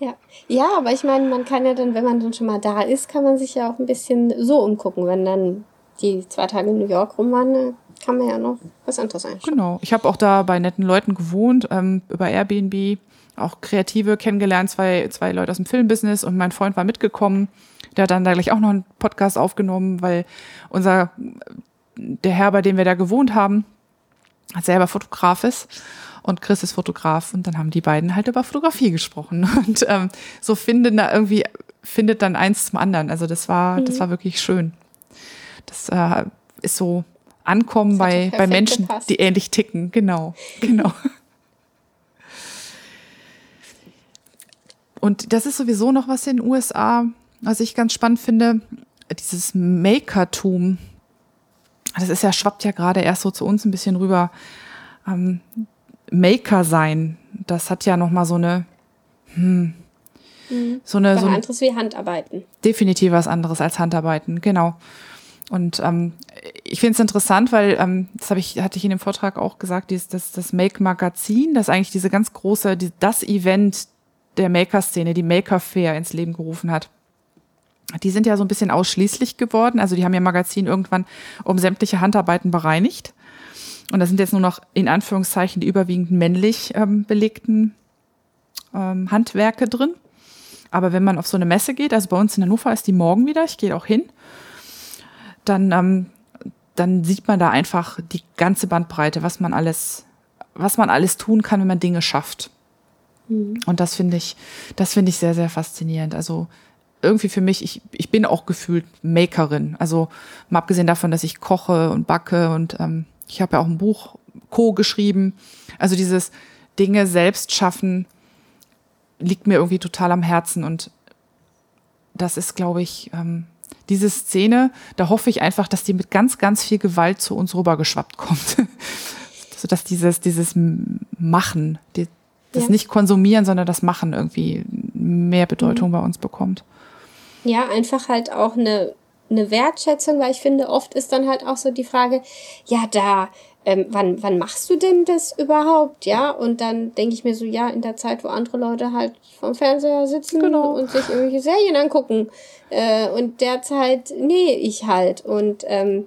Ja. ja, aber ich meine, man kann ja dann, wenn man dann schon mal da ist, kann man sich ja auch ein bisschen so umgucken. Wenn dann die zwei Tage in New York rum waren, kann man ja noch was anderes einschauen. Genau. Ich habe auch da bei netten Leuten gewohnt, ähm, über Airbnb, auch Kreative kennengelernt, zwei, zwei Leute aus dem Filmbusiness und mein Freund war mitgekommen. Der hat dann da gleich auch noch einen Podcast aufgenommen, weil unser, der Herr, bei dem wir da gewohnt haben, selber Fotograf ist und Chris ist Fotograf und dann haben die beiden halt über Fotografie gesprochen [LAUGHS] und ähm, so finden da irgendwie findet dann eins zum anderen. Also das war mhm. das war wirklich schön. Das äh, ist so Ankommen bei bei Menschen, gepasst. die ähnlich ticken. Genau, [LAUGHS] genau. und das ist sowieso noch was in den USA, was ich ganz spannend finde, dieses Makertum. Das ist ja schwappt ja gerade erst so zu uns ein bisschen rüber. Ähm, Maker sein, das hat ja noch mal so eine hm, mhm. so eine was so anderes wie Handarbeiten. Definitiv was anderes als Handarbeiten, genau. Und ähm, ich finde es interessant, weil ähm, das habe ich hatte ich in dem Vortrag auch gesagt, dieses, das das Make Magazin, das eigentlich diese ganz große die, das Event der Maker-Szene, die Maker Fair ins Leben gerufen hat. Die sind ja so ein bisschen ausschließlich geworden. Also die haben ihr Magazin irgendwann um sämtliche Handarbeiten bereinigt. Und da sind jetzt nur noch in Anführungszeichen die überwiegend männlich ähm, belegten ähm, Handwerke drin. Aber wenn man auf so eine Messe geht, also bei uns in Hannover ist die morgen wieder, ich gehe auch hin, dann, ähm, dann sieht man da einfach die ganze Bandbreite, was man alles, was man alles tun kann, wenn man Dinge schafft. Mhm. Und das finde ich, das finde ich sehr, sehr faszinierend. Also irgendwie für mich, ich, ich bin auch gefühlt Makerin. Also mal abgesehen davon, dass ich koche und backe und ähm, ich habe ja auch ein Buch Co geschrieben. Also dieses Dinge selbst schaffen liegt mir irgendwie total am Herzen und das ist, glaube ich, ähm, diese Szene, da hoffe ich einfach, dass die mit ganz, ganz viel Gewalt zu uns rübergeschwappt kommt. [LAUGHS] so dass dieses, dieses Machen, die, das ja. nicht konsumieren, sondern das Machen irgendwie mehr Bedeutung mhm. bei uns bekommt. Ja, einfach halt auch eine eine Wertschätzung, weil ich finde, oft ist dann halt auch so die Frage, ja, da, ähm, wann, wann machst du denn das überhaupt, ja? Und dann denke ich mir so, ja, in der Zeit, wo andere Leute halt vom Fernseher sitzen genau. und sich irgendwelche Serien angucken. Äh, und derzeit nähe ich halt. Und ähm,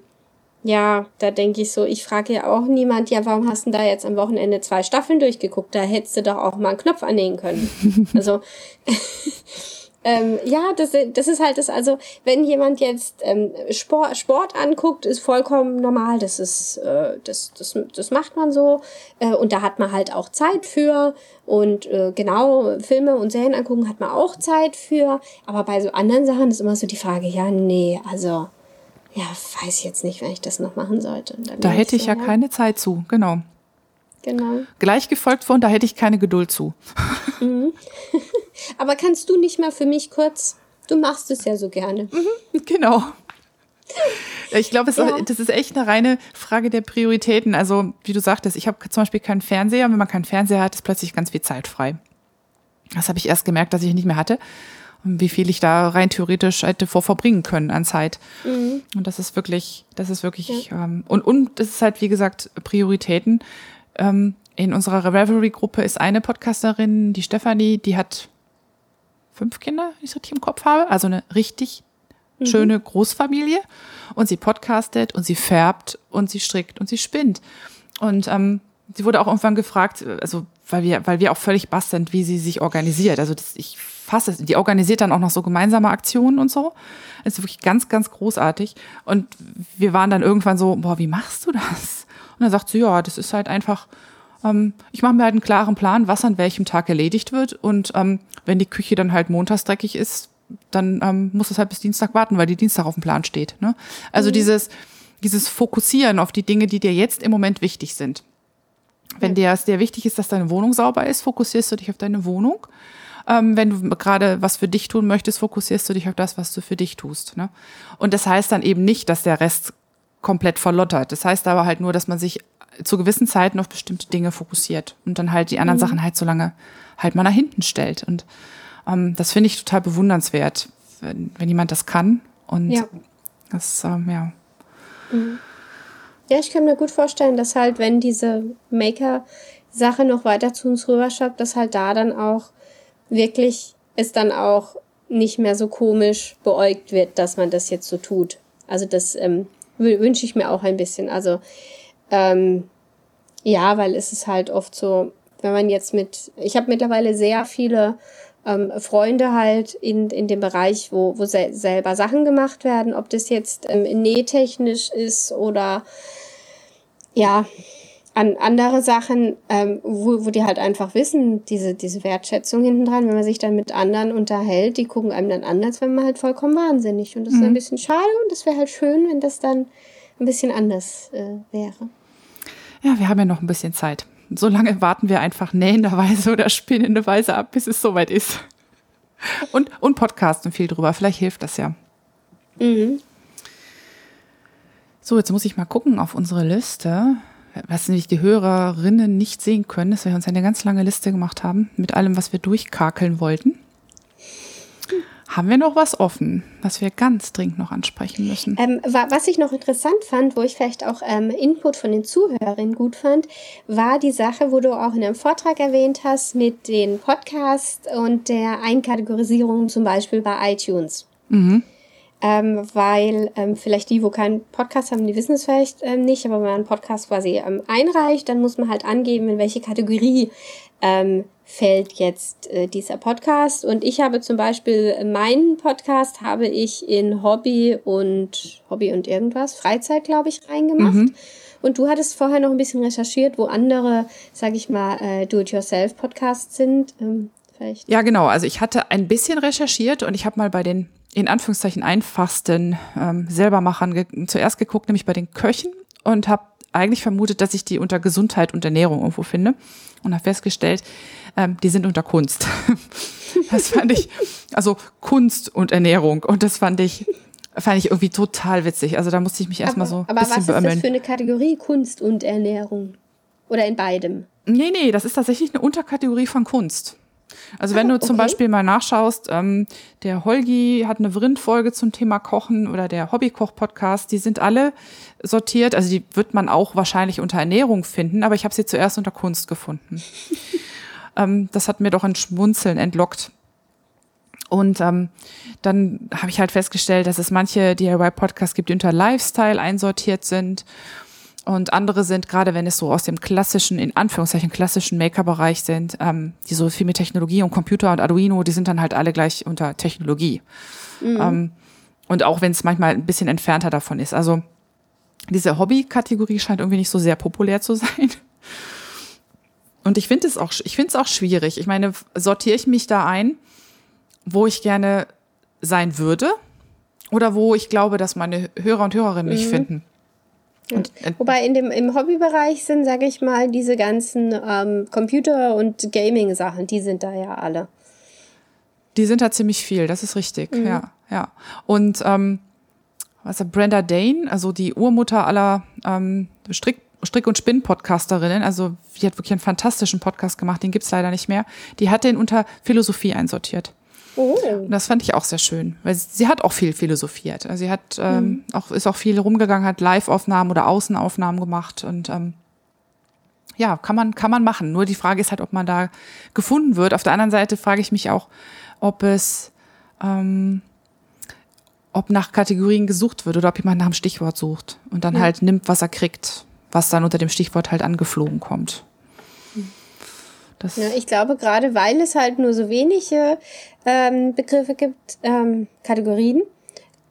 ja, da denke ich so, ich frage ja auch niemand, ja, warum hast du da jetzt am Wochenende zwei Staffeln durchgeguckt? Da hättest du doch auch mal einen Knopf annähen können. [LAUGHS] also [LAUGHS] ähm, ja, das, das ist halt das, also wenn jemand jetzt ähm, Sport, Sport anguckt, ist vollkommen normal, das ist, äh, das, das, das macht man so äh, und da hat man halt auch Zeit für und äh, genau, Filme und Serien angucken hat man auch Zeit für, aber bei so anderen Sachen ist immer so die Frage, ja, nee, also ja, weiß ich jetzt nicht, wenn ich das noch machen sollte. Da hätte ich so, ja, ja keine Zeit zu, genau. Genau. Gleich gefolgt von, da hätte ich keine Geduld zu. Mhm. [LAUGHS] Aber kannst du nicht mal für mich kurz, du machst es ja so gerne. Mhm, genau. Ich glaube, ja. das ist echt eine reine Frage der Prioritäten. Also, wie du sagtest, ich habe zum Beispiel keinen Fernseher. Wenn man keinen Fernseher hat, ist plötzlich ganz viel Zeit frei. Das habe ich erst gemerkt, dass ich nicht mehr hatte. Und wie viel ich da rein theoretisch hätte vor verbringen können an Zeit. Mhm. Und das ist wirklich, das ist wirklich, ja. ähm, und, und das ist halt, wie gesagt, Prioritäten. Ähm, in unserer Revelry-Gruppe ist eine Podcasterin, die Stefanie, die hat fünf Kinder, wenn ich es richtig im Kopf habe. Also eine richtig mhm. schöne Großfamilie. Und sie podcastet und sie färbt und sie strickt und sie spinnt. Und ähm, sie wurde auch irgendwann gefragt, also weil wir, weil wir auch völlig bass sind, wie sie sich organisiert. Also das, ich fasse es, die organisiert dann auch noch so gemeinsame Aktionen und so. Das ist wirklich ganz, ganz großartig. Und wir waren dann irgendwann so, boah, wie machst du das? Und dann sagt sie, ja, das ist halt einfach, ähm, ich mache mir halt einen klaren Plan, was an welchem Tag erledigt wird. Und ähm, wenn die Küche dann halt montags dreckig ist, dann ähm, muss es halt bis Dienstag warten, weil die Dienstag auf dem Plan steht. Ne? Also mhm. dieses, dieses Fokussieren auf die Dinge, die dir jetzt im Moment wichtig sind. Wenn dir es dir wichtig ist, dass deine Wohnung sauber ist, fokussierst du dich auf deine Wohnung. Ähm, wenn du gerade was für dich tun möchtest, fokussierst du dich auf das, was du für dich tust. Ne? Und das heißt dann eben nicht, dass der Rest komplett verlottert. Das heißt aber halt nur, dass man sich zu gewissen Zeiten auf bestimmte Dinge fokussiert und dann halt die anderen mhm. Sachen halt so lange halt mal nach hinten stellt. Und ähm, das finde ich total bewundernswert, wenn, wenn jemand das kann. Und ja. das, ähm, ja. Mhm. Ja, ich kann mir gut vorstellen, dass halt, wenn diese Maker-Sache noch weiter zu uns rüberschreibt, dass halt da dann auch wirklich es dann auch nicht mehr so komisch beäugt wird, dass man das jetzt so tut. Also das ähm, wünsche ich mir auch ein bisschen. Also ähm, ja, weil es ist halt oft so, wenn man jetzt mit, ich habe mittlerweile sehr viele ähm, Freunde halt in, in dem Bereich, wo, wo se selber Sachen gemacht werden, ob das jetzt ähm, nähtechnisch ist oder ja, an andere Sachen, ähm, wo, wo die halt einfach wissen, diese, diese Wertschätzung hinten dran, wenn man sich dann mit anderen unterhält, die gucken einem dann an, als wenn man halt vollkommen wahnsinnig. Und das mhm. ist ein bisschen schade und das wäre halt schön, wenn das dann ein bisschen anders äh, wäre. Ja, wir haben ja noch ein bisschen Zeit. So lange warten wir einfach nähenderweise oder spinnenderweise ab, bis es soweit ist. Und, und podcasten viel drüber. Vielleicht hilft das ja. Mhm. So, jetzt muss ich mal gucken auf unsere Liste was nämlich die Hörerinnen nicht sehen können, dass wir uns eine ganz lange Liste gemacht haben mit allem, was wir durchkakeln wollten. Haben wir noch was offen, was wir ganz dringend noch ansprechen müssen? Ähm, was ich noch interessant fand, wo ich vielleicht auch ähm, Input von den Zuhörerinnen gut fand, war die Sache, wo du auch in einem Vortrag erwähnt hast mit den Podcasts und der Einkategorisierung zum Beispiel bei iTunes. Mhm ähm, weil ähm, vielleicht die, wo keinen Podcast haben, die wissen es vielleicht ähm, nicht, aber wenn man einen Podcast quasi ähm, einreicht, dann muss man halt angeben, in welche Kategorie ähm, fällt jetzt äh, dieser Podcast. Und ich habe zum Beispiel meinen Podcast habe ich in Hobby und Hobby und irgendwas, Freizeit, glaube ich, reingemacht. Mhm. Und du hattest vorher noch ein bisschen recherchiert, wo andere, sag ich mal, äh, Do-it-yourself-Podcasts sind. Ähm, vielleicht. Ja, genau. Also ich hatte ein bisschen recherchiert und ich habe mal bei den in Anführungszeichen einfachsten ähm, Selbermachern ge zuerst geguckt, nämlich bei den Köchen und habe eigentlich vermutet, dass ich die unter Gesundheit und Ernährung irgendwo finde und habe festgestellt, ähm, die sind unter Kunst. [LAUGHS] das fand ich, also Kunst und Ernährung und das fand ich fand ich irgendwie total witzig. Also da musste ich mich erstmal so ein bisschen Aber was ist das für eine Kategorie Kunst und Ernährung? Oder in beidem? Nee, nee, das ist tatsächlich eine Unterkategorie von Kunst. Also wenn ah, du zum okay. Beispiel mal nachschaust, ähm, der Holgi hat eine Vrindfolge zum Thema Kochen oder der Hobbykoch-Podcast, die sind alle sortiert. Also die wird man auch wahrscheinlich unter Ernährung finden, aber ich habe sie zuerst unter Kunst gefunden. [LAUGHS] ähm, das hat mir doch ein Schmunzeln entlockt. Und ähm, dann habe ich halt festgestellt, dass es manche DIY-Podcasts gibt, die unter Lifestyle einsortiert sind und andere sind, gerade wenn es so aus dem klassischen, in Anführungszeichen klassischen Maker-Bereich sind, ähm, die so viel mit Technologie und Computer und Arduino, die sind dann halt alle gleich unter Technologie. Mhm. Ähm, und auch wenn es manchmal ein bisschen entfernter davon ist. Also diese Hobby-Kategorie scheint irgendwie nicht so sehr populär zu [LAUGHS] sein. Und ich finde es auch, ich finde es auch schwierig. Ich meine, sortiere ich mich da ein, wo ich gerne sein würde oder wo ich glaube, dass meine Hörer und Hörerinnen mich mhm. finden. Und, äh, Wobei in dem, im Hobbybereich sind, sage ich mal, diese ganzen ähm, Computer- und Gaming-Sachen, die sind da ja alle. Die sind da ziemlich viel, das ist richtig, mhm. ja, ja. Und ähm, was ist Brenda Dane, also die Urmutter aller ähm, Strick, Strick- und Spinn-Podcasterinnen, also die hat wirklich einen fantastischen Podcast gemacht, den gibt's leider nicht mehr. Die hat den unter Philosophie einsortiert. Oh. Und das fand ich auch sehr schön, weil sie hat auch viel philosophiert. Also sie hat ähm, mhm. auch ist auch viel rumgegangen, hat Live-Aufnahmen oder Außenaufnahmen gemacht und ähm, ja, kann man kann man machen. Nur die Frage ist halt, ob man da gefunden wird. Auf der anderen Seite frage ich mich auch, ob es ähm, ob nach Kategorien gesucht wird oder ob jemand nach einem Stichwort sucht und dann ja. halt nimmt, was er kriegt, was dann unter dem Stichwort halt angeflogen kommt. Das ja, ich glaube, gerade weil es halt nur so wenige ähm, Begriffe gibt, ähm, Kategorien,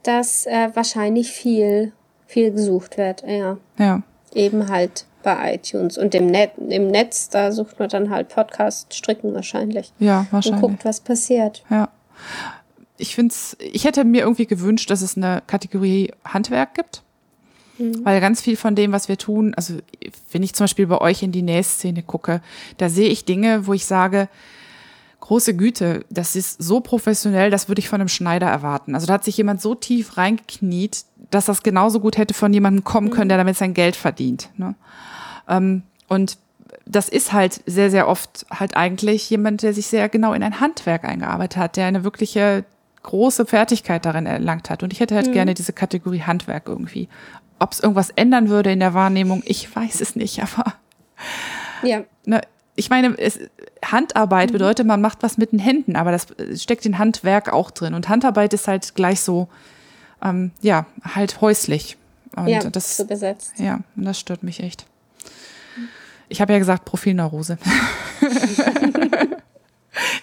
dass äh, wahrscheinlich viel, viel gesucht wird. Ja. ja. Eben halt bei iTunes und im, Net, im Netz, da sucht man dann halt Podcast stricken wahrscheinlich. Ja, wahrscheinlich. Und guckt, was passiert. Ja. Ich finde ich hätte mir irgendwie gewünscht, dass es eine Kategorie Handwerk gibt. Mhm. Weil ganz viel von dem, was wir tun, also wenn ich zum Beispiel bei euch in die Nähszene gucke, da sehe ich Dinge, wo ich sage, große Güte, das ist so professionell, das würde ich von einem Schneider erwarten. Also da hat sich jemand so tief reingekniet, dass das genauso gut hätte von jemandem kommen können, der damit sein Geld verdient. Ne? Ähm, und das ist halt sehr, sehr oft halt eigentlich jemand, der sich sehr genau in ein Handwerk eingearbeitet hat, der eine wirkliche große Fertigkeit darin erlangt hat. Und ich hätte halt mhm. gerne diese Kategorie Handwerk irgendwie ob es irgendwas ändern würde in der Wahrnehmung, ich weiß es nicht, aber Ja. ne, ich meine, es, Handarbeit Mhm. bedeutet, man macht was mit den Händen, aber das steckt in Handwerk auch drin. Und Handarbeit ist halt gleich so, ähm, ja, halt häuslich. Und ja, das, so besetzt. ja, und das stört mich echt. Ich habe ja gesagt, Profilneurose. [LAUGHS]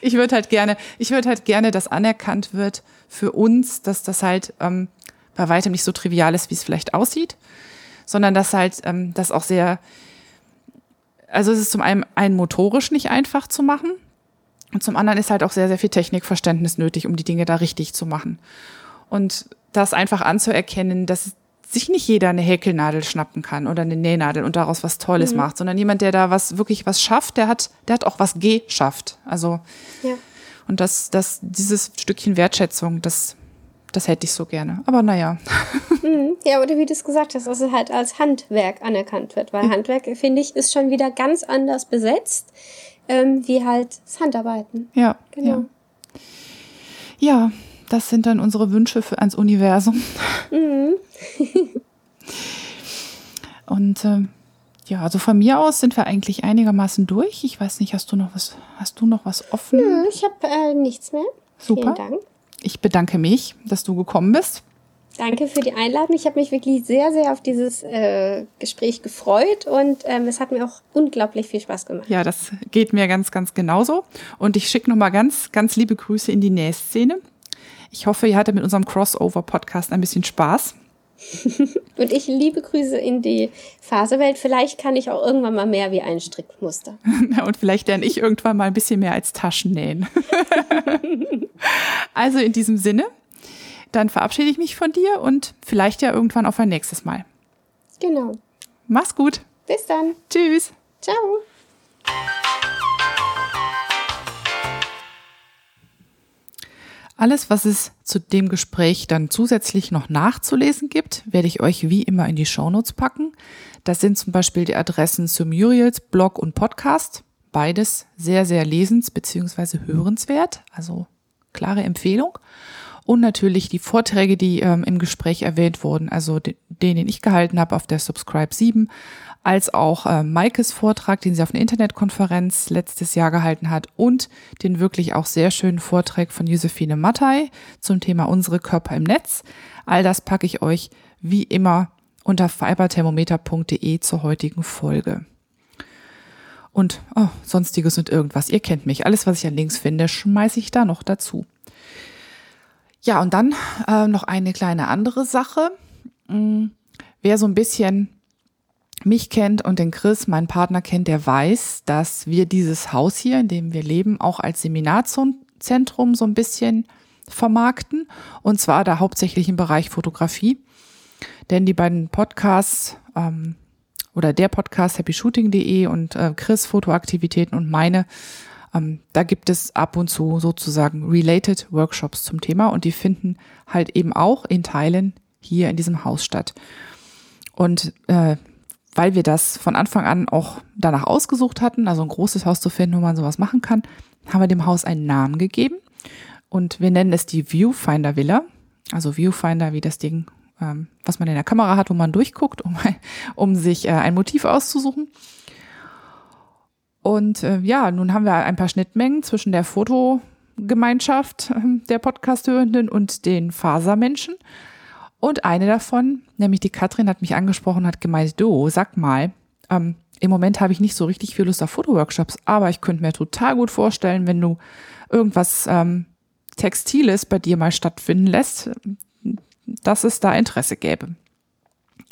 ich würde halt gerne, ich würde halt gerne, dass anerkannt wird für uns, dass das halt ähm, bei weitem nicht so trivial ist, wie es vielleicht aussieht, sondern dass halt ähm, das auch sehr, also es ist zum einen, einen motorisch nicht einfach zu machen und zum anderen ist halt auch sehr, sehr viel Technikverständnis nötig, um die Dinge da richtig zu machen. Und das einfach anzuerkennen, dass sich nicht jeder eine Häkelnadel schnappen kann oder eine Nähnadel und daraus was Tolles macht, sondern jemand, der da was wirklich was schafft, der hat, der hat auch was geschafft. Also Ja. und das, das, dieses Stückchen Wertschätzung, das, das hätte ich so gerne. Aber naja, [LAUGHS] Mhm. Ja, oder wie du es gesagt hast, dass es halt als Handwerk anerkannt wird. Weil Handwerk, finde ich, ist schon wieder ganz anders besetzt, ähm, wie halt das Handarbeiten. ja, Genau. ja. Ja, das sind dann unsere Wünsche für ans Universum. [LAUGHS] Und ähm, ja, also von mir aus sind wir eigentlich einigermaßen durch. Ich weiß nicht, hast du noch was, hast du noch was offen? Hm, Ich habe äh, nichts mehr. Super. Vielen Dank. Ich bedanke mich, dass du gekommen bist. Danke für die Einladung. Ich habe mich wirklich sehr, sehr auf dieses äh, Gespräch gefreut und ähm, es hat mir auch unglaublich viel Spaß gemacht. Ja, das geht mir ganz, ganz genauso. Und ich schicke nochmal ganz, ganz liebe Grüße in die Nähszene. Ich hoffe, ihr hattet mit unserem Crossover-Podcast ein bisschen Spaß. [LAUGHS] Und ich liebe Grüße in die Faserwelt. Vielleicht kann ich auch irgendwann mal mehr wie ein Strickmuster. [LAUGHS] Und vielleicht lerne ich irgendwann mal ein bisschen mehr als Taschen nähen. [LAUGHS] also in diesem Sinne, dann verabschiede ich mich von dir und vielleicht ja irgendwann auf ein nächstes Mal. Genau. Mach's gut. Bis dann. Tschüss. Ciao. Alles, was es zu dem Gespräch dann zusätzlich noch nachzulesen gibt, werde ich euch wie immer in die Shownotes packen. Das sind zum Beispiel die Adressen zu Muriels Blog und Podcast. Beides sehr, sehr lesens- bzw. hörenswert. Also klare Empfehlung. Und natürlich die Vorträge, die ähm, im Gespräch erwähnt wurden, also den, den ich gehalten habe auf der Subscribe 7, als auch äh, Maikes Vortrag, den sie auf einer Internetkonferenz letztes Jahr gehalten hat und den wirklich auch sehr schönen Vortrag von Josephine Mattei zum Thema unsere Körper im Netz. All das packe ich euch wie immer unter fiberthermometer.de zur heutigen Folge. Und oh, sonstiges und irgendwas. Ihr kennt mich. Alles, was ich an Links finde, schmeiße ich da noch dazu. Ja, und dann äh, noch eine kleine andere Sache. Hm, wer so ein bisschen mich kennt und den Chris, meinen Partner kennt, der weiß, dass wir dieses Haus hier, in dem wir leben, auch als Seminarzentrum so ein bisschen vermarkten. Und zwar da hauptsächlich im Bereich Fotografie. Denn die beiden Podcasts ähm, oder der Podcast happyshooting.de und äh, Chris Fotoaktivitäten und meine, ähm, da gibt es ab und zu sozusagen related Workshops zum Thema und die finden halt eben auch in Teilen hier in diesem Haus statt. Und äh, weil wir das von Anfang an auch danach ausgesucht hatten, also ein großes Haus zu finden, wo man sowas machen kann, haben wir dem Haus einen Namen gegeben und wir nennen es die Viewfinder Villa. Also Viewfinder wie das Ding, ähm, was man in der Kamera hat, wo man durchguckt, um, um sich äh, ein Motiv auszusuchen. Und äh, ja, nun haben wir ein paar Schnittmengen zwischen der Fotogemeinschaft äh, der Podcast-Hörenden und den Fasermenschen. Und eine davon, nämlich die Katrin, hat mich angesprochen, hat gemeint, du, sag mal, ähm, im Moment habe ich nicht so richtig viel Lust auf Fotoworkshops, aber ich könnte mir total gut vorstellen, wenn du irgendwas ähm, Textiles bei dir mal stattfinden lässt, dass es da Interesse gäbe.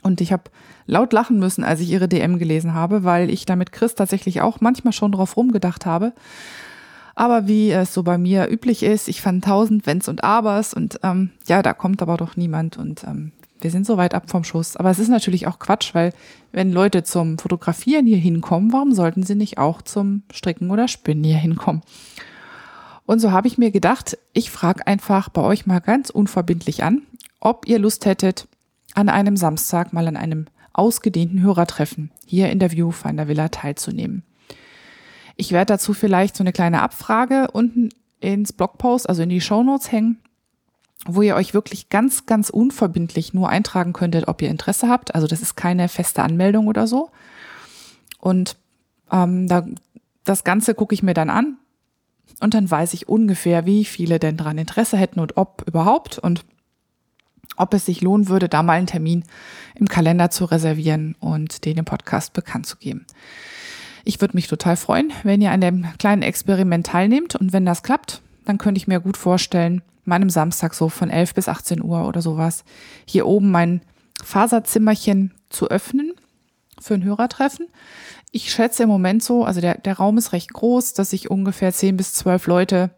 Und ich habe laut lachen müssen, als ich ihre DM gelesen habe, weil ich da mit Chris tatsächlich auch manchmal schon drauf rumgedacht habe. Aber wie es so bei mir üblich ist, ich fand tausend Wenns und Abers und ähm, ja, da kommt aber doch niemand und ähm, wir sind so weit ab vom Schuss. Aber es ist natürlich auch Quatsch, weil wenn Leute zum Fotografieren hier hinkommen, warum sollten sie nicht auch zum Stricken oder Spinnen hier hinkommen? Und so habe ich mir gedacht, ich frage einfach bei euch mal ganz unverbindlich an, ob ihr Lust hättet, an einem Samstag mal an einem ausgedehnten Hörertreffen hier in der Viewfinder Villa teilzunehmen. Ich werde dazu vielleicht so eine kleine Abfrage unten ins Blogpost, also in die Shownotes hängen. wo ihr euch wirklich ganz, ganz unverbindlich nur eintragen könntet, ob ihr Interesse habt. Also das ist keine feste Anmeldung oder so. Und ähm, da, das Ganze gucke ich mir dann an und dann weiß ich ungefähr, wie viele denn daran Interesse hätten und ob überhaupt und ob es sich lohnen würde, da mal einen Termin im Kalender zu reservieren und den im Podcast bekannt zu geben. Ich würde mich total freuen, wenn ihr an dem kleinen Experiment teilnehmt und wenn das klappt, dann könnte ich mir gut vorstellen, meinem Samstag so von 11 bis 18 Uhr oder sowas hier oben mein Faserzimmerchen zu öffnen für ein Hörertreffen. Ich schätze im Moment so, also der, der Raum ist recht groß, dass ich ungefähr 10 bis 12 Leute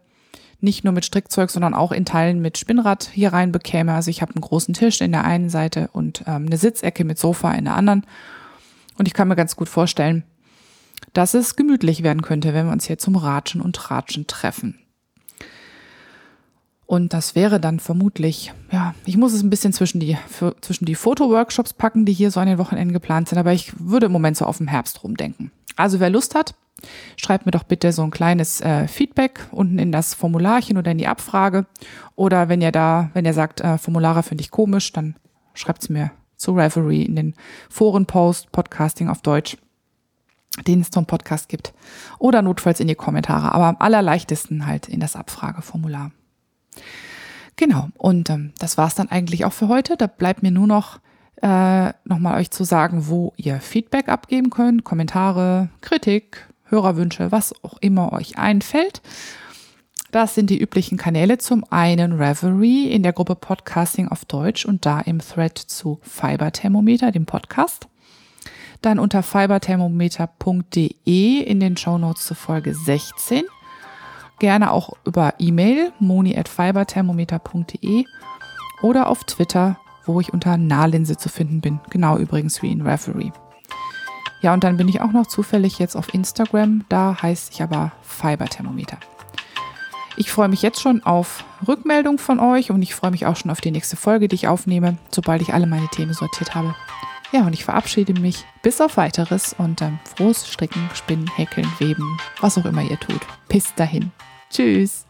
nicht nur mit Strickzeug, sondern auch in Teilen mit Spinnrad hier rein bekäme. Also ich habe einen großen Tisch in der einen Seite und ähm, eine Sitzecke mit Sofa in der anderen. Und ich kann mir ganz gut vorstellen, dass es gemütlich werden könnte, wenn wir uns hier zum Ratschen und Tratschen treffen. Und das wäre dann vermutlich, ja, ich muss es ein bisschen zwischen die, für, zwischen die Fotoworkshops packen, die hier so an den Wochenenden geplant sind, aber ich würde im Moment so auf den Herbst rumdenken. Also wer Lust hat, schreibt mir doch bitte so ein kleines äh, Feedback unten in das Formularchen oder in die Abfrage. Oder wenn ihr da, wenn ihr sagt, äh, Formulare finde ich komisch, dann schreibt es mir zu Reverie in den Forenpost, Podcasting auf Deutsch, den es zum Podcast gibt. Oder notfalls in die Kommentare, aber am allerleichtesten halt in das Abfrageformular. Genau, und ähm, das war's dann eigentlich auch für heute. Da bleibt mir nur noch äh, nochmal euch zu sagen, wo ihr Feedback abgeben könnt, Kommentare, Kritik, Hörerwünsche, was auch immer euch einfällt. Das sind die üblichen Kanäle. Zum einen Reverie in der Gruppe Podcasting auf Deutsch und da im Thread zu Fiber Thermometer, dem Podcast. Dann unter fiberthermometer.de in den Show Notes zur Folge 16 gerne auch über E-Mail moni@fiberthermometer.de oder auf Twitter, wo ich unter Nahlinse zu finden bin. Genau übrigens wie in Referee. Ja, und dann bin ich auch noch zufällig jetzt auf Instagram. Da heißt ich aber Fiberthermometer. Ich freue mich jetzt schon auf Rückmeldung von euch und ich freue mich auch schon auf die nächste Folge, die ich aufnehme, sobald ich alle meine Themen sortiert habe. Ja, und ich verabschiede mich bis auf weiteres und ähm, frohes Stricken, Spinnen, Häkeln, Weben, was auch immer ihr tut. Bis dahin. Tschüss.